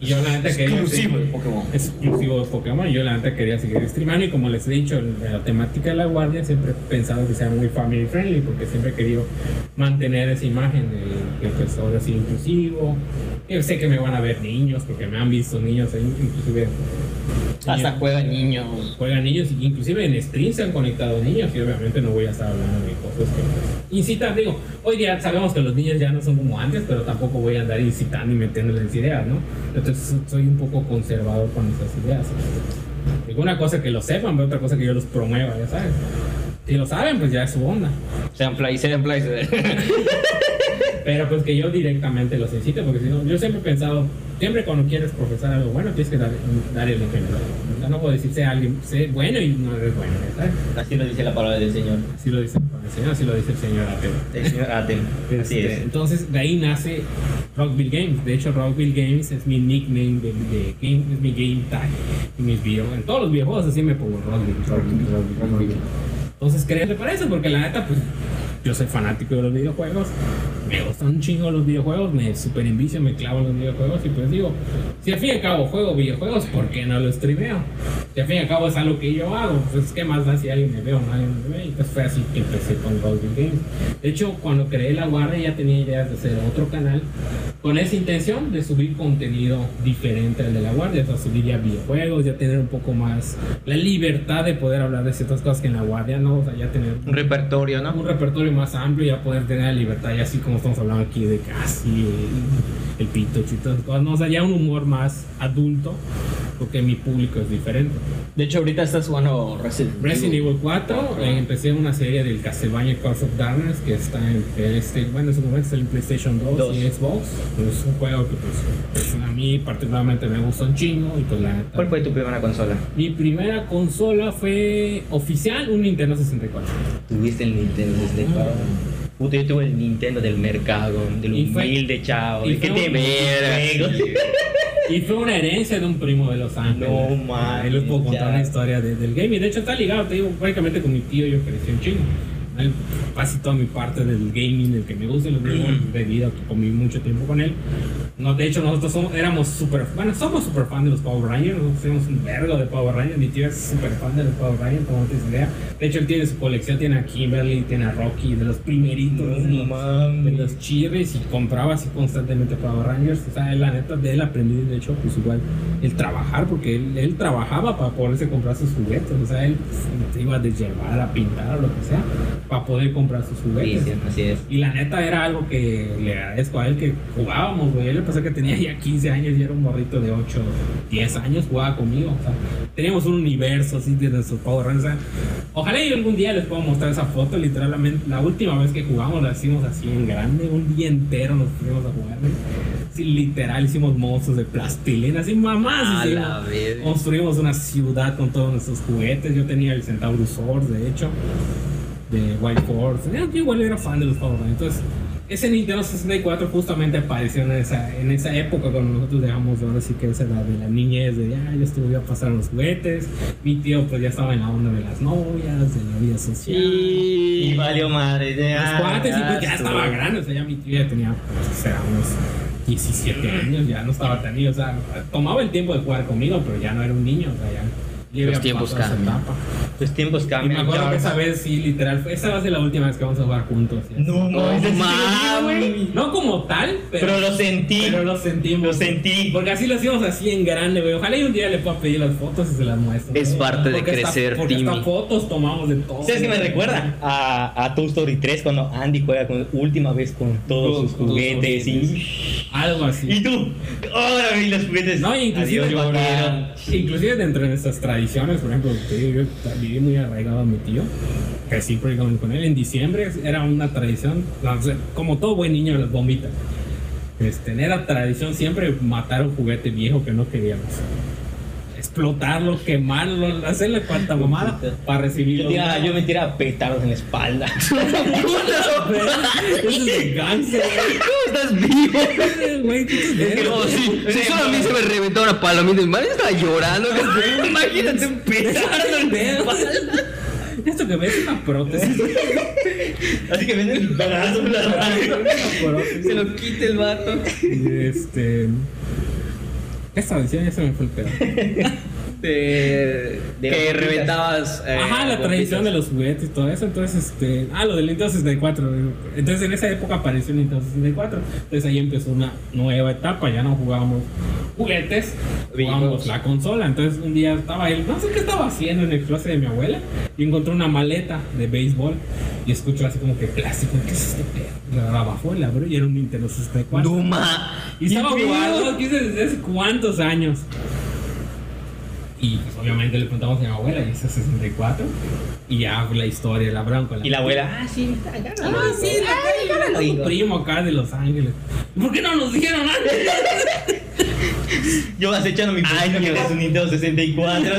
Y yo la neta quería Exclusivo de Pokémon. exclusivo de Pokémon. Yo la neta quería seguir streamando. Y como les he dicho, la temática de la guardia siempre he pensado que sea muy family friendly. Porque siempre he querido mantener esa imagen de que pues ahora sí inclusivo. Yo sé que me van a ver niños, porque me han visto niños ahí, inclusive Hasta juegan niños. juegan niños, inclusive en stream se han conectado niños y obviamente no voy a estar hablando de cosas que pues, incitan, digo, hoy día sabemos que los niños ya no son como antes, pero tampoco voy a andar incitando y metiéndoles ideas, ¿no? Entonces soy un poco conservador con esas ideas. Digo, una cosa que lo sepan, pero otra cosa que yo los promueva, ya sabes. Si lo saben, pues ya es su onda. Sean play, sean play. Pero pues que yo directamente los incite, porque si no, yo siempre he pensado, siempre cuando quieres profesar algo bueno, tienes que dar, dar el ejemplo. No puedo decir, sé alguien, sé bueno y no eres bueno, ¿sabes? Así lo dice la palabra del Señor. Así lo dice el Señor, así lo dice el Señor Ateo. El Señor Atem. Así Este, es. Entonces de ahí nace Rockville Games. De hecho, Rockville Games es mi nickname de, de game, es mi game tag en mis videos. En todos los videojuegos así me pongo Rockville. Rockville, Rockville, Rockville. Entonces créanle para eso, porque la neta, pues yo soy fanático de los videojuegos. Me gustan un chingo los videojuegos, me super envicio, me clavo en los videojuegos y pues digo, si al fin y al cabo juego videojuegos, ¿por qué no los streameo? Si al fin y al cabo es algo que yo hago, pues qué más da si alguien me ve o alguien me ve. Y pues fue así que empecé con Rockville Games. De hecho, cuando creé La Guardia ya tenía ideas de hacer otro canal con esa intención de subir contenido diferente al de La Guardia, o sea, subir ya videojuegos, ya tener un poco más la libertad de poder hablar de ciertas cosas que en La Guardia no, o sea, ya tener Un repertorio, ¿no? un repertorio más amplio y ya poder tener la libertad, y así como estamos hablando aquí de casi el, pito y todas esas cosas, no, o sea, ya un humor más adulto, porque mi público es diferente. De hecho, ahorita estás jugando Resident Resident Evil 4, eh, empecé una serie del Castlevania Curse of Darkness que está en este, bueno, en su momento está en PlayStation 2, Dos. y Xbox. Pues es un juego que pues, pues, a mí particularmente me gusta un chingo y pues la neta- ¿Cuál fue tu primera consola? Mi primera consola fue oficial un Nintendo 64. Tuviste el Nintendo desde Puta, yo tuve el Nintendo del mercado, del Y fue- humilde chavo. y el que te verga. Y fue una herencia de un primo de Los Ángeles. No mames, Ahí les puedo contar ya. una historia de- del game. Y de hecho está ligado, te digo, prácticamente con mi tío yo crecí un chingo. Él, casi toda mi parte del gaming, del que me gusta los videojuegos, debido a que comí mucho tiempo con él. No, de hecho, nosotros somos, éramos súper, bueno, somos súper fan de los Power Rangers, nosotros tenemos un vergo de Power Rangers, mi tío es súper fan de los Power Rangers, como no tienes idea. De hecho, él tiene su colección, tiene a Kimberly, tiene a Rocky, de los primeritos. de los- de los chirris y compraba así constantemente Power Rangers. O sea, él, la neta, de él aprendí, de hecho, pues igual, el trabajar, porque él, él trabajaba para poderse comprar sus juguetes. O sea, él pues, se iba de llevar a pintar o lo que sea, para poder comprar sus juguetes. sí, así es. Y la neta era algo que le agradezco a él que jugábamos, güey. Él le pasó que tenía ya 15 años y era un morrito de 8, 10 años, jugaba conmigo. O sea, teníamos un universo así de nuestros Power Rangers. Ojalá y algún día les puedo mostrar esa foto. Literalmente, la última vez que jugamos la hicimos así en grande. Un día entero nos pusimos a jugar, güey. Sí, literal, hicimos monstruos de plastilina, así mamás. A hicimos. la verga. Construimos una ciudad con todos nuestros juguetes. Yo tenía el Centaurus de hecho de White Force. Yo igual era fan de los Power Rangers. Entonces, ese Nintendo 64 justamente apareció en esa, en esa época cuando nosotros dejamos ahora sí que esa edad de la niñez, de ya, yo estuve a pasar los juguetes. Mi tío pues ya estaba en la onda de las novias, de la vida social. Y valió madre. Los Ya, cuates, y pues ya estaba grande, o sea, ya mi tío ya tenía, pues, o sea, unos 17 años, ya no estaba tan niño, o sea, tomaba el tiempo de jugar conmigo, pero ya no era un niño, o sea, ya. Los tiempos cambian. Los tiempos Y me cambian. acuerdo que esa vez sí, literal, fue, esa va a ser la última vez que vamos a jugar juntos. ¿sí? No, No mames, ¿en serio, mames. güey? No como tal, pero, Pero lo sentí. pero lo sentimos. Lo sentí. Porque así lo hacíamos así en grande, güey. Ojalá y un día le pueda pedir las fotos y se las muestro. Es parte de Porque hasta- crecer, Porque hasta Timmy. fotos tomamos de todo. ¿Sabes qué me recuerda? A, a Toy Story 3 cuando Andy juega con última vez con todos Con sus todos juguetes y... Algo así. Y tú, ahora vi los juguetes. No, inclusive, Adiós, vaquero. inclusive dentro de nuestras tradiciones, por ejemplo, yo viví muy arraigado a mi tío, crecí prácticamente con él. En diciembre era una tradición, como todo buen niño, las bombitas. Este, era tradición siempre matar un juguete viejo que no queríamos. Explotarlo, quemarlo, hacerle cuanta mamada para recibirlo. Yo, tiraba- yo me tiraba petardos en la espalda. Eso es de gangster, ¿Cómo estás vivo? güey. Oh, sí, si solo a mí se me reventó una palomita, mi madre estaba llorando. Imagínate un petardo en la espalda. Esto que ves es una prótesis. Así que venden el brazo la mano. Se lo quite el vato. Y este. ¿Qué estaba diciendo? Ya se me fue el pedo. de, De que reventabas. eh, Ajá, la bombitas. tradición de los juguetes y todo eso. Entonces, este. Ah, lo del Nintendo 64. Entonces, en esa época apareció el Nintendo 64. Entonces, ahí empezó una nueva etapa. Ya no jugábamos juguetes, jugábamos la consola. Entonces, un día estaba él, no sé qué estaba haciendo en el closet de mi abuela. Y encontró una maleta de béisbol. Y escuchó así como que plástico. ¿Qué es este pedo? La bajó, la abrió y era un Nintendo 64. Duma. Y estaba ¿Qué guardado desde hace cuántos años. Y pues obviamente le preguntamos a mi abuela, y es 64. Y ya la historia, la bronca. Y la abuela, ah, sí, no lo Ah, sí, la Ah, lo tu digo. primo acá de Los Ángeles. ¿Por qué no nos dijeron antes? Yo vas echando mi Años. es un Nintendo 64.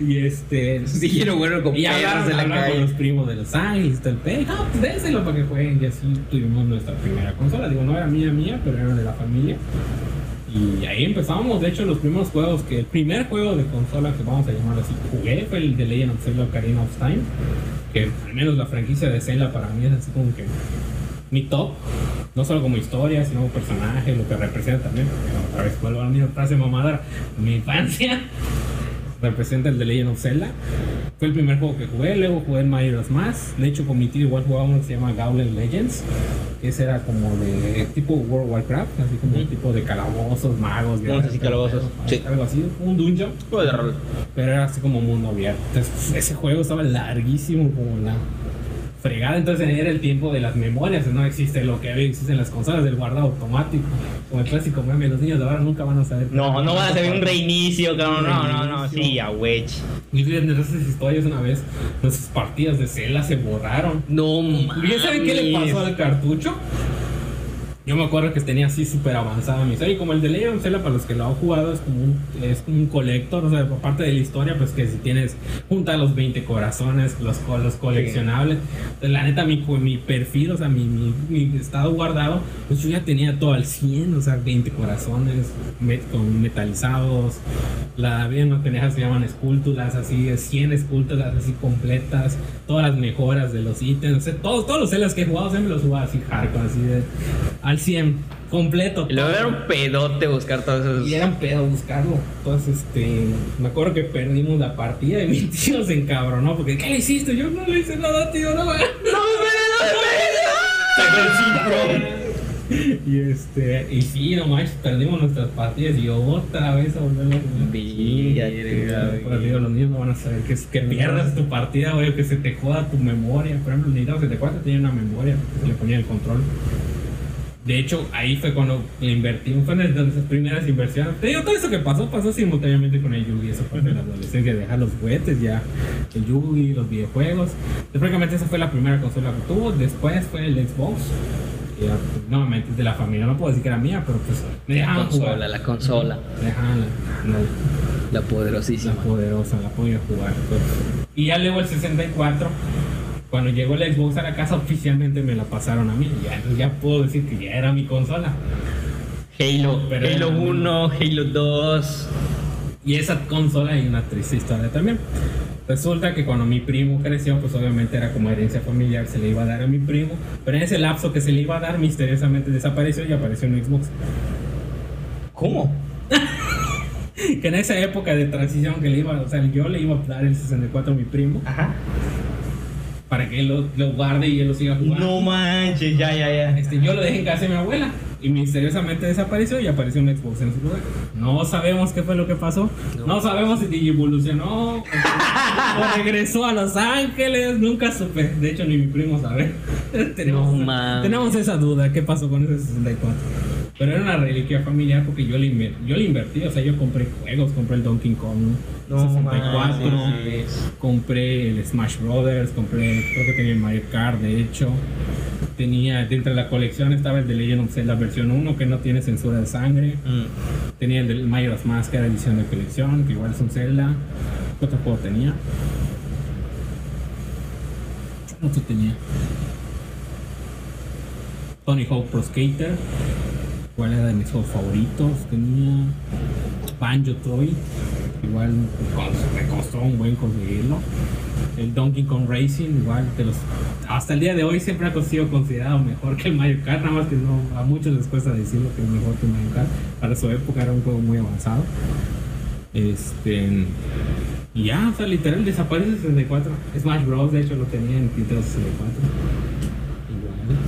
y este. Siguieron bueno con Y hablaron, de la hablaron con calle. los primos de Los Ángeles, todo el pe. No, pues déselo para que jueguen. Y así tuvimos nuestra primera consola. Digo, no era mía, mía, pero era de la familia. Y ahí empezamos. De hecho, los primeros juegos que. El primer juego de consola que vamos a llamar así, jugué fue el de Legend of Zelda Ocarina of Time. Que al menos la franquicia de Zelda para mí es así como que. Mi top, no solo como historia, sino como personaje, lo que representa también. porque Otra vez vuelvo a la misma frase mamadora. Mi infancia representa el de Legend of Zelda. Fue el primer juego que jugué, luego jugué el Majora's Mask. De hecho, con mi tío igual jugaba uno que se llama Gauntlet Legends. Ese era como de tipo World of Warcraft, así como tipo de calabozos, magos, Monstruos y calabozos. Sí. Algo así, un dungeon, Juego de rol. pero era así como mundo abierto. Entonces, ese juego estaba larguísimo como la fregada. Entonces, era el tiempo de las memorias. No existe lo que hoy existe en las consolas del guardado automático. Como el clásico meme, los niños de ahora nunca van a saber. No, no vas a ver un reinicio, cabrón. No, no, no. Sí, a wedge. Y fíjate, en esas historias una vez, nuestras partidas de Zelda se borraron. No ¿Y mames. ya saben qué le pasó al cartucho? Yo me acuerdo que tenía así súper avanzada mi. Y como el de Legend of Zelda, para los que lo han jugado, es como un, es como un colector. O sea, aparte de la historia, pues que si tienes, junta los 20 corazones, los, los coleccionables. Pues, la neta, mi, mi perfil, o sea, mi, mi, mi estado guardado, pues yo ya tenía todo al 100, o sea, 20 corazones met- con metalizados. La unas pendejas que se llaman esculturas, así, 100 esculturas así completas. Todas las mejoras de los ítems. O sea, todos, todos los Zeldas que he jugado siempre los jugaba así hardcore, así de al 100, completo. Y luego era un pedote buscar todos esos. Y eran pedo buscarlo. Entonces, este, me acuerdo que perdimos la partida y mi tío se encabronó porque, ¿qué le hiciste? Yo no le hice nada, tío, no, no el cinco. Y este, y sí, nomás perdimos nuestras partidas y otra vez a volverlo a jugar. Pero digo, los niños no van a saber que, que pierdas tu partida, güey, que se te joda tu memoria. Por ejemplo, el Nintendo 64 tenía una memoria se le ponía el control. De hecho, ahí fue cuando le invertimos, fue de nuestras primeras inversiones. Te digo, todo eso que pasó, pasó simultáneamente con el Yugi, esa parte de la adolescencia, dejar los juguetes ya, el Yugi, los videojuegos. Entonces, prácticamente esa fue la primera consola que tuvo. Después fue el Xbox. ya, pues, nuevamente es de la familia, no puedo decir que era mía, pero pues me La dejaban consola, jugar. la consola. Me dejaban la- la- La poderosísima. la poderosa, la podía jugar. pues. Y ya luego el 64, cuando llegó el Xbox a la casa, oficialmente me la pasaron a mí. Ya, ya puedo decir que ya era mi consola. Halo, Pero Halo era- 1, Halo 2. Y esa consola hay una triste historia también. Resulta que cuando mi primo creció, pues obviamente era como herencia familiar, se le iba a dar a mi primo. Pero en ese lapso que se le iba a dar, misteriosamente desapareció y apareció en Xbox. ¿Cómo? Que en esa época de transición que le iba, o sea, yo le iba a dar el 64 a mi primo Ajá. Para que él lo, lo guarde y él lo siga jugando. No manches, ya, ya, ya. Este, yo lo dejé en casa de mi abuela y misteriosamente desapareció y apareció un Xbox en su lugar. No sabemos qué fue lo que pasó. No, sabemos si evolucionó o, o regresó a Los Ángeles. Nunca supe. De hecho, ni mi primo sabe. tenemos, No tenemos esa duda. ¿Qué pasó con ese 64? Pero era una reliquia familiar porque yo le, inver- yo le invertí. O sea, yo compré juegos. Compré el Donkey Kong No 64. manches. Compré el Smash Brothers. Compré, creo que tenía el Mario Kart, de hecho. Tenía, dentro de la colección estaba el de Legend of Zelda versión 1 que no tiene censura de sangre. Mm. Tenía el del Majora's Mask que era edición de colección, que igual es un Zelda. ¿Qué otro juego tenía? ¿Qué otro tenía? Tony Hawk Pro Skater. Igual era de mis juegos favoritos. Tenía Banjo Toy. Igual me costó un buen conseguirlo. El Donkey Kong Racing, igual de los, hasta el día de hoy siempre ha sido considerado mejor que el Mario Kart, nada más que no, a muchos les cuesta decirlo que es mejor que el Mario Kart. Para su época era un juego muy avanzado. Este. Y ya, o sea, literal desaparece el 64. Smash Bros. de hecho lo tenía en Nintendo 64. Igual.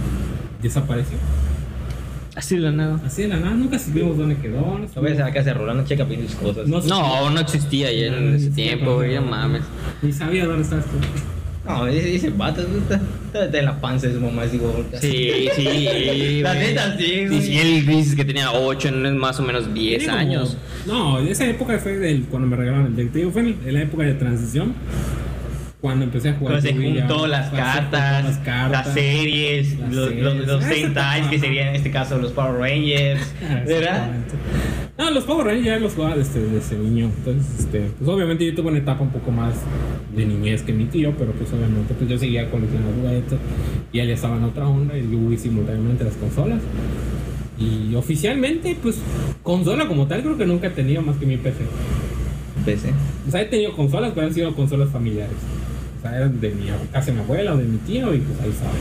Desapareció. Así de la nada. Así de la nada, nunca supimos dónde quedó. No No ves a la casa de Rolando, checa pinches cosas. No. No, no existía ya en ese tiempo, güey, no mames. Ni sabía dónde estás tú. No, dice, dice vato, está, está, en la panza de su mamá, como. Sí, sí. La neta, sí, Sí, güey. sí, él dices que tenía 8, no es más o menos 10 Tiene como- años. No, en esa época fue del, cuando me regalaron el deck. Digo, fue en la época de transición. Cuando empecé a jugar. Cuando se juntó las cartas, las cartas. las series, Las los, series. los, los Ah, Sentais, que serían en este caso los Power Rangers, Ah, ¿verdad? No, los Power Rangers ya los jugaba desde, desde niño. Entonces, este, pues obviamente yo tuve una etapa un poco más de niñez que mi tío, pero pues obviamente pues yo seguía coleccionando juguetes y él ya estaba en otra onda y yo vi simultáneamente las consolas. Y oficialmente, pues, consola como tal creo que nunca he tenido más que mi PC. PC. O sea, he tenido consolas, pero han sido consolas familiares. Sea, de mi casa de mi abuela o de mi tío y pues ahí estaba.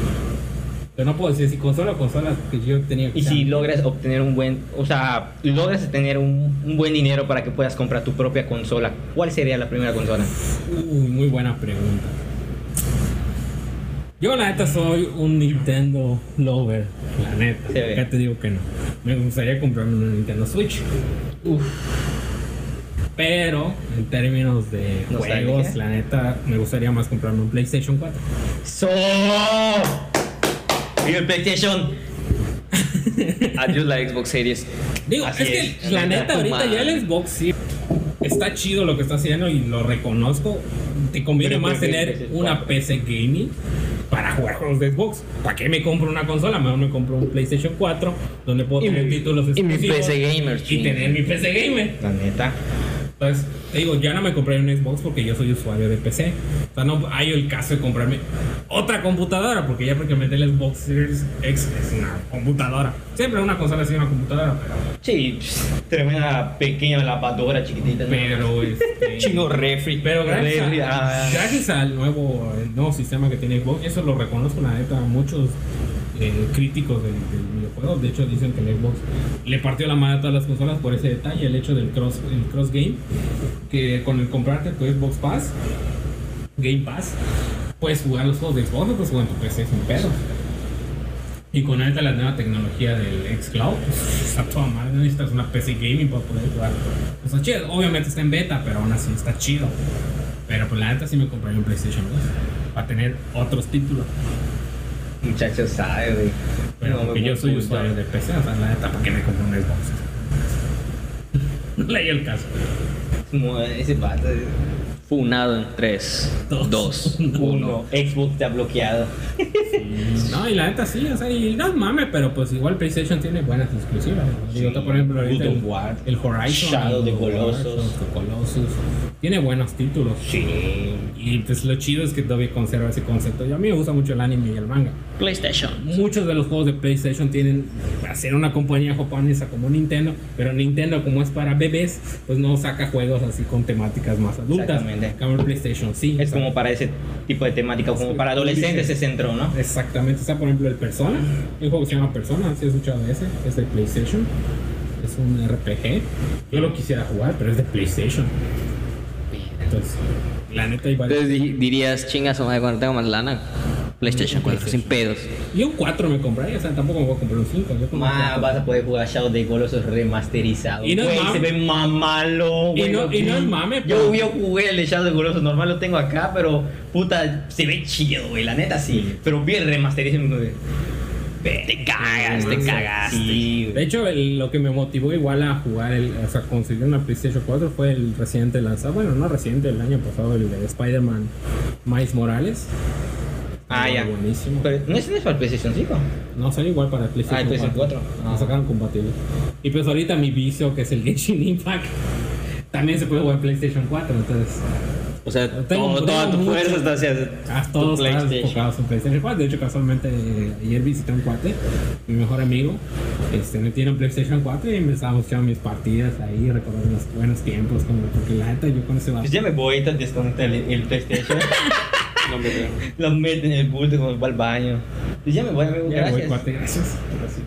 Pero no puedo decir si consola o consola que yo tenía que Y si logras obtener un buen, o sea, logras tener un, un buen dinero para que puedas comprar tu propia consola, ¿cuál sería la primera consola? Uy, muy buena pregunta. Yo la neta soy un Nintendo lover, la neta. Ya te digo que no. Me gustaría comprarme una Nintendo Switch. Uf, Pero en términos de juegos, la neta, me gustaría más comprarme un PlayStation 4. ¡So! ¡Viva el PlayStation! Adiós la Xbox Series. Digo, Así es que la neta, ahorita madre. ya el Xbox sí está chido lo que está haciendo y lo reconozco. Te conviene Pero más tener una. PC gaming para jugar juegos de Xbox. ¿Para qué me compro una consola? Mejor me compro un PlayStation 4 donde puedo Y tener mi- títulos y mi exclusivos PC gamer, y tener mi PC gamer. La neta. Entonces, te digo, ya no me compré un Xbox porque yo soy usuario de PC. O sea, no hay el caso de comprarme otra computadora porque ya prácticamente el Xbox Series X es una computadora. Siempre una consola sido una computadora, pero Sí, tremenda pequeña lavadora chiquitita. Pero este. Chingo refri. Pero gracias, Refri, a- ah. gracias al nuevo, el nuevo sistema que tiene Xbox, eso lo reconozco la neta, muchos eh, críticos del, videojuego, de hecho dicen que el Xbox le partió la madre a todas las consolas por ese detalle, el hecho del cross, el cross game, que con el comprarte tu Xbox Pass, Game Pass, puedes jugar los juegos de Xbox, pues jugar en tu PC sin pedo. Y con ahorita la nueva tecnología del xCloud, pues está toda madre, no necesitas una PC gaming para poder jugar. Está chido, obviamente está en beta, pero aún así está chido. Pero pues la neta sí me compraría un PlayStation 2 para tener otros títulos. Muchachos, sabe, güey. Pero No, yo soy usuario de PC, o sea, la neta, ¿para qué me compro un Xbox? No leí el caso. Como ese vato. Funado en 3, Dos. 2, Uno, 1. Xbox te ha bloqueado. No, y la neta sí, o sea, y no mames, pero pues igual PlayStation tiene buenas exclusivas. ¿no? Digo, Sí, por ejemplo, ahorita el, War, el Horizon, Shadow de Colossus, tiene buenos títulos. Sí. Y pues lo chido es que todavía conserva ese concepto. Y a mí me gusta mucho el anime y el manga. PlayStation. Muchos de los juegos de PlayStation tienen hacer una compañía japonesa como Nintendo, pero Nintendo como es para bebés, pues no saca juegos así con temáticas más adultas. Exactamente. En cambio, el PlayStation sí. Es o sea, como para ese tipo de temática, como para adolescentes se centró, ¿no? Exactamente, está por ejemplo el Persona, un juego se llama Persona, si has escuchado de ese, es de PlayStation, es un RPG, yo lo quisiera jugar, pero es de PlayStation. Entonces, la neta varios. Entonces di- dirías, chingas o cuando tengo más lana. PlayStation 4, sin pedos. Yo un 4 me compraría, o sea, tampoco me voy a comprar un 5. Yo como Ma, vas a poder jugar Shadow de Colossus remasterizado. Y no mame. se ve más malo, Y güey. no- lo y no es mame, Yo, pero- yo jugué el de Shadow de Colossus normal, lo tengo acá, pero puta, se ve chido, güey. La neta sí. Pero vi el remasterizado y Te cagas, te Sí, cagaste. Sí, De hecho, el- lo que me motivó igual a jugar, el, o sea, conseguir una PlayStation 4 fue el reciente lanzado, bueno, no reciente, el año pasado, el de Spider-Man Miles Morales. Ah, Estaba ya. Buenísimo. Pero no es para el PlayStation 5. No, sale igual para el PlayStation, Ah, el PlayStation 4. Lo Ah. sacaron compatible. Y pues ahorita mi vicio, que es el Genshin Impact, también se puede jugar en PlayStation 4, entonces O sea, Tengo- todo- toda tu mucho- fuerza está hacia ah, tu todos están PlayStation. enfocados en PlayStation 4. De hecho, casualmente eh, ayer visité a un cuate, mi mejor amigo, este, me tiene un PlayStation 4 y me estábamos echando mis partidas ahí, recordando los buenos tiempos, como porque la neta yo con ese Pues ya me voy, ahorita desconecta el, el PlayStation. No me veo. lo mete en el bulto como va al baño. Pues ya me voy, amigo. Ya voy, Gracias. cuate, gracias. Gracias.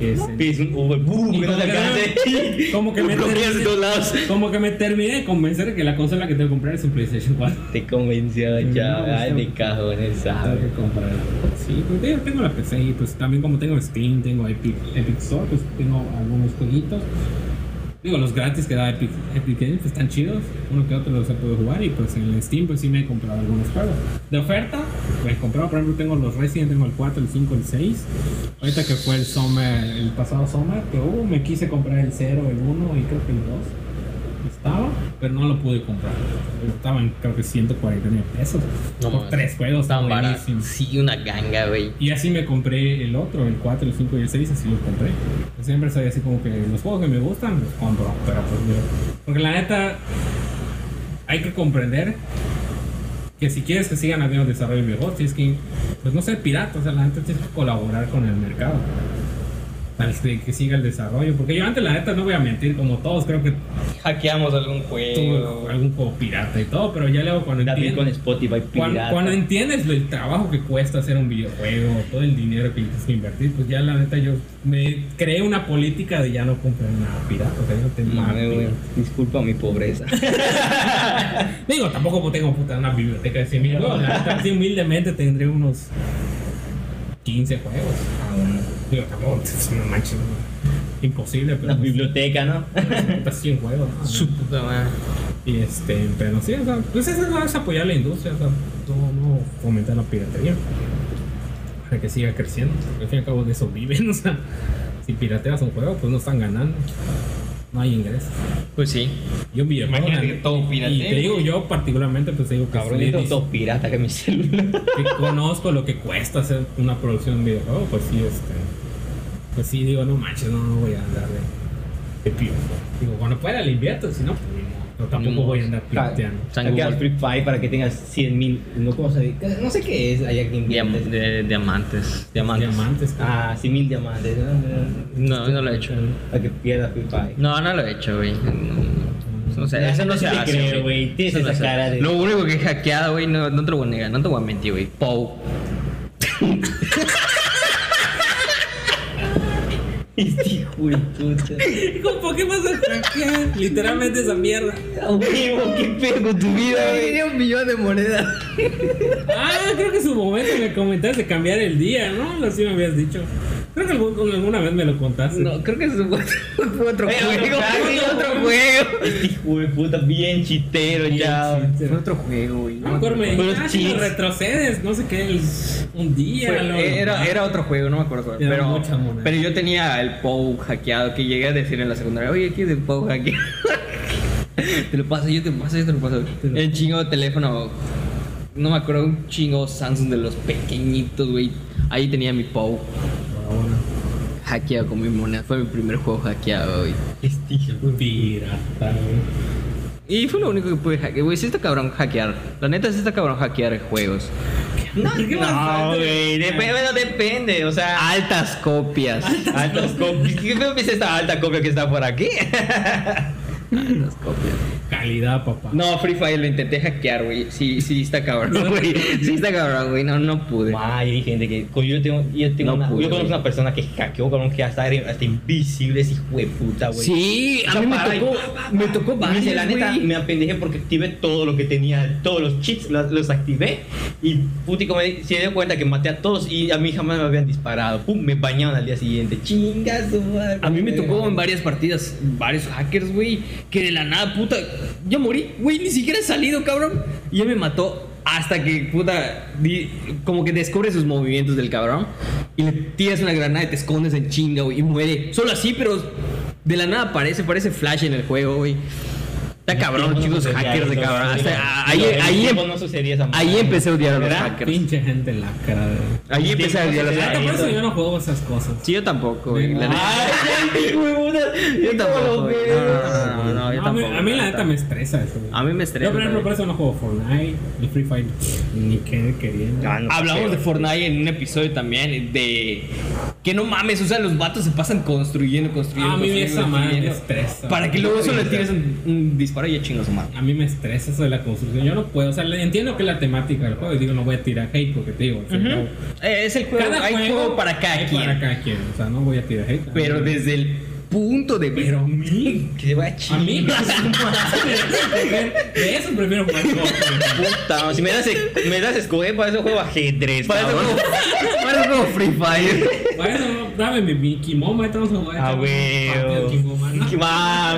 Es- un Uber, ¡bum! Y que no como te alcance. como que me terminé, todos lados. como que me terminé de convencer de que la consola que tengo que comprar es un PlayStation 4. Te convenció No, ya. Ay, no. de cajones, Tengo ¿sabes? que comprar. Sí, pues yo tengo la PC y pues también como tengo Steam, tengo Epic, Epic Store, pues tengo algunos jueguitos. Digo, los gratis que da Epic, Epic Games están chidos. Uno que otro los he podido jugar y pues en el Steam pues sí me he comprado algunos juegos. De oferta, pues he comprado, por ejemplo, tengo los Resident, tengo el 4, el 5, el 6. Ahorita que fue el Summer, el pasado Summer, que uh, me quise comprar el 0, el 1 y creo que el 2 estaba, pero no lo pude comprar. Estaban creo que 140 mil pesos. No por tres juegos Tan buenísimos. Sí, una ganga, güey. Y así me compré el otro, el 4, el 5 y el 6, así lo compré. Yo siempre soy así como que los juegos que me gustan los compro, pero pues mira, porque la neta hay que comprender que si quieres que sigan habiendo desarrollo de videojuegos, tienes que, pues no ser pirata, o sea, la neta tienes que colaborar con el mercado. Para que, siga el desarrollo, porque yo antes la neta no voy a mentir, como todos creo que Hackeamos algún juego. algún juego pirata y todo, pero ya luego cuando También entiendo- con Spotify cuando, entiendes el trabajo que cuesta hacer un videojuego, todo el dinero que tienes que invertir, pues ya la neta yo me creé una política de ya no comprar nada pirata, o sea, yo no tengo nada Mame, güey. Disculpa mi pobreza. Digo, tampoco tengo puta una biblioteca de 100 mil neta, así humildemente tendré unos 15 juegos. Digo, tampoco, no manches, no. imposible, pero Una pues, biblioteca, ¿no? 100 juegos. ¿no? Su puta madre. Y este, pero sí, o sea, pues eso no es apoyar la industria, o sea, no, no fomentar la piratería. Para que siga creciendo. Al fin y al cabo de eso viven, o sea, si pirateas un juego, pues no están ganando. No hay ingresos. Pues sí. Yo un videojuego. Imagínate que todo Y piratee, te digo, yo particularmente, pues te digo que, Cabrón, todo pirata que mi celular. que conozco lo que cuesta hacer una producción de videojuego, pues sí, este. Pues sí, digo, no manches, no, no voy a andar de, de pío. Digo, cuando pueda le invierto, si no, pues Pero tampoco voy a andar pirateando. Google. Free Fire para que tengas 100 mil. No. No sé qué es. Allá que Diam- de- diamantes. Diamantes. Diamantes. Ah, 100 mil diamantes. No, no lo he hecho. Para que pierdas Free Fire. No, no lo he hecho, güey. No, La eso no se hace. cree, güey. Tienes no esa cara de- Lo único que he hackeado, güey, no, no te lo voy a negar, no te voy a mentir, güey. Pou. Este hijo de puta. ¿Cómo qué vas a hackear? Literalmente esa mierda. A huevo, qué pedo con tu vida, güey. un millón de monedas. Ah, creo que en su momento me comentaste de cambiar el día, ¿no? Así me habías dicho. Creo que algún- alguna vez me lo contaste. No, creo que fue otro Eh, juego. otro otro juego. Este hijo de puta, bien chitero Bien ya. Fue otro juego, güey. No me acuerdo, me ah, si retrocedes, no sé qué, el- un día. Fue- lo- era, era otro juego, no me acuerdo. Era Pero, mucha pero yo tenía el POU hackeado que llegué a decir en la secundaria, oye, ¿qué es el POU hackeado? te lo paso, yo te lo paso, yo te lo paso. Te lo- El chingo de teléfono, no me acuerdo, un chingo Samsung de los pequeñitos, güey. Ahí tenía mi POU Ahora, hackeado con mi moneda. Fue mi primer juego hackeado, güey. Este hijo de pirata, güey. Y fue lo único que pude hackear, güey. Sí está cabrón hackear. La neta sí está cabrón hackear juegos. No, ¿Qué más no, güey. Depende, bueno, depende. O sea, Altas copias. altas copias. ¿Qué me dice esta alta copia que está por aquí? Altas copias. Calidad, papá. No, Free Fire lo intenté hackear, güey. Sí, sí está cabrón, güey. Sí está cabrón, güey. No, no pude. Ma, hay gente que. con- Yo tengo, yo tengo No una, pude, yo conozco una persona que hackeó, cabrón, que hasta, hasta invisible ese hijo de puta, güey. Sí, O a mí me tocó, me tocó dice, varias, la neta, me apendejé porque activé todo lo que tenía, todos los cheats, los, los activé. Y putico me se dio cuenta que maté a todos y a mí jamás me habían disparado. Pum, me bañaron al día siguiente. Chinga su madre. A mí me tocó en varias partidas, varios hackers, güey, que de la nada, puta, yo morí, güey, ni siquiera he salido, cabrón. Y él me mató hasta que, puta, como que descubre sus movimientos del cabrón y le tiras una granada y te escondes en chinga, güey, y muere. Solo así, pero de la nada aparece, parece flash en el juego, güey. Está cabrón, No chicos, hackers de cabrón. Hasta- ahí, en ahí, em- no sucedía esa ahí empecé a odiar a los ¿Verdad? hackers. Pinche gente lacra. güey. Ahí empecé a odiar a los hackers. por eso yo no juego esas cosas. Sí, yo tampoco, güey. la. Ay. Yo tampoco. No, no, no, no, no, yo a, mí, tampoco, a mí la la neta me estresa eso. A mí me estresa. Yo, por ejemplo, por eso no juego Fortnite, ni Free Fire, ni que queriendo. Ah, Hablamos de Fortnite en un episodio también de que no mames, o sea, los vatos se pasan construyendo, construyendo. A mí construyendo, esa madre me estresa. Para que luego solo le tires un, un disparo y ya chingas su madre. A mí me estresa eso de la construcción yo no puedo, o sea, le- entiendo que es la temática del juego y digo, no voy a tirar hate porque te digo, o sea, Ujú. no- Eh, Es el juego, cada hay juego, para cada hay quien. Para cada quien, o sea, no voy a tirar hate. Pero desde el punto de Pero a mí, que va a a mí, chingar. de eso prefiero jugar. Puta, si me das, me das escoger para ese juego ajedrez, Para eso juego- para eso juego Free Fire. Bueno, dame mi, mi Kimoma, ahí vamos a jugar. Ah, un huevo. Kimoma, ¿no? Va, Ah.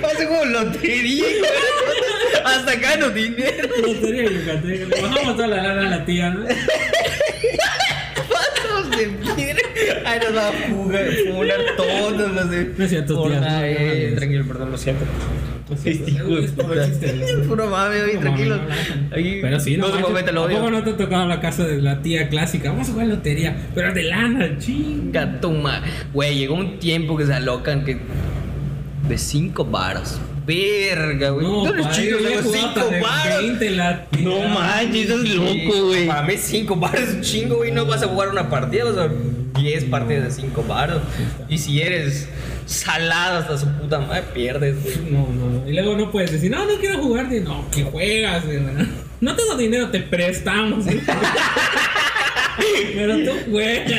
Para eso juego lotería. Hasta gano dinero. Lotería Yucatán. Le bajamos toda la lana a la tía, ¿no? De piedra. Ay, nos va a jugar, funar todos los de. No es cierto. Fortnite. No, Tranquilo, perdón, lo siento. Este hijo de puta. Puro mame, oye, tranquilo. Pero sí, no, no se manches, cometa el ¿a poco odio. no te ha tocado la casa de la tía clásica? Vamos a jugar lotería, pero de lana, chinga. Gatuma. Güey, llegó un tiempo que se alocan que. De 5 varos. Verga, güey. No, eres chido, yo he tengo jugado 5 hasta de varos. 20 la tía. No manches, estás loco, güey. Para mí 5 baros es un chingo, güey. No vas a jugar una partida, vas a 10 partidas de 5 baros. Y si eres salado hasta su puta madre, pierdes, güey. No, no, no. Y luego no puedes decir, no, no quiero jugar. No, que juegas. güey. No tengo dinero, te prestamos. Pero tú juegas.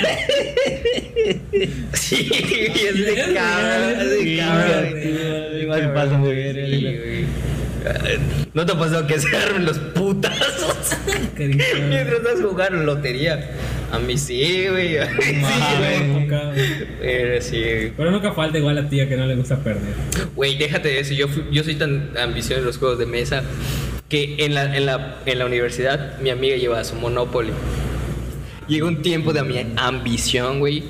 Sí, es de Es cabra, real, es de cabra. Igual se pasa muy bien. ¿No te ha pasado que se armen los putazos mientras estás jugando lotería? A mí sí, güey. A mí sí, güey. nunca. Pero sí, güey. Pero nunca falta igual la tía que no le gusta perder. Güey, déjate de eso. Yo, fui- yo soy tan ambicioso en los juegos de mesa que en la, en, la, en la universidad mi amiga llevaba su Monopoly. Llegó un tiempo de mi ambición, güey,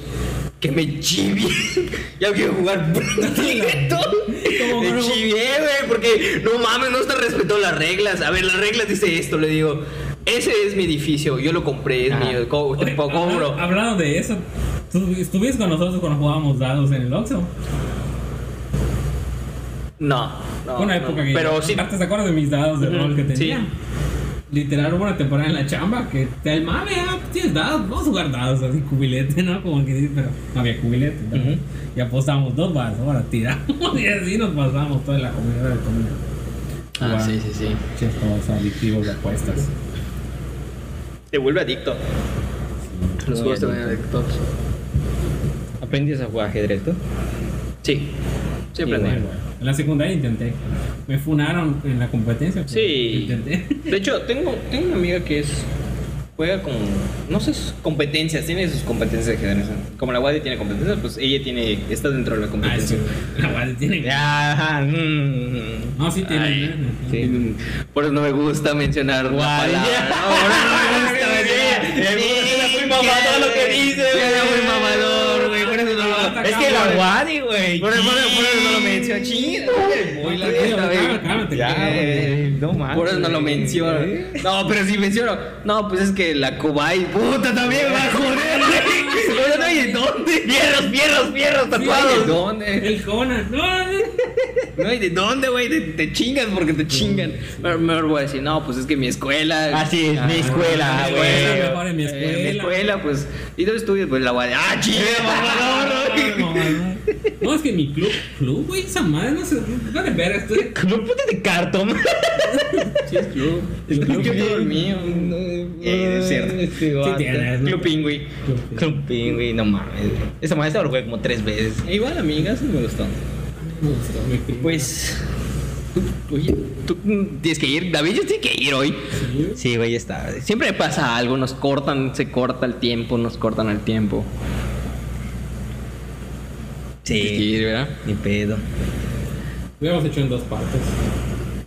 que me chivié. ya quiero jugar directo. ¿Cómo Me chivié, güey, porque no mames, no está respetando las reglas. A ver, las reglas dice esto, le digo. Ese es mi edificio, yo lo compré, es Ajá. mío, co- Oye, habla- Hablando de eso, ¿tú estuviste con nosotros cuando jugábamos dados en el Oxxo? No, una no. época que. Pero sí. ¿Te acuerdas de mis dados de rol que sí. Literal, hubo una temporada en la chamba que te el mame, ah, tienes dados, vamos a jugar dados, así cubilete, ¿no? Como que sí, pero no había cubilete. ¿no? Ujú. Y apostamos dos baros, ahora tiramos y así nos pasamos toda la comunidad de comida. Ah, sí, sí, sí. Estos adictivos de apuestas. Te vuelve adicto. Los juegos te vuelven adictos. ¿Aprendiste a jugar ajedrez tú? Sí. Sí, aprendí. Igual, igual. En la secundaria intenté. Me funaron en la competencia. Sí. Intenté. De hecho, tengo, tengo una amiga que es. Juega con. No sé sus competencias, tiene sus competencias de ajedrez. Como la Wadi tiene competencias, pues ella tiene. Está dentro de la Ah, competencia. sí. La Wadi tiene. Ajá. mm. No, sí tiene. Ay, ¿eh? Sí. Por eso no me gusta mencionar no me gusta mencionar. Sí, Sí, muy Es que la Wadi, güey. Por eso, no lo menciono. Chida, güey. Voy güey. güey. No mames. Por eso no lo güey. menciono. No, pero sí menciono. No, pues es que la Kubai, puta, también va a joder, güey. Pero no hay de dónde. Fierros, fierros, fierros, tatuados. el- ¿De dónde? El Conan. No, no. Hay de dónde, güey. Te, chingas porque te chingan. Pero mejor voy a decir, no, pues es que mi escuela. Así es, mi escuela, mi güey. escuela, en mi Eh, escuela. mi escuela, pues. ¿Y dónde estudias? Pues la guardia. ¡Ah, chinga, mamador! No, no, es que mi club, club, güey, esa madre no se. Vale, ver, estoy. Club de cartón. Sí, es club. Es club. Todo el mío. Eh, es cierto. Sí, Sí tienes, ¿no? Club Pingüi. Club Pingüi, no mames. Esa maestra lo jugué como tres veces. Igual, amigas, me gustó. Me gustó, mi primo. Pues. Oye, tú tienes que ir. David, yo tengo que ir hoy. Sí. Sí, güey, está. Siempre pasa algo, nos cortan, se corta el tiempo, nos cortan el tiempo. Sí, ir, ¿verdad? ni pedo. Lo habíamos hecho en dos partes.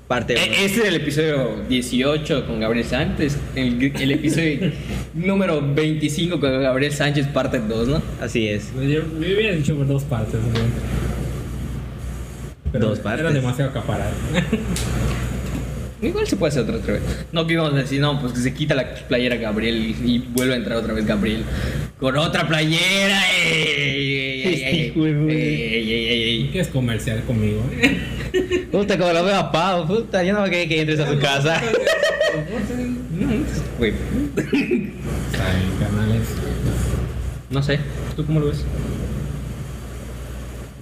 Parte. E- Este es el episodio 18 con Gabriel Sánchez. El, el episodio número 25 con Gabriel Sánchez, parte 2, ¿no? Así es. Yo, yo hubiera dicho por dos partes, güey. Pero Dos partes. Era demasiado acaparar. Igual se puede hacer otra, otra vez. No que íbamos a decir, no, pues que se quita la playera Gabriel y, y vuelve a entrar otra vez Gabriel. Con otra playera. ¡Ey! ¡Ey, ey, ey! Hijo de puta. ¡Ey, ey, ey, ey! ¿Qué es comercial conmigo? Puta, como lo veo a Pau, puta, yo no me quería que entres a su casa. Güey, canales. no sé. ¿Tú cómo lo ves?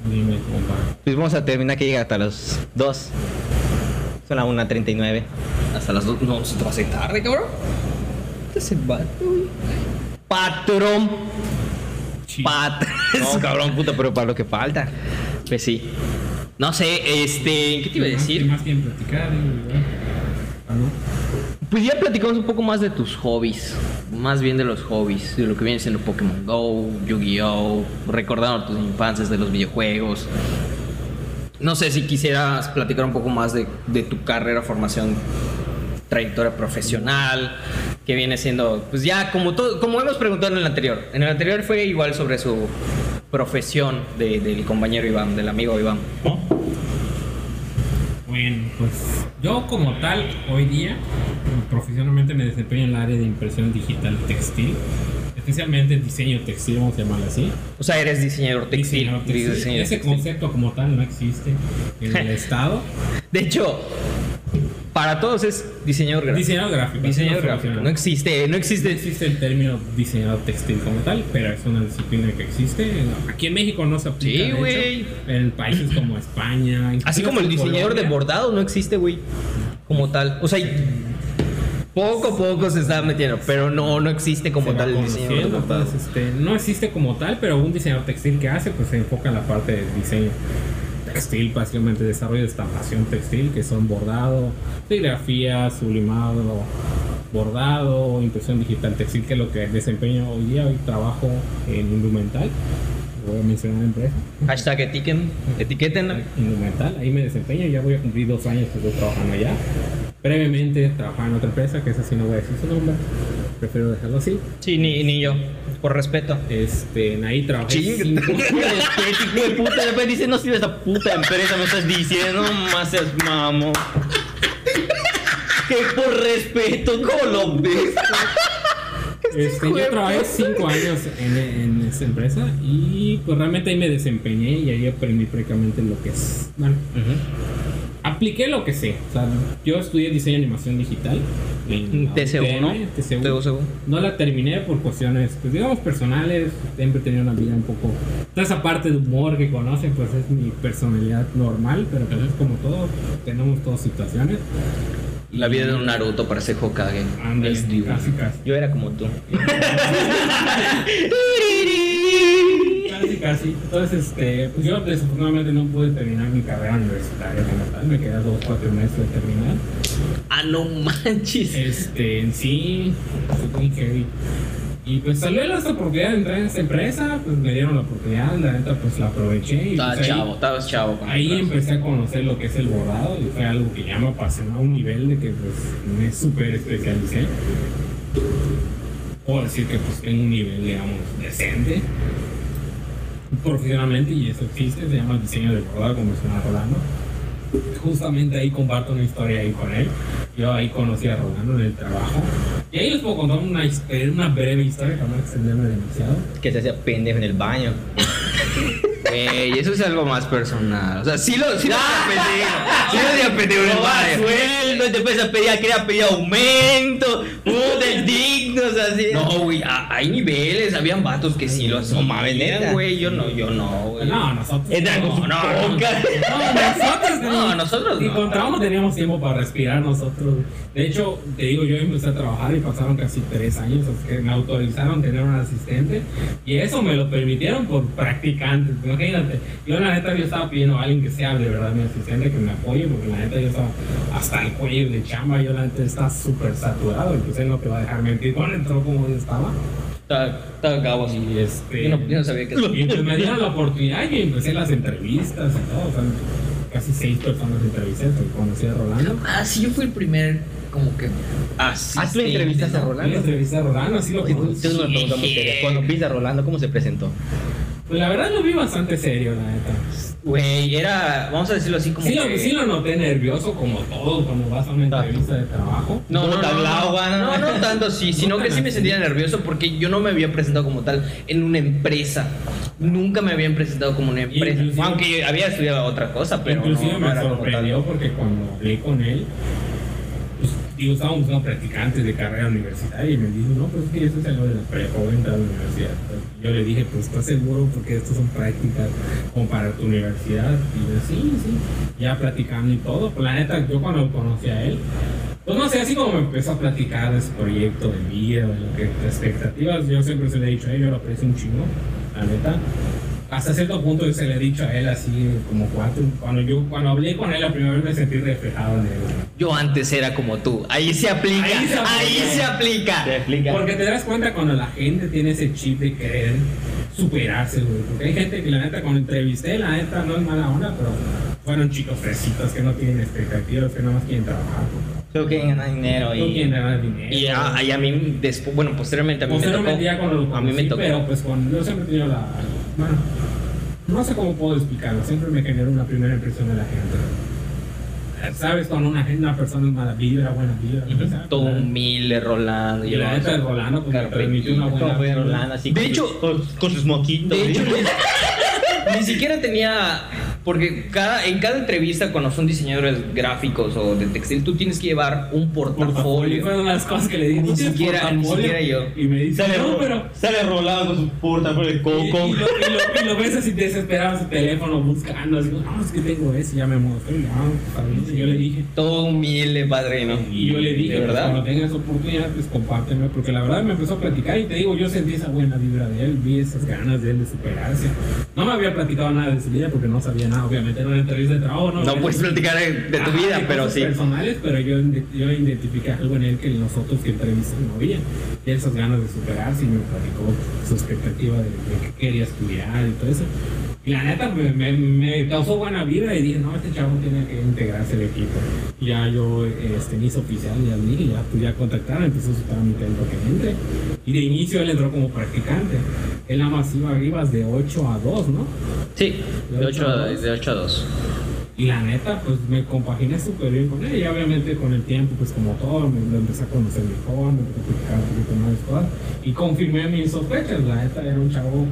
Dime, compa. Pues vamos a terminar que llega hasta los dos. Son las 1.39. Hasta las 2. No, se te va a hacer tarde, cabrón. ¿Qué es el vato, güey? Patrón. Sí. Pat. No, cabrón, puta, pero para lo que falta. Pues sí. No sé, este. ¿Qué te iba a decir? Más tiempo platicar. Ah. Pues ya platicamos un poco más de tus hobbies. Más bien de los hobbies. De lo que viene siendo Pokémon Go, Yu-Gi-Oh! Recordando tus infancias de los videojuegos. No sé si quisieras platicar un poco más de, tu carrera, formación, trayectoria profesional. Que viene siendo. Pues ya, como, todo, como hemos preguntado en el anterior. En el anterior fue igual sobre su profesión de- del compañero Iván, del amigo Iván. Bueno, pues yo como tal, hoy día, profesionalmente me desempeño en el área de impresión digital textil, especialmente diseño textil, vamos a llamarlo así. O sea, eres diseñador textil. Diseñador textil. diseñador Ese textil. concepto como tal no existe en el Estado. De hecho, para todos es diseñador gráfico. Diseñador gráfico. Diseñador gráfico. No existe, no No existe. existe el término diseñador textil como tal, pero es una disciplina que existe. Aquí en México no se aplica. Sí, güey. En países como España. Así como el diseñador de bordado no existe, güey. Como tal. O sea, poco a poco se está metiendo, pero no, no existe como se tal el diseñador de entonces, este, no existe como tal, pero un diseñador textil que hace, pues se enfoca en la parte de diseño textil, básicamente desarrollo de estampación textil, que son bordado, serigrafía, sublimado, bordado, impresión digital textil, que es lo que desempeño hoy día. Hoy trabajo en Indumental, voy a mencionar la empresa. Hashtag etiqueten, etiqueten. Indumental, ahí me desempeño, ya voy a cumplir dos años que estoy trabajando allá. Previamente trabajaba en otra empresa, que esa sí no voy a decir su nombre, prefiero dejarlo así. Sí, ni, ni yo. Por respeto. Este, en ahí trabajé Chinga, cinco- hijo de puta. Después dice, no sirve esa puta empresa, me estás diciendo, no más seas mamo. Que por respeto, ¿cómo lo ves? Este, yo trabajé cinco años en, en esa empresa y pues realmente ahí me desempeñé y ahí aprendí prácticamente lo que es. Bueno, apliqué lo que sé. O sea, yo estudié diseño y animación digital. en la TCU, ¿no? TCU. TCU. No la terminé por cuestiones, pues digamos, personales. Siempre he tenido una vida un poco. Toda esa parte de humor que conocen, pues es mi personalidad normal, pero pues es como todo. Tenemos todas situaciones. La vida de un Naruto parece Hokage. Ándale, Es casi, casi. Yo era como tú. Casi, casi. Entonces, este, pues yo desafortunadamente no pude terminar mi carrera universitaria como tal. Me quedé dos, cuatro meses de terminar. Ah, no manches. Este, en sí, fue muy heavy. Y pues salió esta oportunidad de entrar en esta empresa, pues me dieron la oportunidad, la neta pues la aproveché y Estaba pues, chavo, estabas chavo. Ahí empecé a conocer lo que es el bordado y fue algo que ya me apasionó a un nivel de que pues me súper especialicé. Puedo decir que pues tengo un nivel, digamos, decente profesionalmente y eso existe, se llama el diseño del bordado, como menciona Rolando. Justamente ahí comparto una historia ahí con él. Yo ahí conocí a Rolando en el trabajo. Y ahí les puedo contar una, una breve historia para no extenderme demasiado. Que se hacía pendejo en el baño. Güey, eso es algo más personal. O sea, sí lo, sí lo había pedido. Sí lo había pedido en el No va sueldo, y después se pedía, quería pedir aumento, puta, dignos, así. No, güey, a- hay niveles, habían vatos que sí lo hacían. No mames, neta. güey, yo no, yo no, güey. No, nosotros. Entran con No, no, no. boca. No, nosotros No, nosotros Y no. con trabajo teníamos tiempo para respirar nosotros. De hecho, te digo, yo empecé a trabajar y pasaron casi tres años hasta que me autorizaron tener un asistente. Y eso me lo permitieron por practicantes. Imagínate, yo la neta yo estaba pidiendo a alguien que sea de verdad mi asistente, que me apoye, porque la neta yo estaba hasta el cuello de chamba, yo la neta estaba súper saturado. Pues él no te va a dejar mentir cuando entró como yo estaba. Estaba, cabo así. Y este. Yo no, yo no sabía que Y pues me dieron la oportunidad y empecé las entrevistas y todo. O sea, casi seis personas entrevisté, que conocí a Rolando. Ah, sí, yo fui el primer, como que. Así. Ah, tú entrevistaste a Yo Rolando. entrevisté a Rolando, así lo seria. Cuando viste a Rolando, ¿cómo se presentó? Pues la verdad lo vi bastante serio, la neta. Güey, era, vamos a decirlo así como Sí lo, sí lo noté nervioso, como todo, cuando vas a una entrevista de trabajo. No, no, ¿Cómo te no, no, no, no tanto sí, sino No que sí me sentía nervioso porque yo no me había presentado como tal en una empresa. Nunca me habían presentado como una empresa. Aunque había estudiado otra cosa, pero Inclusive me sorprendió porque cuando hablé con él, digo, estábamos buscando practicantes de carrera universitaria y me dijo, no, pues es que eso es algo de la prepa, voy a la universidad. Yo le dije, pues ¿estás seguro? Porque estas son prácticas como para tu universidad. Y yo, sí, sí, ya platicando y todo. Pues la neta, yo cuando conocí a él, pues no sé, así como me empezó a platicar de su proyecto de vida, de lo que expectativas, yo siempre se le he dicho a él, yo lo aprecio un chingo, la neta. Hasta cierto punto yo se le he dicho a él así como cuatro. Cuando yo cuando hablé con él la primera vez me sentí reflejado en él. Yo antes era como tú. Ahí se aplica. Ahí se aplica. Ahí se aplica. Te explica. Porque te das cuenta cuando la gente tiene ese chip de querer superarse, güey. Porque hay gente que la neta cuando entrevisté, la neta no es mala onda, pero fueron chicos fresitos que no tienen expectativas, que nada más quieren trabajar. Solo quieren ganar dinero No y. quieren ganar dinero. Y a, y a mí, después, bueno, posteriormente a mí me tocó. Posteriormente ya cuando lo a mí me tocó. pero pues con, yo siempre he tenido la, bueno, no sé cómo puedo explicarlo, siempre me generó una primera impresión de la gente. Sabes, cuando una, una persona es mala vibra, buena vibra, ¿sabes? Todo humilde, Rolando. Y la neta de Rolando pues, me transmitió una buena vibra. Rolando, así De con- hecho- con, con sus moquitos. Ni siquiera tenía. Porque cada, en cada entrevista, cuando son diseñadores gráficos o de textil, tú tienes que llevar un Portafolio. portafolio. Fue una de las cosas que le dije. Ni "¿No siquiera- ni portafolio?" siquiera yo. Y me dice, sale, no, pero. sale Rolando con su portafolio de Y, coco. y lo, y, lo, y lo ves así desesperado en su teléfono buscando, así, no, es que tengo eso, y ya me y bien. Y yo le dije, Todo humilde, padrino. y yo le dije, ¿De pues, verdad? cuando tengas oportunidad, pues compárteme, porque la verdad me empezó a platicar y te digo, yo sentí esa buena vibra de él, vi esas ganas de él de superarse. No me había platicado nada de su vida porque no sabía nada, obviamente, era una entrevista de trabajo, no. No puedes platicar de, de tu vida, pero sí. personales, pero yo, yo identifiqué algo en él que los otros que entrevistan no habían. Y esas ganas de superarse y me platicó su expectativa de, de que quería estudiar y todo eso. La neta me, me, me causó buena vida y dije, no, este chavo tiene que integrarse al equipo. Ya yo este, me hizo oficial y y ya pues ya contactaron, empezó su trámite en entre. Y de inicio él entró como practicante. Él nada más iba, ibas de 8 a 2, ¿no? Sí, de De 8 ocho a de 8 a 2. Y la neta, pues me compaginé súper bien con él. Y obviamente con el tiempo, pues como todo, me lo empecé a conocer mejor, me empecé a platicar un poquito más de cosas. Y confirmé mis sospechas. La neta era un chavo,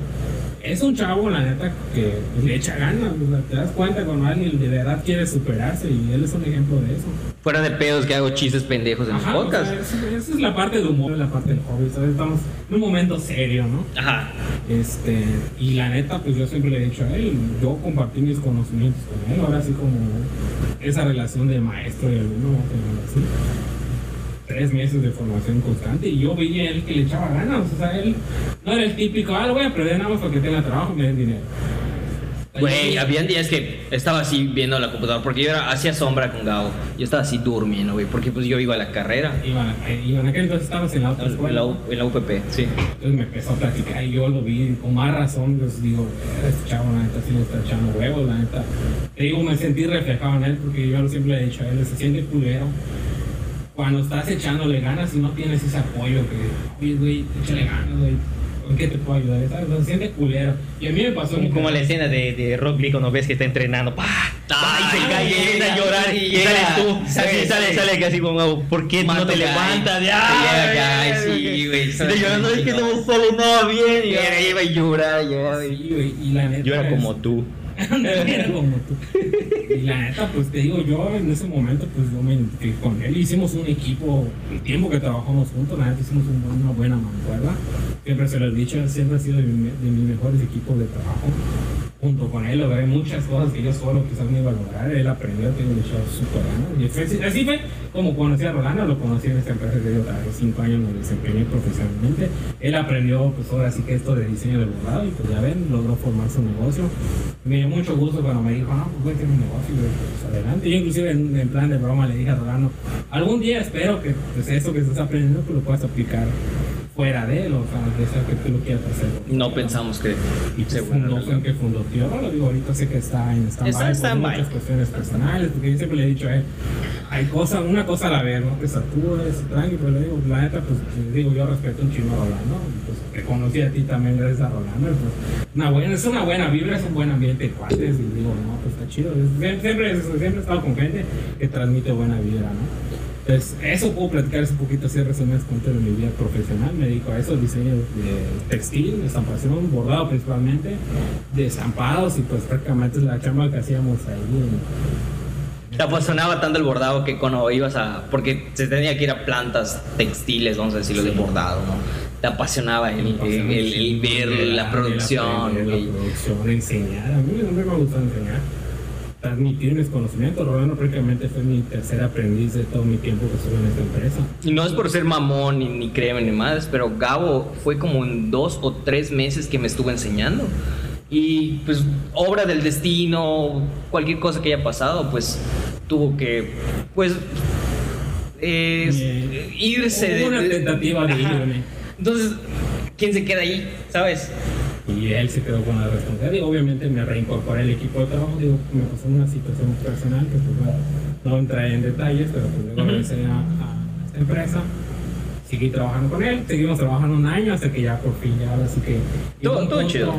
es un chavo, la neta, que le echa ganas. o sea, te das cuenta cuando alguien de verdad quiere superarse. Y él es un ejemplo de eso. Fuera de pedos que hago chistes pendejos en los Ajá, o podcasts. sea, es- esa es la parte del humor, la parte del hobby. ¿sabes? Estamos en un momento serio, ¿no? Ajá. Este, y la neta, pues yo siempre le he dicho a él, yo compartí mis conocimientos con él, ahora sí como esa relación de maestro y alumno, así. Tres meses de formación constante y yo veía a él que le echaba ganas, o sea, él no era el típico, ah, lo voy a aprender nada más para que tenga trabajo y me den dinero. Güey, habían días que estaba así viendo la computadora porque yo era, hacía sombra con Gabo. Yo estaba así durmiendo, güey, porque pues yo iba a la carrera. Iba, iba en aquel entonces estabas en la otra En escuela. la, U- en la UPP, sí. Entonces me empezó a platicar y yo lo vi con más razón, pues digo, este chavo la neta sí le está echando huevos, la neta. Te digo, me sentí reflejado en él porque yo siempre le he dicho a él, se siente culero. Cuando estás echándole ganas y no tienes ese apoyo que, oye, güey, échale ganas, güey, ¿en qué te puedo ayudar? ¿Sabes? Se siente culero. Y a mí me pasó Como, la escena de, de Rock Lee cuando ves que está entrenando. ¡pah! ¡pah! y se Ay, cae y empieza a llorar y, llega. sales tú. Sale, Así sale, sale. así como, ¿por qué no Mato te cae. levantas? Cae, ay, sí, güey, Y te llorando, es que no me sale nada bien. Y Y era, iba a llorar, llorar. Sí, güey, y la neta. yo era es- como tú. Y la neta, pues te digo, yo en ese momento, pues yo me identifiqué con él. Hicimos un equipo, el tiempo que trabajamos juntos, la neta hicimos una buena mancuerna. Siempre se lo he dicho, siempre ha sido de mis mejores equipos de trabajo. Junto con él logré muchas cosas que yo solo quizás a lograr. Él aprendió, echado súper ganas. Y fue- así fue como conocí a Rolando, lo conocí en esta empresa que yo trabajé cinco años, me desempeñé profesionalmente. Él aprendió, pues ahora sí que esto de diseño de bordado y pues ya ven, logró formar su negocio. Me dio mucho gusto cuando me dijo, no, pues voy a tener un negocio, y pues adelante. Yo inclusive en, en plan de broma le dije a Rolando, algún día espero que pues, eso que estás aprendiendo pues lo puedas aplicar fuera de él, o sea, de eso que tú lo quieras hacer. No pensamos que Y se pues fundó, fue el que fundó Tío Rolo. Digo, ahorita sé que está en stand-by Está en stand-by. muchas cuestiones personales, porque yo siempre le he dicho a él, hay cosas, una cosa a la vez, ¿no? Te satures, tranqui, pero le digo, la neta, pues, le digo, yo respeto un chino a Rolando, pues, te conocí a ti también gracias a Rolando, pues, una buena, es una buena vibra, es un buen ambiente de cuates, y digo, no, pues está chido, siempre, siempre he estado con gente que transmite buena vibra, ¿no? Entonces, eso puedo platicar un poquito así, resumen cuento de mi vida profesional. Me dedico a eso, diseño de textil, estampación, bordado principalmente, de estampados y pues prácticamente es la chamba que hacíamos ahí Te apasionaba tanto el bordado que cuando ibas a. Porque se tenía que ir a plantas textiles, vamos a decirlo, de bordado, ¿no? Te apasionaba el, el, el- el ver la producción, La güey. producción, enseñar. A mí siempre me gustado enseñar. Transmitir mis conocimientos. Rolando prácticamente fue mi tercer aprendiz de todo mi tiempo que estuve en esta empresa. Y no es por ser mamón ni, ni créeme ni más, pero Gabo fue como en dos o tres meses que me estuvo enseñando. Y pues obra del destino, cualquier cosa que haya pasado, pues tuvo que, pues, eh, irse Hubo una de... tentativa de Ajá. irme. Entonces, ¿quién se queda ahí? ¿Sabes? Y él se quedó con la responsabilidad. Y obviamente me reincorporé al equipo de trabajo. Digo, me pasó una situación personal que pues bueno, no entraré en detalles, pero pues luego regresé a, a esta empresa. Seguí trabajando con él, seguimos trabajando un año hasta que ya por fin ya ahora sí que... Todo- todo chido.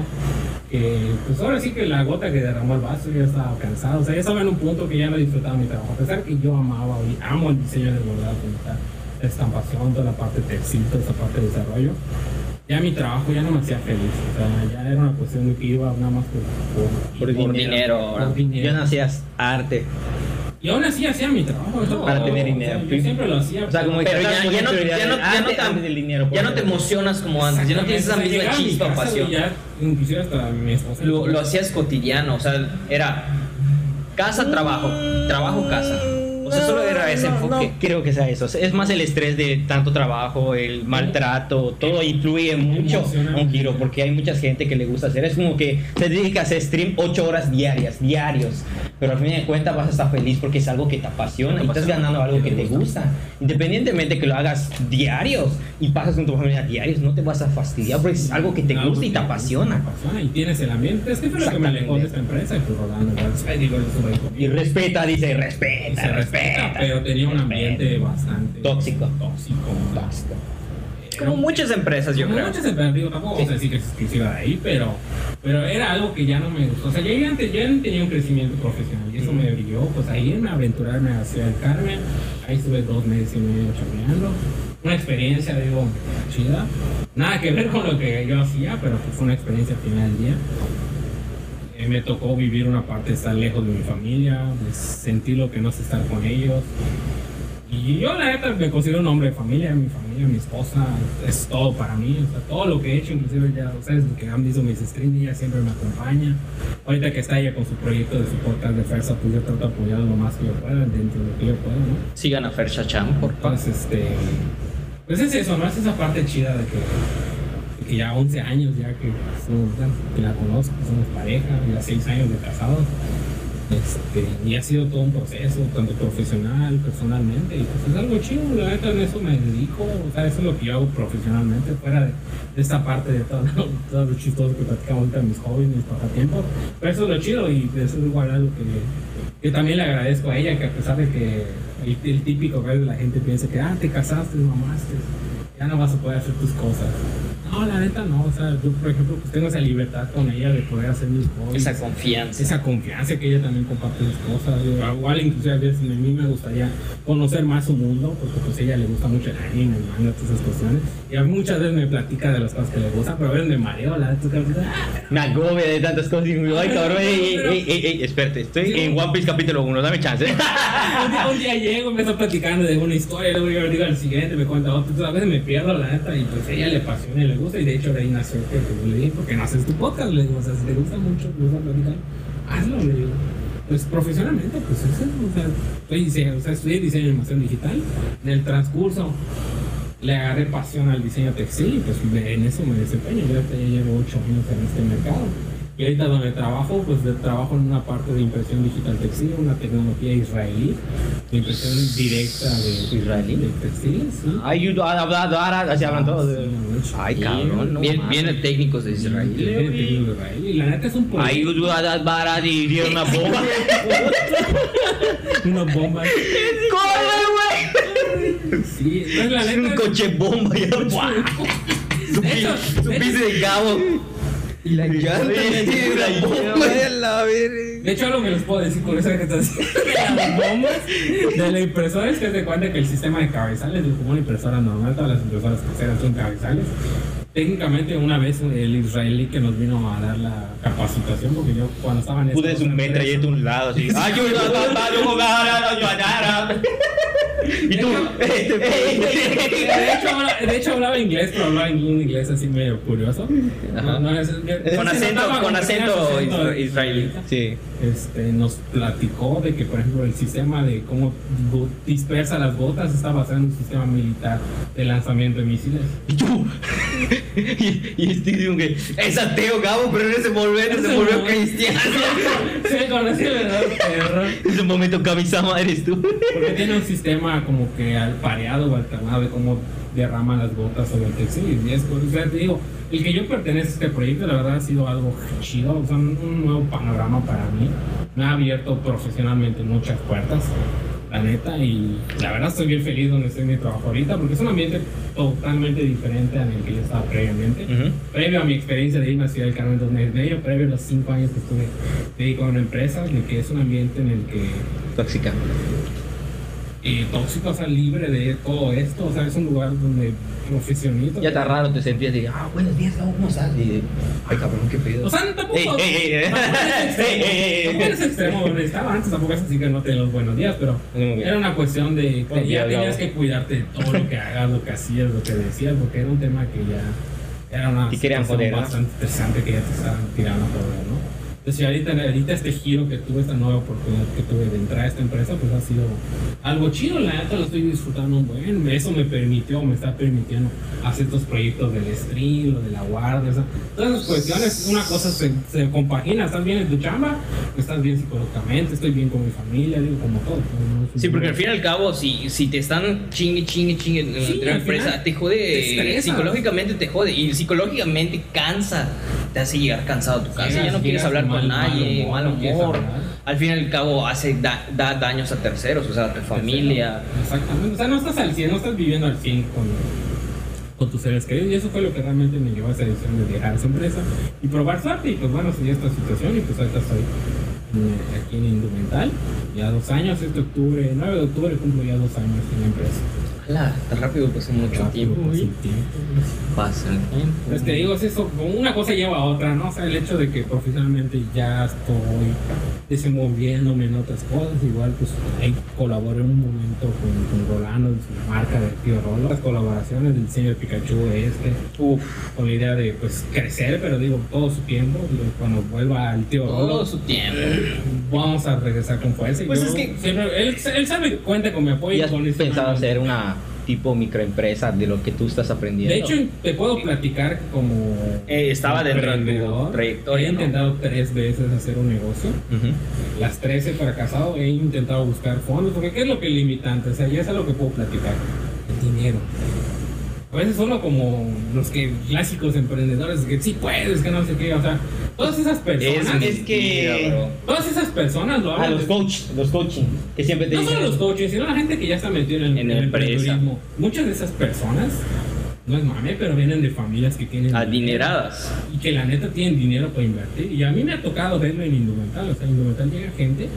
Que, pues ahora sí que la gota que derramó el vaso ya estaba cansado. O sea, ya estaba en un punto que ya no disfrutaba mi trabajo. A pesar que yo amaba y amo el diseño de bordado, la estampación, toda la parte textil, toda esa parte de desarrollo ya mi trabajo ya no me hacía feliz. O sea, ya era una cuestión de que iba nada más por, por, Por Por dinero. dinero dinero. Ya no hacías arte. Y aún así hacía mi trabajo. Para tener o sea, dinero. yo siempre lo hacía. O sea, como Pero ya, ya no, ya, no, ya, no te, antes del dinero. ya no te por ejemplo. emocionas como antes, ya no tienes esa misma chispa, pasión. Ya, inclusive hasta mi esposa. Lo, lo hacías cotidiano, o sea, era casa, trabajo, trabajo, casa. O sea, solo era ese No, enfoque. No creo que sea eso. Es más el estrés de tanto trabajo, el maltrato, todo influye mucho un giro, porque hay mucha gente que le gusta hacer. Es como que se dedica a hacer stream 8 horas diarias, diarios. Pero al fin de cuentas vas a estar feliz porque es algo que te apasiona Te y estás ganando algo que te gusta. Independientemente que lo hagas diarios y pasas con tu familia diarios, no te vas a fastidiar porque es algo que te gusta y te apasiona. apasiona, Y tienes el ambiente. Es que fue lo que me alejó de esta empresa. Y. Y respeta, dice, Y respeta, respeta, pero tenía un ambiente bastante Tóxico. Tóxico. Tóxico. Como muchas empresas, yo Como creo. muchas empresas, digo, tampoco vamos a decir que es exclusiva de ahí, pero, pero era algo que ya no me gustó. O sea, yo ya, antes- ya tenía un crecimiento profesional y eso me brilló. Pues ahí a aventurarme a Ciudad del Carmen, ahí estuve dos meses y medio chambeando. Una experiencia, digo, chida. Nada que ver con lo que yo hacía, pero fue una experiencia al final del día. Eh, me tocó vivir una parte de estar lejos de mi familia, sentir lo que no es estar con ellos. Y yo la neta me considero un hombre de familia, mi familia, mi esposa, es todo para mí, o sea, todo lo que he hecho, inclusive ya ustedes que han visto mis streams, ella siempre me acompaña. Ahorita que está ella con su proyecto de su podcast de Fersa, pues yo trato de apoyar lo más que yo pueda, dentro de lo que yo pueda, ¿no? Sigan a Fer Chacham, por favor. Entonces, este, pues es eso, ¿no? Es esa parte chida de que, que ya 11 años ya que, la conozco, somos pareja, ya 6 años de casados. Este, y ha sido todo un proceso, tanto profesional, personalmente, y pues es algo chido, la neta en eso me dedico, o sea, eso es lo que yo hago profesionalmente, fuera de, esta parte de todo, todo lo chistoso que platicamos ahorita, mis hobbies, mis pasatiempos, pero eso es lo chido y eso es igual algo que, que también le agradezco a ella, que a pesar de que el, el típico que la gente piensa que, ah, te casaste, mamaste, ya no vas a poder hacer tus cosas. No, la neta no, o sea, yo por ejemplo pues tengo esa libertad con ella de poder hacer mis hobbies Esa confianza. esa confianza que ella también comparte sus cosas. Yo, igual inclusive a veces a mí me gustaría conocer más su mundo, porque pues a ella le gusta mucho el anime, el manga, todas esas cuestiones. Y a mí muchas veces me platica de las cosas que le gustan, pero a veces me mareo, la neta, ah, Me agobia de tantas cosas y digo, ay cabrón, ey, ey, ey, ey, espérate, estoy en One Piece capítulo 1, dame chance. un, día, un día llego, me está platicando de una historia, luego yo digo al siguiente, me cuenta otra, entonces a veces me pierdo la neta y pues a ella le apasiona y le y de hecho de ahí nació que le dije, ¿por qué no haces tu podcast? Le digo, o sea, si te gusta mucho, te gusta platicar, hazlo, le digo. Pues profesionalmente, pues es eso, o sea, estoy, o sea, estudié diseño de animación digital, en el transcurso le agarré pasión al diseño textil y pues en eso me desempeño, yo ya llevo 8 años en este mercado. Y ahorita donde trabajo, pues de- trabajo en una parte de impresión digital textil, una tecnología israelí, de impresión directa de, ¿Israelí? de textiles, sí. Ay, you- ah, ah, ah, ah, así hablan todos. Ay, cabrón, no Bien, vienen técnicos de Israel. Viene de técnico israelí, Y la neta es un Ay, you- y dieron una bomba. una bomba. ¡Corre, Sí, entonces la güey! neta Un coche bomba y ¡buah! De hecho, de de Gabo. Y la llanta la bomba de la De hecho, algo que les puedo decir con eso que estás de las bombas de la impresora es que se cuenta que el sistema de cabezales es como una impresora normal, todas las impresoras caseras son cabezales. técnicamente una vez el israelí que nos vino a dar la capacitación, porque yo cuando estaba en Pude un metralleta empresa- a un lado, así. Y tú, de, hecho, habla- de hecho hablaba inglés, pero hablaba un inglés así medio curioso. No, no, es- yo- Con se acento- con acento israelí. Sí. Este, nos platicó de que, por ejemplo, el sistema de cómo dispersa las gotas está basado en un sistema militar de lanzamiento de misiles. Y tú. Y, y este digo que es ateo, Gabo, pero en ese momento se volvió cristiano. Sí, con ese verdadero perro. En ese momento, Kamisama eres tú. Porque tiene un sistema como que al pareado o alternado de cómo derrama las gotas sobre el textil. Y es, o sea, te digo, el que yo pertenezco a este proyecto, la verdad ha sido algo chido, o sea, un nuevo panorama para mí. Me ha abierto profesionalmente muchas puertas, la neta, y la verdad estoy bien feliz donde estoy en mi trabajo ahorita, porque es un ambiente totalmente diferente al que yo estaba previamente. Ujú. Previo a mi experiencia de irme a Ciudad del Carmen dos meses medio, previo a los cinco años que estuve dedicado a una empresa, de que es un ambiente en el que Tóxica. Eh, tóxico, o sea, libre de todo esto, o sea, es un lugar donde profesionistas. Ya está raro, te sentías de, ah, buenos días, ¿cómo estás? Y, ay, cabrón, qué pedo. O sea, tampoco. Ey, ey, ey. Tampoco eres extremo, estaba antes, tampoco es así que no te los buenos días, pero era una cuestión de Buen que día, ya tenías que cuidarte de todo lo que hagas, lo que hacías, lo que decías, porque era un tema que ya era una Y querían ¿no? bastante interesante que ya te estaban tirando joder, ¿no? Entonces, ahorita, ahorita este giro que tuve, esta nueva oportunidad que tuve de entrar a esta empresa, pues ha sido algo chido, la neta lo estoy disfrutando un buen. Eso me permitió, me está permitiendo hacer estos proyectos del stream, lo de la guardia, o sea, todas esas cuestiones, una cosa se, se compagina, estás bien en tu chamba, estás bien psicológicamente, estoy bien con mi familia, digo, como todo. ¿no? Sí, porque al fin y al cabo, si, si te están chingue, chingue, chingue en Sí, al empresa, final te jode, te psicológicamente te jode y psicológicamente cansa, te hace llegar cansado a tu casa, Llegas- ya no quieres hablar mal- con nadie, mal mal humor, hablar. Al fin y al cabo, hace da, da daños a terceros, o sea, a tu familia. Exactamente. O sea, no estás al 100, no estás viviendo al 100 con, con tus seres queridos. Y eso fue lo que realmente me llevó a esa decisión de dejar esa empresa y probar suerte. Y pues bueno, se dio esta situación y pues ahorita estoy eh, aquí en Indumental. Ya dos años, este octubre, 9 de octubre cumplo ya dos años en la empresa. Tan rápido pasó mucho Rápido tiempo, pasa el tiempo, pues. Pasa el tiempo. Pues te digo, es eso, una cosa lleva a otra, ¿no? O sea, el hecho de que profesionalmente ya estoy desenvolviéndome en otras cosas, igual pues ahí colaboré un momento con, con Rolando, en su marca de Tío Rolo, las colaboraciones del diseño de Pikachu este, Uf, con la idea de pues crecer, pero digo, todo su tiempo, digo, cuando vuelva al Tío todo Rolo, su tiempo. vamos a regresar con fuerza. y Pues yo es que- siempre- él, él sabe que cuenta con mi apoyo. ¿Y has con pensado hacer una tipo microempresa de lo que tú estás aprendiendo? De hecho, te puedo platicar como Eh, estaba dentro de tu trayectoria, He ¿no? intentado tres veces hacer un negocio. Ujú. Las tres he fracasado. He intentado buscar fondos. Porque ¿qué es lo que es limitante? O sea, ya es algo que puedo platicar. El dinero. A veces solo como los que clásicos emprendedores que sí puedes, que no sé qué. O sea, todas esas personas. Es que- bro. Todas esas personas lo Ah, hablan. los de- coach, los coaching, que siempre te no dicen. solo los coaches, sino la gente que ya está metida en, En el emprendedurismo. Muchas de esas personas, no es mame, pero vienen de familias que tienen. Adineradas. y que la neta tienen dinero para invertir. Y a mí me ha tocado verlo en Indumental. O sea, en Indumental llega gente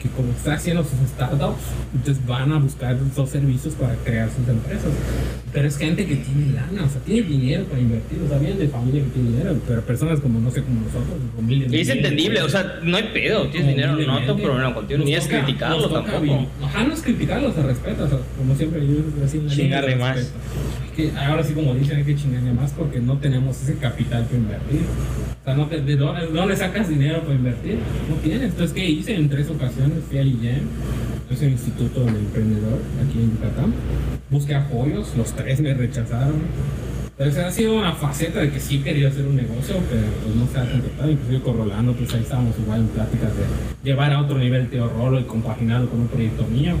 que como está haciendo sus startups, entonces van a buscar esos servicios para crear sus empresas. Pero es gente que tiene lana, o sea, tiene dinero para invertir. O sea, vienen de familia que tiene dinero, pero personas como, no sé, como nosotros, humildes. Y es entendible, o sea, no hay pedo, tienes dinero, no tengo problema contigo, ni es criticarlo tampoco. Ajá, no es criticarlo, se respeta, o sea, como siempre yo la Chingarle más. que ahora sí como dicen hay que chingarle más porque no tenemos ese capital para invertir. O sea, no te- ¿de, dónde, de dónde sacas dinero para invertir? No tienes. Entonces, ¿qué hice? En tres ocasiones fui al IEM, es el Instituto del Emprendedor aquí en Yucatán. Busqué apoyos, los tres me rechazaron. Entonces ha sido una faceta de que sí quería hacer un negocio, pero pues no se ha concretado. Inclusive con Rolando, pues ahí estábamos igual en pláticas de llevar a otro nivel Teo Rolo y compaginarlo con un proyecto mío.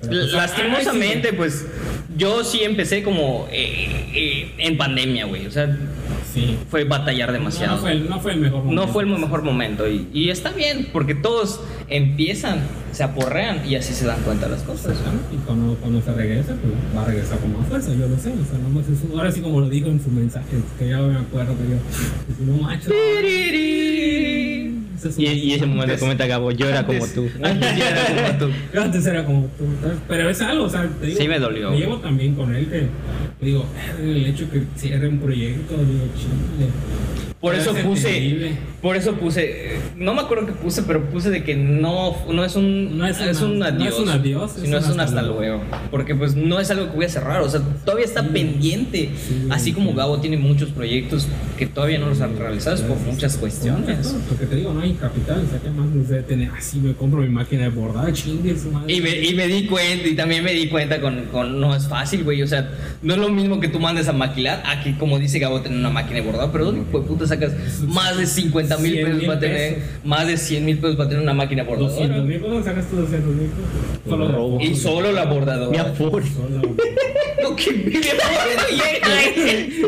Pero, pues, Lastimosamente, pues yo sí empecé como eh, eh, en pandemia, güey. O sea, Sí. fue batallar No, demasiado. no fue, el, no fue el mejor momento. No fue el mejor momento y, y está bien, porque todos empiezan, se aporrean y así se dan cuenta de las cosas. ¿no? Y cuando, cuando se regresa, pues va a regresar con más fuerza, yo lo sé. O sea, nomás es un- ahora sí como lo dijo en su mensaje, que ya me acuerdo que yo, si no macho. Y, y ese momento comenta Gabo, yo era como tú. Antes yo era como tú. Yo antes era como tú, ¿sabes? pero es algo, o sea, te digo, Sí me dolió. Me llevo también con él que digo, el hecho que cierre un proyecto, digo, chile. Por eso Es puse, por eso puse, no me acuerdo qué puse, pero puse de que no, no es un, No es es una- un no adiós, es un adiós, sino es un hasta luego. Porque pues no es algo que voy a cerrar, o sea, todavía está Sí. pendiente. Sí, Así como sí. Gabo tiene muchos proyectos que todavía no los han realizado por muchas cuestiones. Porque te digo, no hay capital, o sea, que más no sé tener así, me compro mi máquina de bordar, chingue su madre. Y me, y me di cuenta, y también me di cuenta con, con- no es fácil, güey. O sea, no es lo mismo que tú mandes a maquilar a que, como dice Gabo, tener una máquina de bordado. Pero ¿dónde, hijo de puta, sacas más de 50 mil 100 pesos para tener, pesos. más de 100 mil pesos para tener una máquina 200 bordadora? mil pesos, sacas tú 200 mil pesos. Solo robo. Y solo la Mi bordadora. Solo. No, que me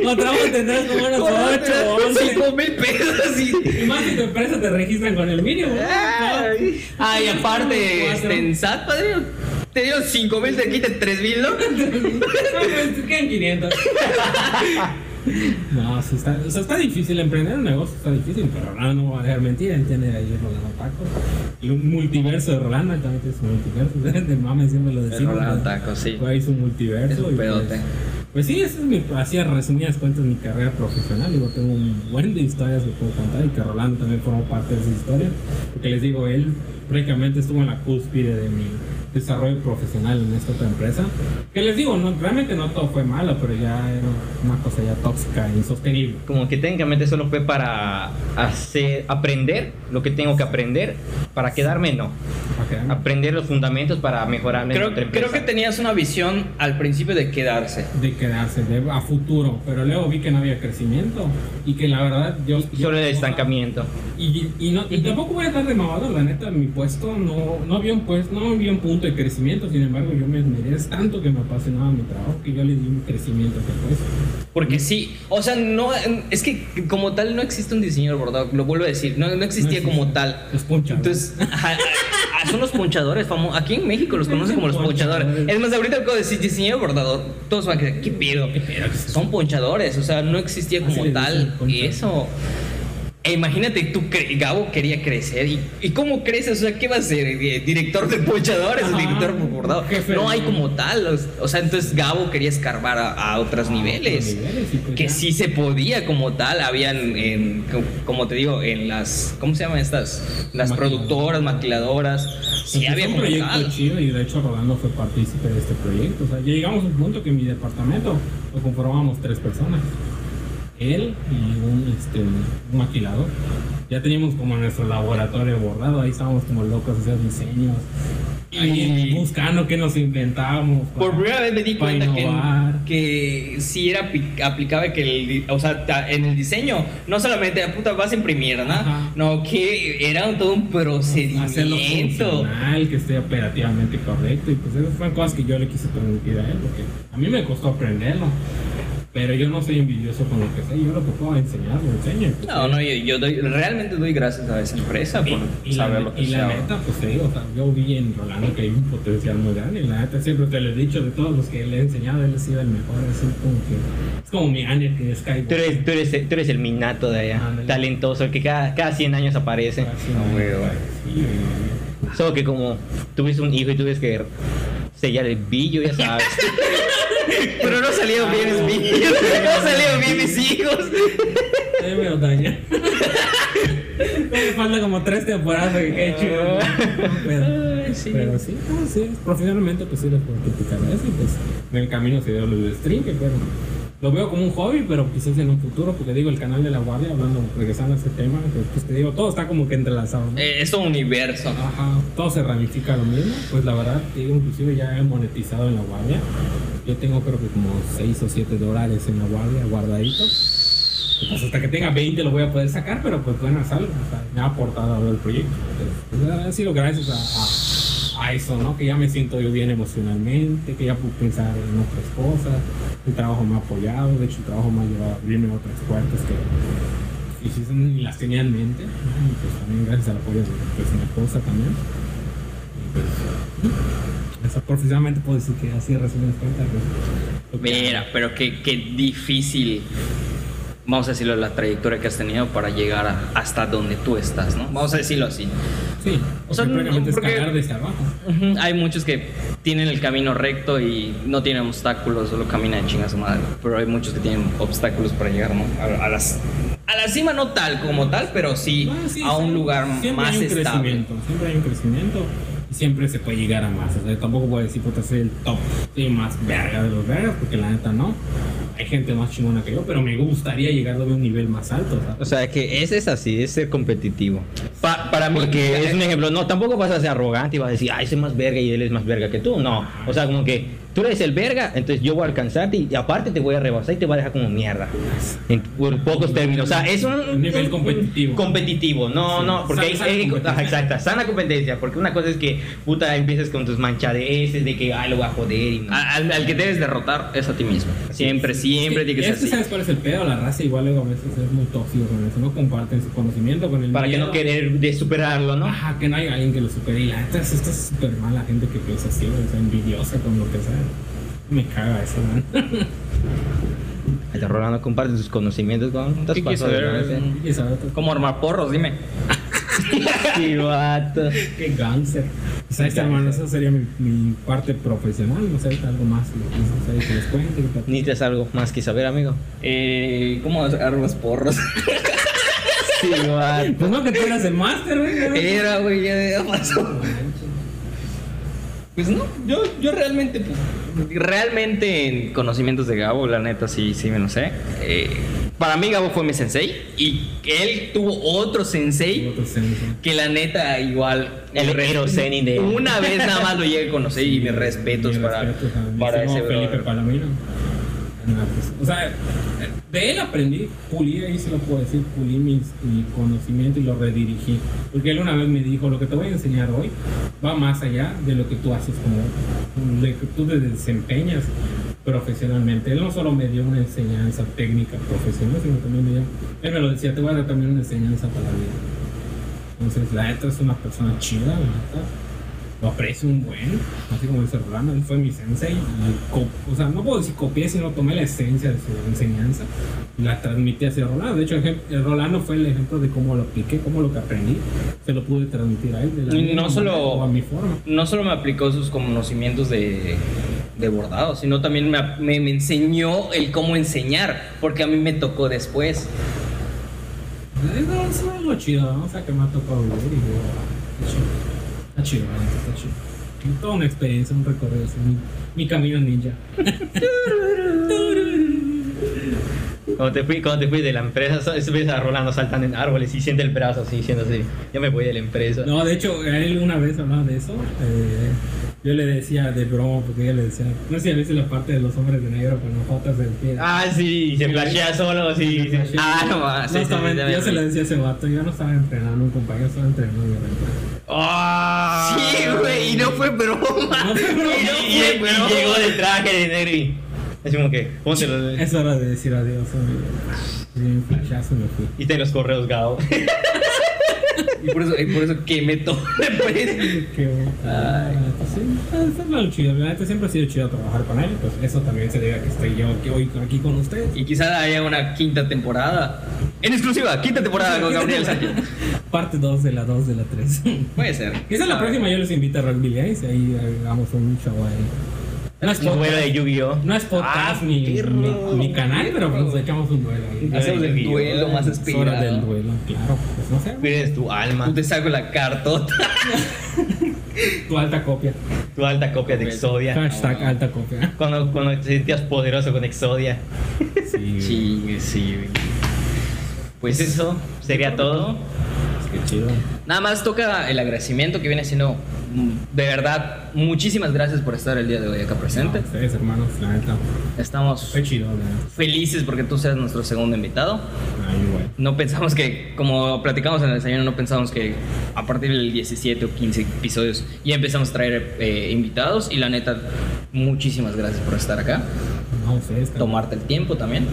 Encontramos tendrás como unos 8 o 11. 5 mil pesos y... Y más que tu empresa te registran con el mínimo. Ay, Ay, aparte, este, en SAT, padrino, te dio 5 mil, te quiten 3 mil, ¿no? No, pues quedan 500. No, sí está, o sea, está difícil emprender un negocio, está difícil, pero no, no voy a dejar mentira, él tiene ahí Rolando Tacos. Y un multiverso de Rolando, él también tiene su multiverso, de mame siempre lo decimos. Rolando Tacos, sí. Fue ahí su multiverso. Es un pues- pedote. Pues sí, esa es mi, así a resumidas cuentas mi carrera profesional. Digo, tengo un buen de historias que puedo contar y que Rolando también formó parte de esa historia. Porque les digo, él prácticamente estuvo en la cúspide de mi desarrollo profesional en esta otra empresa. Que les digo, no, realmente no todo fue malo, pero ya era una cosa ya tóxica e insostenible. Como que técnicamente solo fue para hacer, aprender lo que tengo que aprender. Para quedarme, no. Quedarme- Aprender los fundamentos para mejorar en Creo, otra empresa. creo que tenías una visión al principio de quedarse. de quedarse de, a futuro, pero luego vi que no había crecimiento y que la verdad yo... yo- Solo el estancamiento. Y, y, no, y tampoco voy a estar de mamado, la neta, mi puesto no, no había un puesto, no había un punto de crecimiento, sin embargo yo me esmeré tanto que me apasionaba mi trabajo que yo le di un crecimiento puesto. Porque sí, o sea, no, es que como tal no existe un diseñador bordado, lo vuelvo a decir, no, no existía No como tal. Los ponchadores. Entonces, ajá, ah, son los ponchadores famosos. Aquí en México los conocen como los Ponchadores. ponchadores. Es más, ahorita acabo de decir diseñador bordador, todos van a decir, ¿qué pedo? Son ponchadores, o sea, no existía como tal eso. E imagínate, tú, Gabo quería crecer. ¿Y, ¿Y cómo creces? O sea, ¿qué va a ser? Eh, ¿Director de ponchadores? Ajá, ¿Director de bordado? No hay como tal. o- sea, entonces Gabo quería escarbar a, a otros A niveles. otros niveles, y pues que ya. sí se podía como tal. Habían, en, co- como te digo, en las. ¿Cómo se llaman estas? Las productoras, maquiladoras. Sí, Entonces, había un como proyecto tal. chido y de hecho Rolando fue partícipe de este proyecto. O sea, ya llegamos a un punto que en mi departamento lo conformábamos tres personas. Él y un, este, un maquilador. Ya teníamos como nuestro laboratorio bordado, ahí estábamos como locos haciendo diseños. Y- buscando qué nos inventábamos. Por primera vez me di cuenta que, que sí era apli- aplicable que el, o sea, en el diseño, no solamente "Ah, puta vas a imprimir, ¿no? Ajá. No, que era un- todo un hacerlo procedimiento. funcional, que esté operativamente correcto. Y pues esas fueron cosas que yo le quise transmitir a él, porque a mí me costó aprenderlo. Pero yo no soy envidioso con lo que sé, yo lo que puedo enseñar, lo enseño. pues, No, no, yo, yo doy, realmente doy gracias a esa empresa por y, y la, saber lo que y la neta, pues te digo, o sea, yo vi en Rolando que hay un potencial muy grande. Y la neta, siempre te lo he dicho, de todos los que le he enseñado, él ha sido el mejor. Así como que es como mi Anakin de Skywalker. Tú eres, tú, eres, tú eres el minato de allá, talentoso, el que cada, cada 100 años aparece. Así, No, güey, güey. sí, güey. Solo que como tuviste un hijo y tuviste que sellar el billo, ya sabes. Pero no salieron bien mis niños, no salieron bien mis hijos. Me daña. Me falta como tres temporadas que quede chido. Pero, sí. pero sí, no, sí, profesionalmente pues sí les puedo criticar eso y pues en el camino se dio lo del stream, que pero lo veo como un hobby, pero quizás en un futuro, porque digo, el canal de la guardia, hablando, regresando a ese tema, pues, pues, te digo, todo está como que entrelazado, ¿no? Eh, es un universo. Ajá, todo se ramifica lo mismo, pues la verdad, digo, inclusive ya he monetizado en la guardia. Yo tengo creo que como 6 o 7 dólares en la guardia guardaditos. Pues hasta que tenga 20 lo voy a poder sacar, pero pues bueno, es algo, o sea, me ha aportado el proyecto. Entonces, pues, ha sido gracias a, a- a eso, ¿no? Que ya me siento yo bien emocionalmente, que ya puedo pensar en otras cosas. El trabajo ha apoyado, de hecho el trabajo ha llevado a abrirme otras puertas que y si ni las tenía en mente, y pues también gracias al apoyo de pues, mi esposa también. Y pues, profesionalmente puedo decir que así resumen cuentas. Pues, Mira, pero qué, qué difícil vamos a decirlo, la trayectoria que has tenido para llegar a- hasta donde tú estás, ¿no? Vamos a decirlo así. Sí, O sea, prácticamente porque- escalar desde abajo. Hay muchos que tienen el camino recto y no tienen obstáculos, solo caminan de chinga su madre. Pero hay muchos que tienen obstáculos para llegar, ¿no? A, a las, a la cima no tal como tal, pero sí, Ah, sí, a un sí. lugar siempre más hay un estable. crecimiento, siempre hay un crecimiento y siempre se puede llegar a más. O sea, tampoco puedo decir, puta, soy el top, soy más verga de los vergas, porque la neta no. Hay gente más chingona que yo, pero me gustaría llegar a un nivel más alto. ¿sabes? O sea, que ese es así, es ser competitivo. Pa- para mí, Porque es un ejemplo, no, tampoco vas a ser arrogante y vas a decir, ay, soy más verga y él es más verga que tú. No, o sea, como que tú eres el verga, entonces yo voy a alcanzarte y aparte te voy a rebasar y te voy a dejar como mierda. En por pocos términos. O sea, es un, Un nivel un- competitivo. competitivo, no, Sí. no, porque Sana- sana hay, hay- competencia. ajá, exacta, sana competencia. Porque una cosa es que, puta, empiezas con tus manchadeces de que, ay, lo voy a joder y no. al, al que debes derrotar es a ti mismo. Siempre, siempre tiene que es ser así. ¿Sabes cuál es el pedo? La raza igual luego a veces es muy tóxico con eso. No comparten su conocimiento con el Para que miedo. no querer de superarlo, ¿no? Ajá, que no hay alguien que lo supere. Y la neta, es- esta es súper mala gente que piensa así, o sea, envidiosa con lo que sea. Me caga eso, man. El Rolando comparte sus conocimientos con ¿Qué quieres saber? Y sabe otro- ¿Cómo armar porros? Dime. Sí, vato. Qué gánster. O sea, este hermano, esa sería mi, mi parte profesional. No sé, algo más que, no sé, que les cuente. ¿Necesitas algo más que saber, amigo? Eh, ¿Cómo armas porros? Sí, vato. Pues no, que tú eras el máster, güey. Era, güey, ya, ya pasó. Pues no, yo, yo realmente, pues, realmente en conocimientos de Gabo, la neta sí, sí me lo sé. Eh, para mí Gabo fue mi sensei y él tuvo otro sensei Otro senso. que la neta igual... El Zenin de- Una vez nada más lo llegué a conocer y mis respetos para, mi para ese Felipe. Palomino. O sea, de él aprendí, pulí, ahí se lo puedo decir, pulí mis, mi conocimiento y lo redirigí. Porque él una vez me dijo, lo que te voy a enseñar hoy va más allá de lo que tú haces como, de que tú te desempeñas profesionalmente. Él no solo me dio una enseñanza técnica profesional, sino también me dio, él me lo decía, te voy a dar también una enseñanza para la vida. Entonces, la neta es una persona chida, la neta. Lo aprecio un buen, así como dice Rolando, él fue mi sensei. Y o sea, no puedo decir copié, sino tomé la esencia de su enseñanza y la transmití hacia Rolando. De hecho, el Rolando fue el ejemplo de cómo lo apliqué, cómo lo que aprendí, se lo pude transmitir a él. De la misma no solo- a mi forma. no solo me aplicó sus conocimientos de, de bordado, sino también me, me- me enseñó el cómo enseñar, porque a mí me tocó después. Eso, eso es lo chido, ¿no? O sea, que me ha tocado vivir y ah, está chido. Está chido. Toda una experiencia, un recorrido, así, mi, mi camino ninja. Cuando te fui, cuando te fui de la empresa, ves a Rolando saltando en árboles y siente el brazo así, diciendo así, ya me voy de la empresa. No, de hecho, a él una vez hablaba de eso. eh, yo le decía de broma, porque ella le decía, no sé si viste la parte de los hombres de negro con las fotos del pie. Ah, sí, se flashea solo. Se flashea. Ah, no sí, No, sí, estaba- sí, yo se lo decía a ese vato, yo no estaba entrenando, un compañero estaba entrenando. ¡Ah! Sí, güey, y no fue broma. No fue broma. Y no Y, llegó de traje de negro y... Es como que, póntelo. Es hora de decir adiós. Y un flashazo me fui. Y te los correos, Gao. Y por eso, y por eso quemé todo después. Qué bueno. Ay. Sí, es es lo chido. La neta siempre ha sido chido trabajar con él. Pues eso también se debe a que estoy yo aquí hoy aquí con ustedes. Y quizá haya una quinta temporada. En exclusiva, quinta temporada con Gabriel Sánchez. Parte 2 de la 2 de la 3. Puede ser. Quizá la próxima yo les invito a Rugby y ahí hagamos un show ahí. No es Un duelo de podcast, Yu-Gi-Oh! no es podcast Ah, ni, ni, ni canal, pero pues nos echamos un duelo. Hacemos el duelo más Es hora del esperado. duelo, claro. Pues no sé. Pierdes tu alma, Tú te saco la cartota. Tu alta copia. tu alta copia de Exodia. Hashtag alta copia. Cuando, cuando te sentías poderoso con Exodia. Sí, Sí, sí, güey. Pues eso sería todo. Qué chido. Nada más toca el agradecimiento que viene siendo mm, de verdad. Muchísimas gracias por estar el día de hoy acá presente. No, ustedes, hermanos, la neta. Estamos chido, felices porque tú seas nuestro segundo invitado. Ay, igual. No pensamos que, como platicamos en el desayuno, no pensamos que a partir del 17 o 15 episodios ya empezamos a traer eh, invitados. Y la neta, muchísimas gracias por estar acá. No, ustedes. cabrón. Tomarte el tiempo también.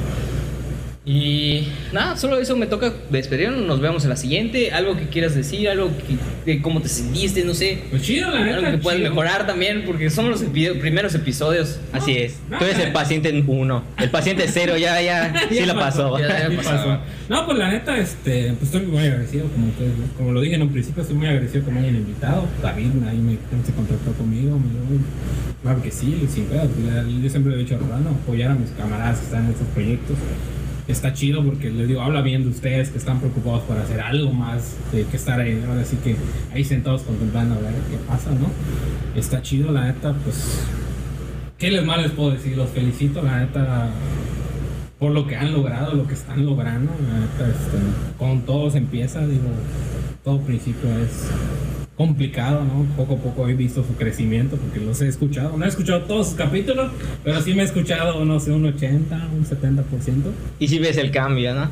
Y nada, solo eso me toca despedirnos. Nos vemos en la siguiente. Algo que quieras decir, algo que, de cómo te sentiste, no sé. Pues chido, la neta. Algo que puedas mejorar también, porque son los epi- primeros episodios. Así es. Tú eres el paciente uno. El paciente cero ya, ya, sí Ya la pasó. Ya, ya Sí pasó. pasó. No, pues la neta, este, pues estoy muy agradecido, como, ustedes- como lo dije en un principio, estoy muy agradecido que me hayan invitado. David ahí me, se contactó conmigo, me claro que sí, sin pedos. Yo siempre le he dicho a Rolando, apoyar a mis camaradas que están en estos proyectos. Está chido porque les digo, habla bien de ustedes que están preocupados por hacer algo más de que estar ahí, ahora sí que ahí sentados contemplando a ver qué pasa, ¿no? Está chido, la neta, pues ¿Qué les más les puedo decir? Los felicito, la neta, por lo que han logrado, lo que están logrando. La neta, este, con todo se empieza, digo, todo principio es complicado, ¿no? Poco a poco he visto su crecimiento porque los he escuchado. No he escuchado todos sus capítulos, pero sí me he escuchado, no sé, un 80, un 70%. Y si ves el cambio, ¿no?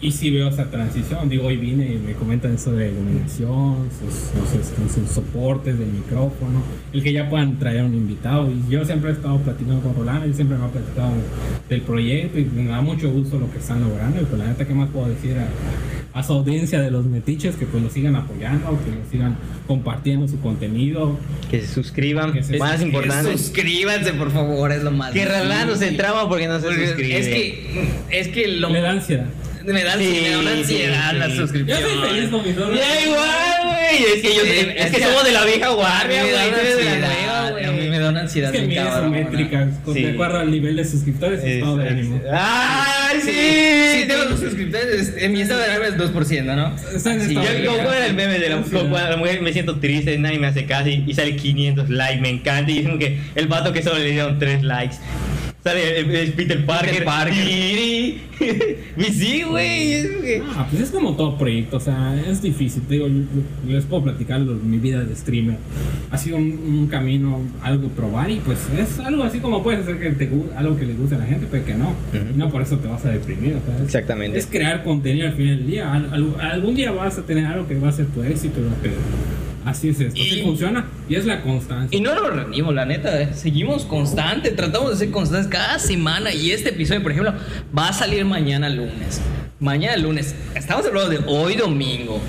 Y sí veo esa transición. Digo, hoy vine y me comentan eso de iluminación, sus, sus, este, sus soportes del micrófono, el que ya puedan traer un invitado. Y yo siempre he estado platicando con Rolando y siempre me ha platicado del proyecto y me da mucho gusto lo que están logrando. Y pues la neta, ¿qué más puedo decir a, a su audiencia de los metiches? Que pues lo sigan apoyando, que lo sigan compartiendo su contenido. Que se suscriban. Que se más suscriban. importante. Suscríbanse, por favor, es lo más. Que Rolando se traba porque no se Porque suscribe. Es que, es que lo, Le da ansiedad. me da, Sí, me da una ansiedad sí, la. Yo suscripción. soy feliz con mis dos. Ya igual, güey. Es que, yo, Sí, es, es que que somos de la vieja guardia, me da una ansiedad, Es que bien mide su cabrona. métrica, con- Sí. de acuerdo al nivel de suscriptores y estado de ánimo. ¡Ay, sí! Sí, tengo dos suscriptores. En mi estado de ánimo es 2%, ¿no? Sí, Yo, como era el meme de la, la mujer me siento triste, nadie me hace caso y, y sale 500 likes, me encanta. Y es como que el vato que solo le dieron 3 likes. Sale el, el Peter Parker. Parker. Y, y sí, güey. que- Ah, pues es como todo proyecto, o sea, es difícil. Te digo, les puedo platicar lo- mi vida de streamer. Ha sido un, un camino, algo que probar y pues es algo así como puedes hacer que te algo que le guste a la gente, pero que no. Ujú. No por eso te vas a deprimir. o sea, es- Exactamente. Es crear contenido al final del día. Al- al- algún día vas a tener algo que va a ser tu éxito, ¿no? pero así es esto. Así Y- funciona y es la constancia. Y no nos rendimos, la neta. eh. Seguimos constante, tratamos de ser constantes cada semana. Y este episodio, por ejemplo, va a salir mañana lunes. Mañana lunes. Estamos hablando de hoy domingo.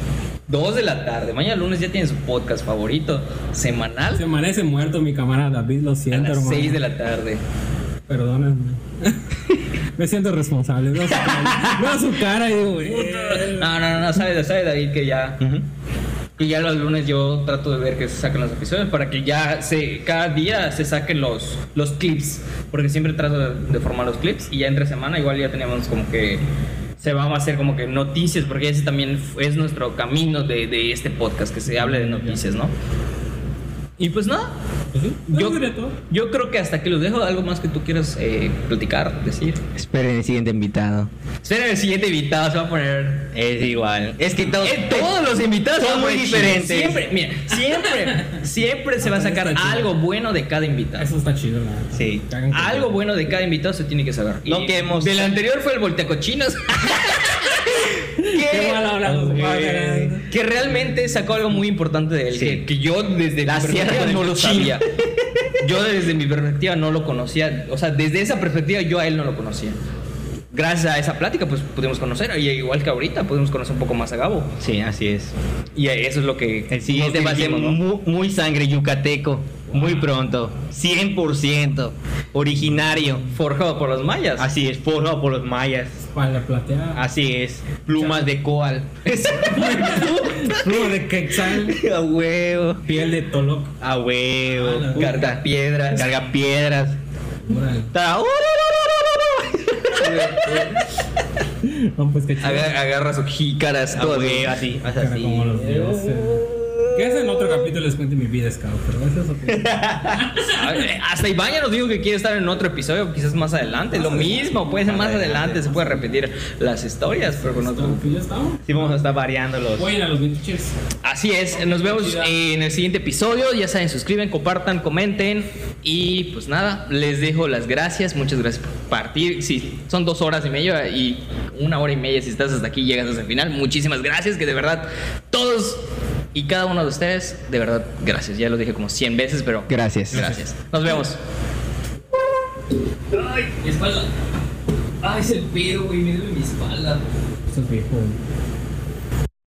2 de la tarde. Mañana lunes ya tiene su podcast favorito semanal. Se amanece muerto mi camarada David, lo A siento, las hermano. 6 de la tarde. Perdónenme. Me siento responsable. Veo su cara, veo su cara y digo, eh. No, no, no, no, sabe, sabe David que ya. Que ya los lunes yo trato de ver que se saquen los episodios para que ya se, cada día se saquen los, los clips. Porque siempre trato de, formar los clips y ya entre semana igual ya teníamos como que se va a hacer como que noticias, porque ese también es nuestro camino de, de este podcast, que se hable de noticias, ¿no? Y pues nada, Pues sí, yo, yo creo que hasta aquí los dejo. ¿Algo más que tú quieras eh, platicar, decir? Esperen el siguiente invitado. Espera, el siguiente invitado se va a poner Es igual. Es que todos, Eh, todos los invitados son muy diferentes. Siempre, mira, siempre, siempre se va a sacar algo bueno de cada invitado. Eso está chido, la neta. Sí. Que que- Algo bueno de cada invitado se tiene que saber. No Y queremos- Del anterior fue el volteacochinos. Qué mal hablado, que, padre. que realmente sacó algo muy importante de él. Sí. Que, que yo desde La mi sierra perspectiva de no lo sabía. Yo desde mi perspectiva no lo conocía. O sea, desde esa perspectiva yo a él no lo conocía. Gracias a esa plática, pues pudimos conocer. Y igual que ahorita, pudimos conocer un poco más a Gabo. Sí, así es. Y eso es lo que. El siguiente va a ser muy, sangre yucateco. Muy pronto. 100%. Originario. Forjado por los mayas. Así es, forjado por los mayas. Espalda plateada. Así es. Plumas de coal. Pluma de quetzal. A huevo. Piel de toloc. A huevo. Ah. Carga piedras. Carga piedras. Órale. No, pues qué chido. Aga- agarra sus jícaras. A todo así. así. como los dioses. Que ese en otro capítulo les cuente mi vida, Scout, pero eso es otro. Ay, Hasta Iván ya nos dijo que quiere estar en otro episodio, quizás más adelante. Lo mismo, puede ser más adelante, se puede repetir las historias, pero con otro. Pues ya estamos. Sí, vamos a estar variando los. A los vintages. Así es, nos vemos en el siguiente episodio. Ya saben, suscriben, compartan, comenten. Y pues nada, les dejo las gracias. Muchas gracias por partir. Sí, son dos horas y media y una hora y media si estás hasta aquí llegas hasta el final. Muchísimas gracias, que de verdad todos y cada uno de ustedes, de verdad, gracias. Ya lo dije como 100 veces, pero Gracias. gracias. Nos vemos. Ay, mi espalda. Ah, es el pedo, güey, me duele mi espalda. Eso es viejo.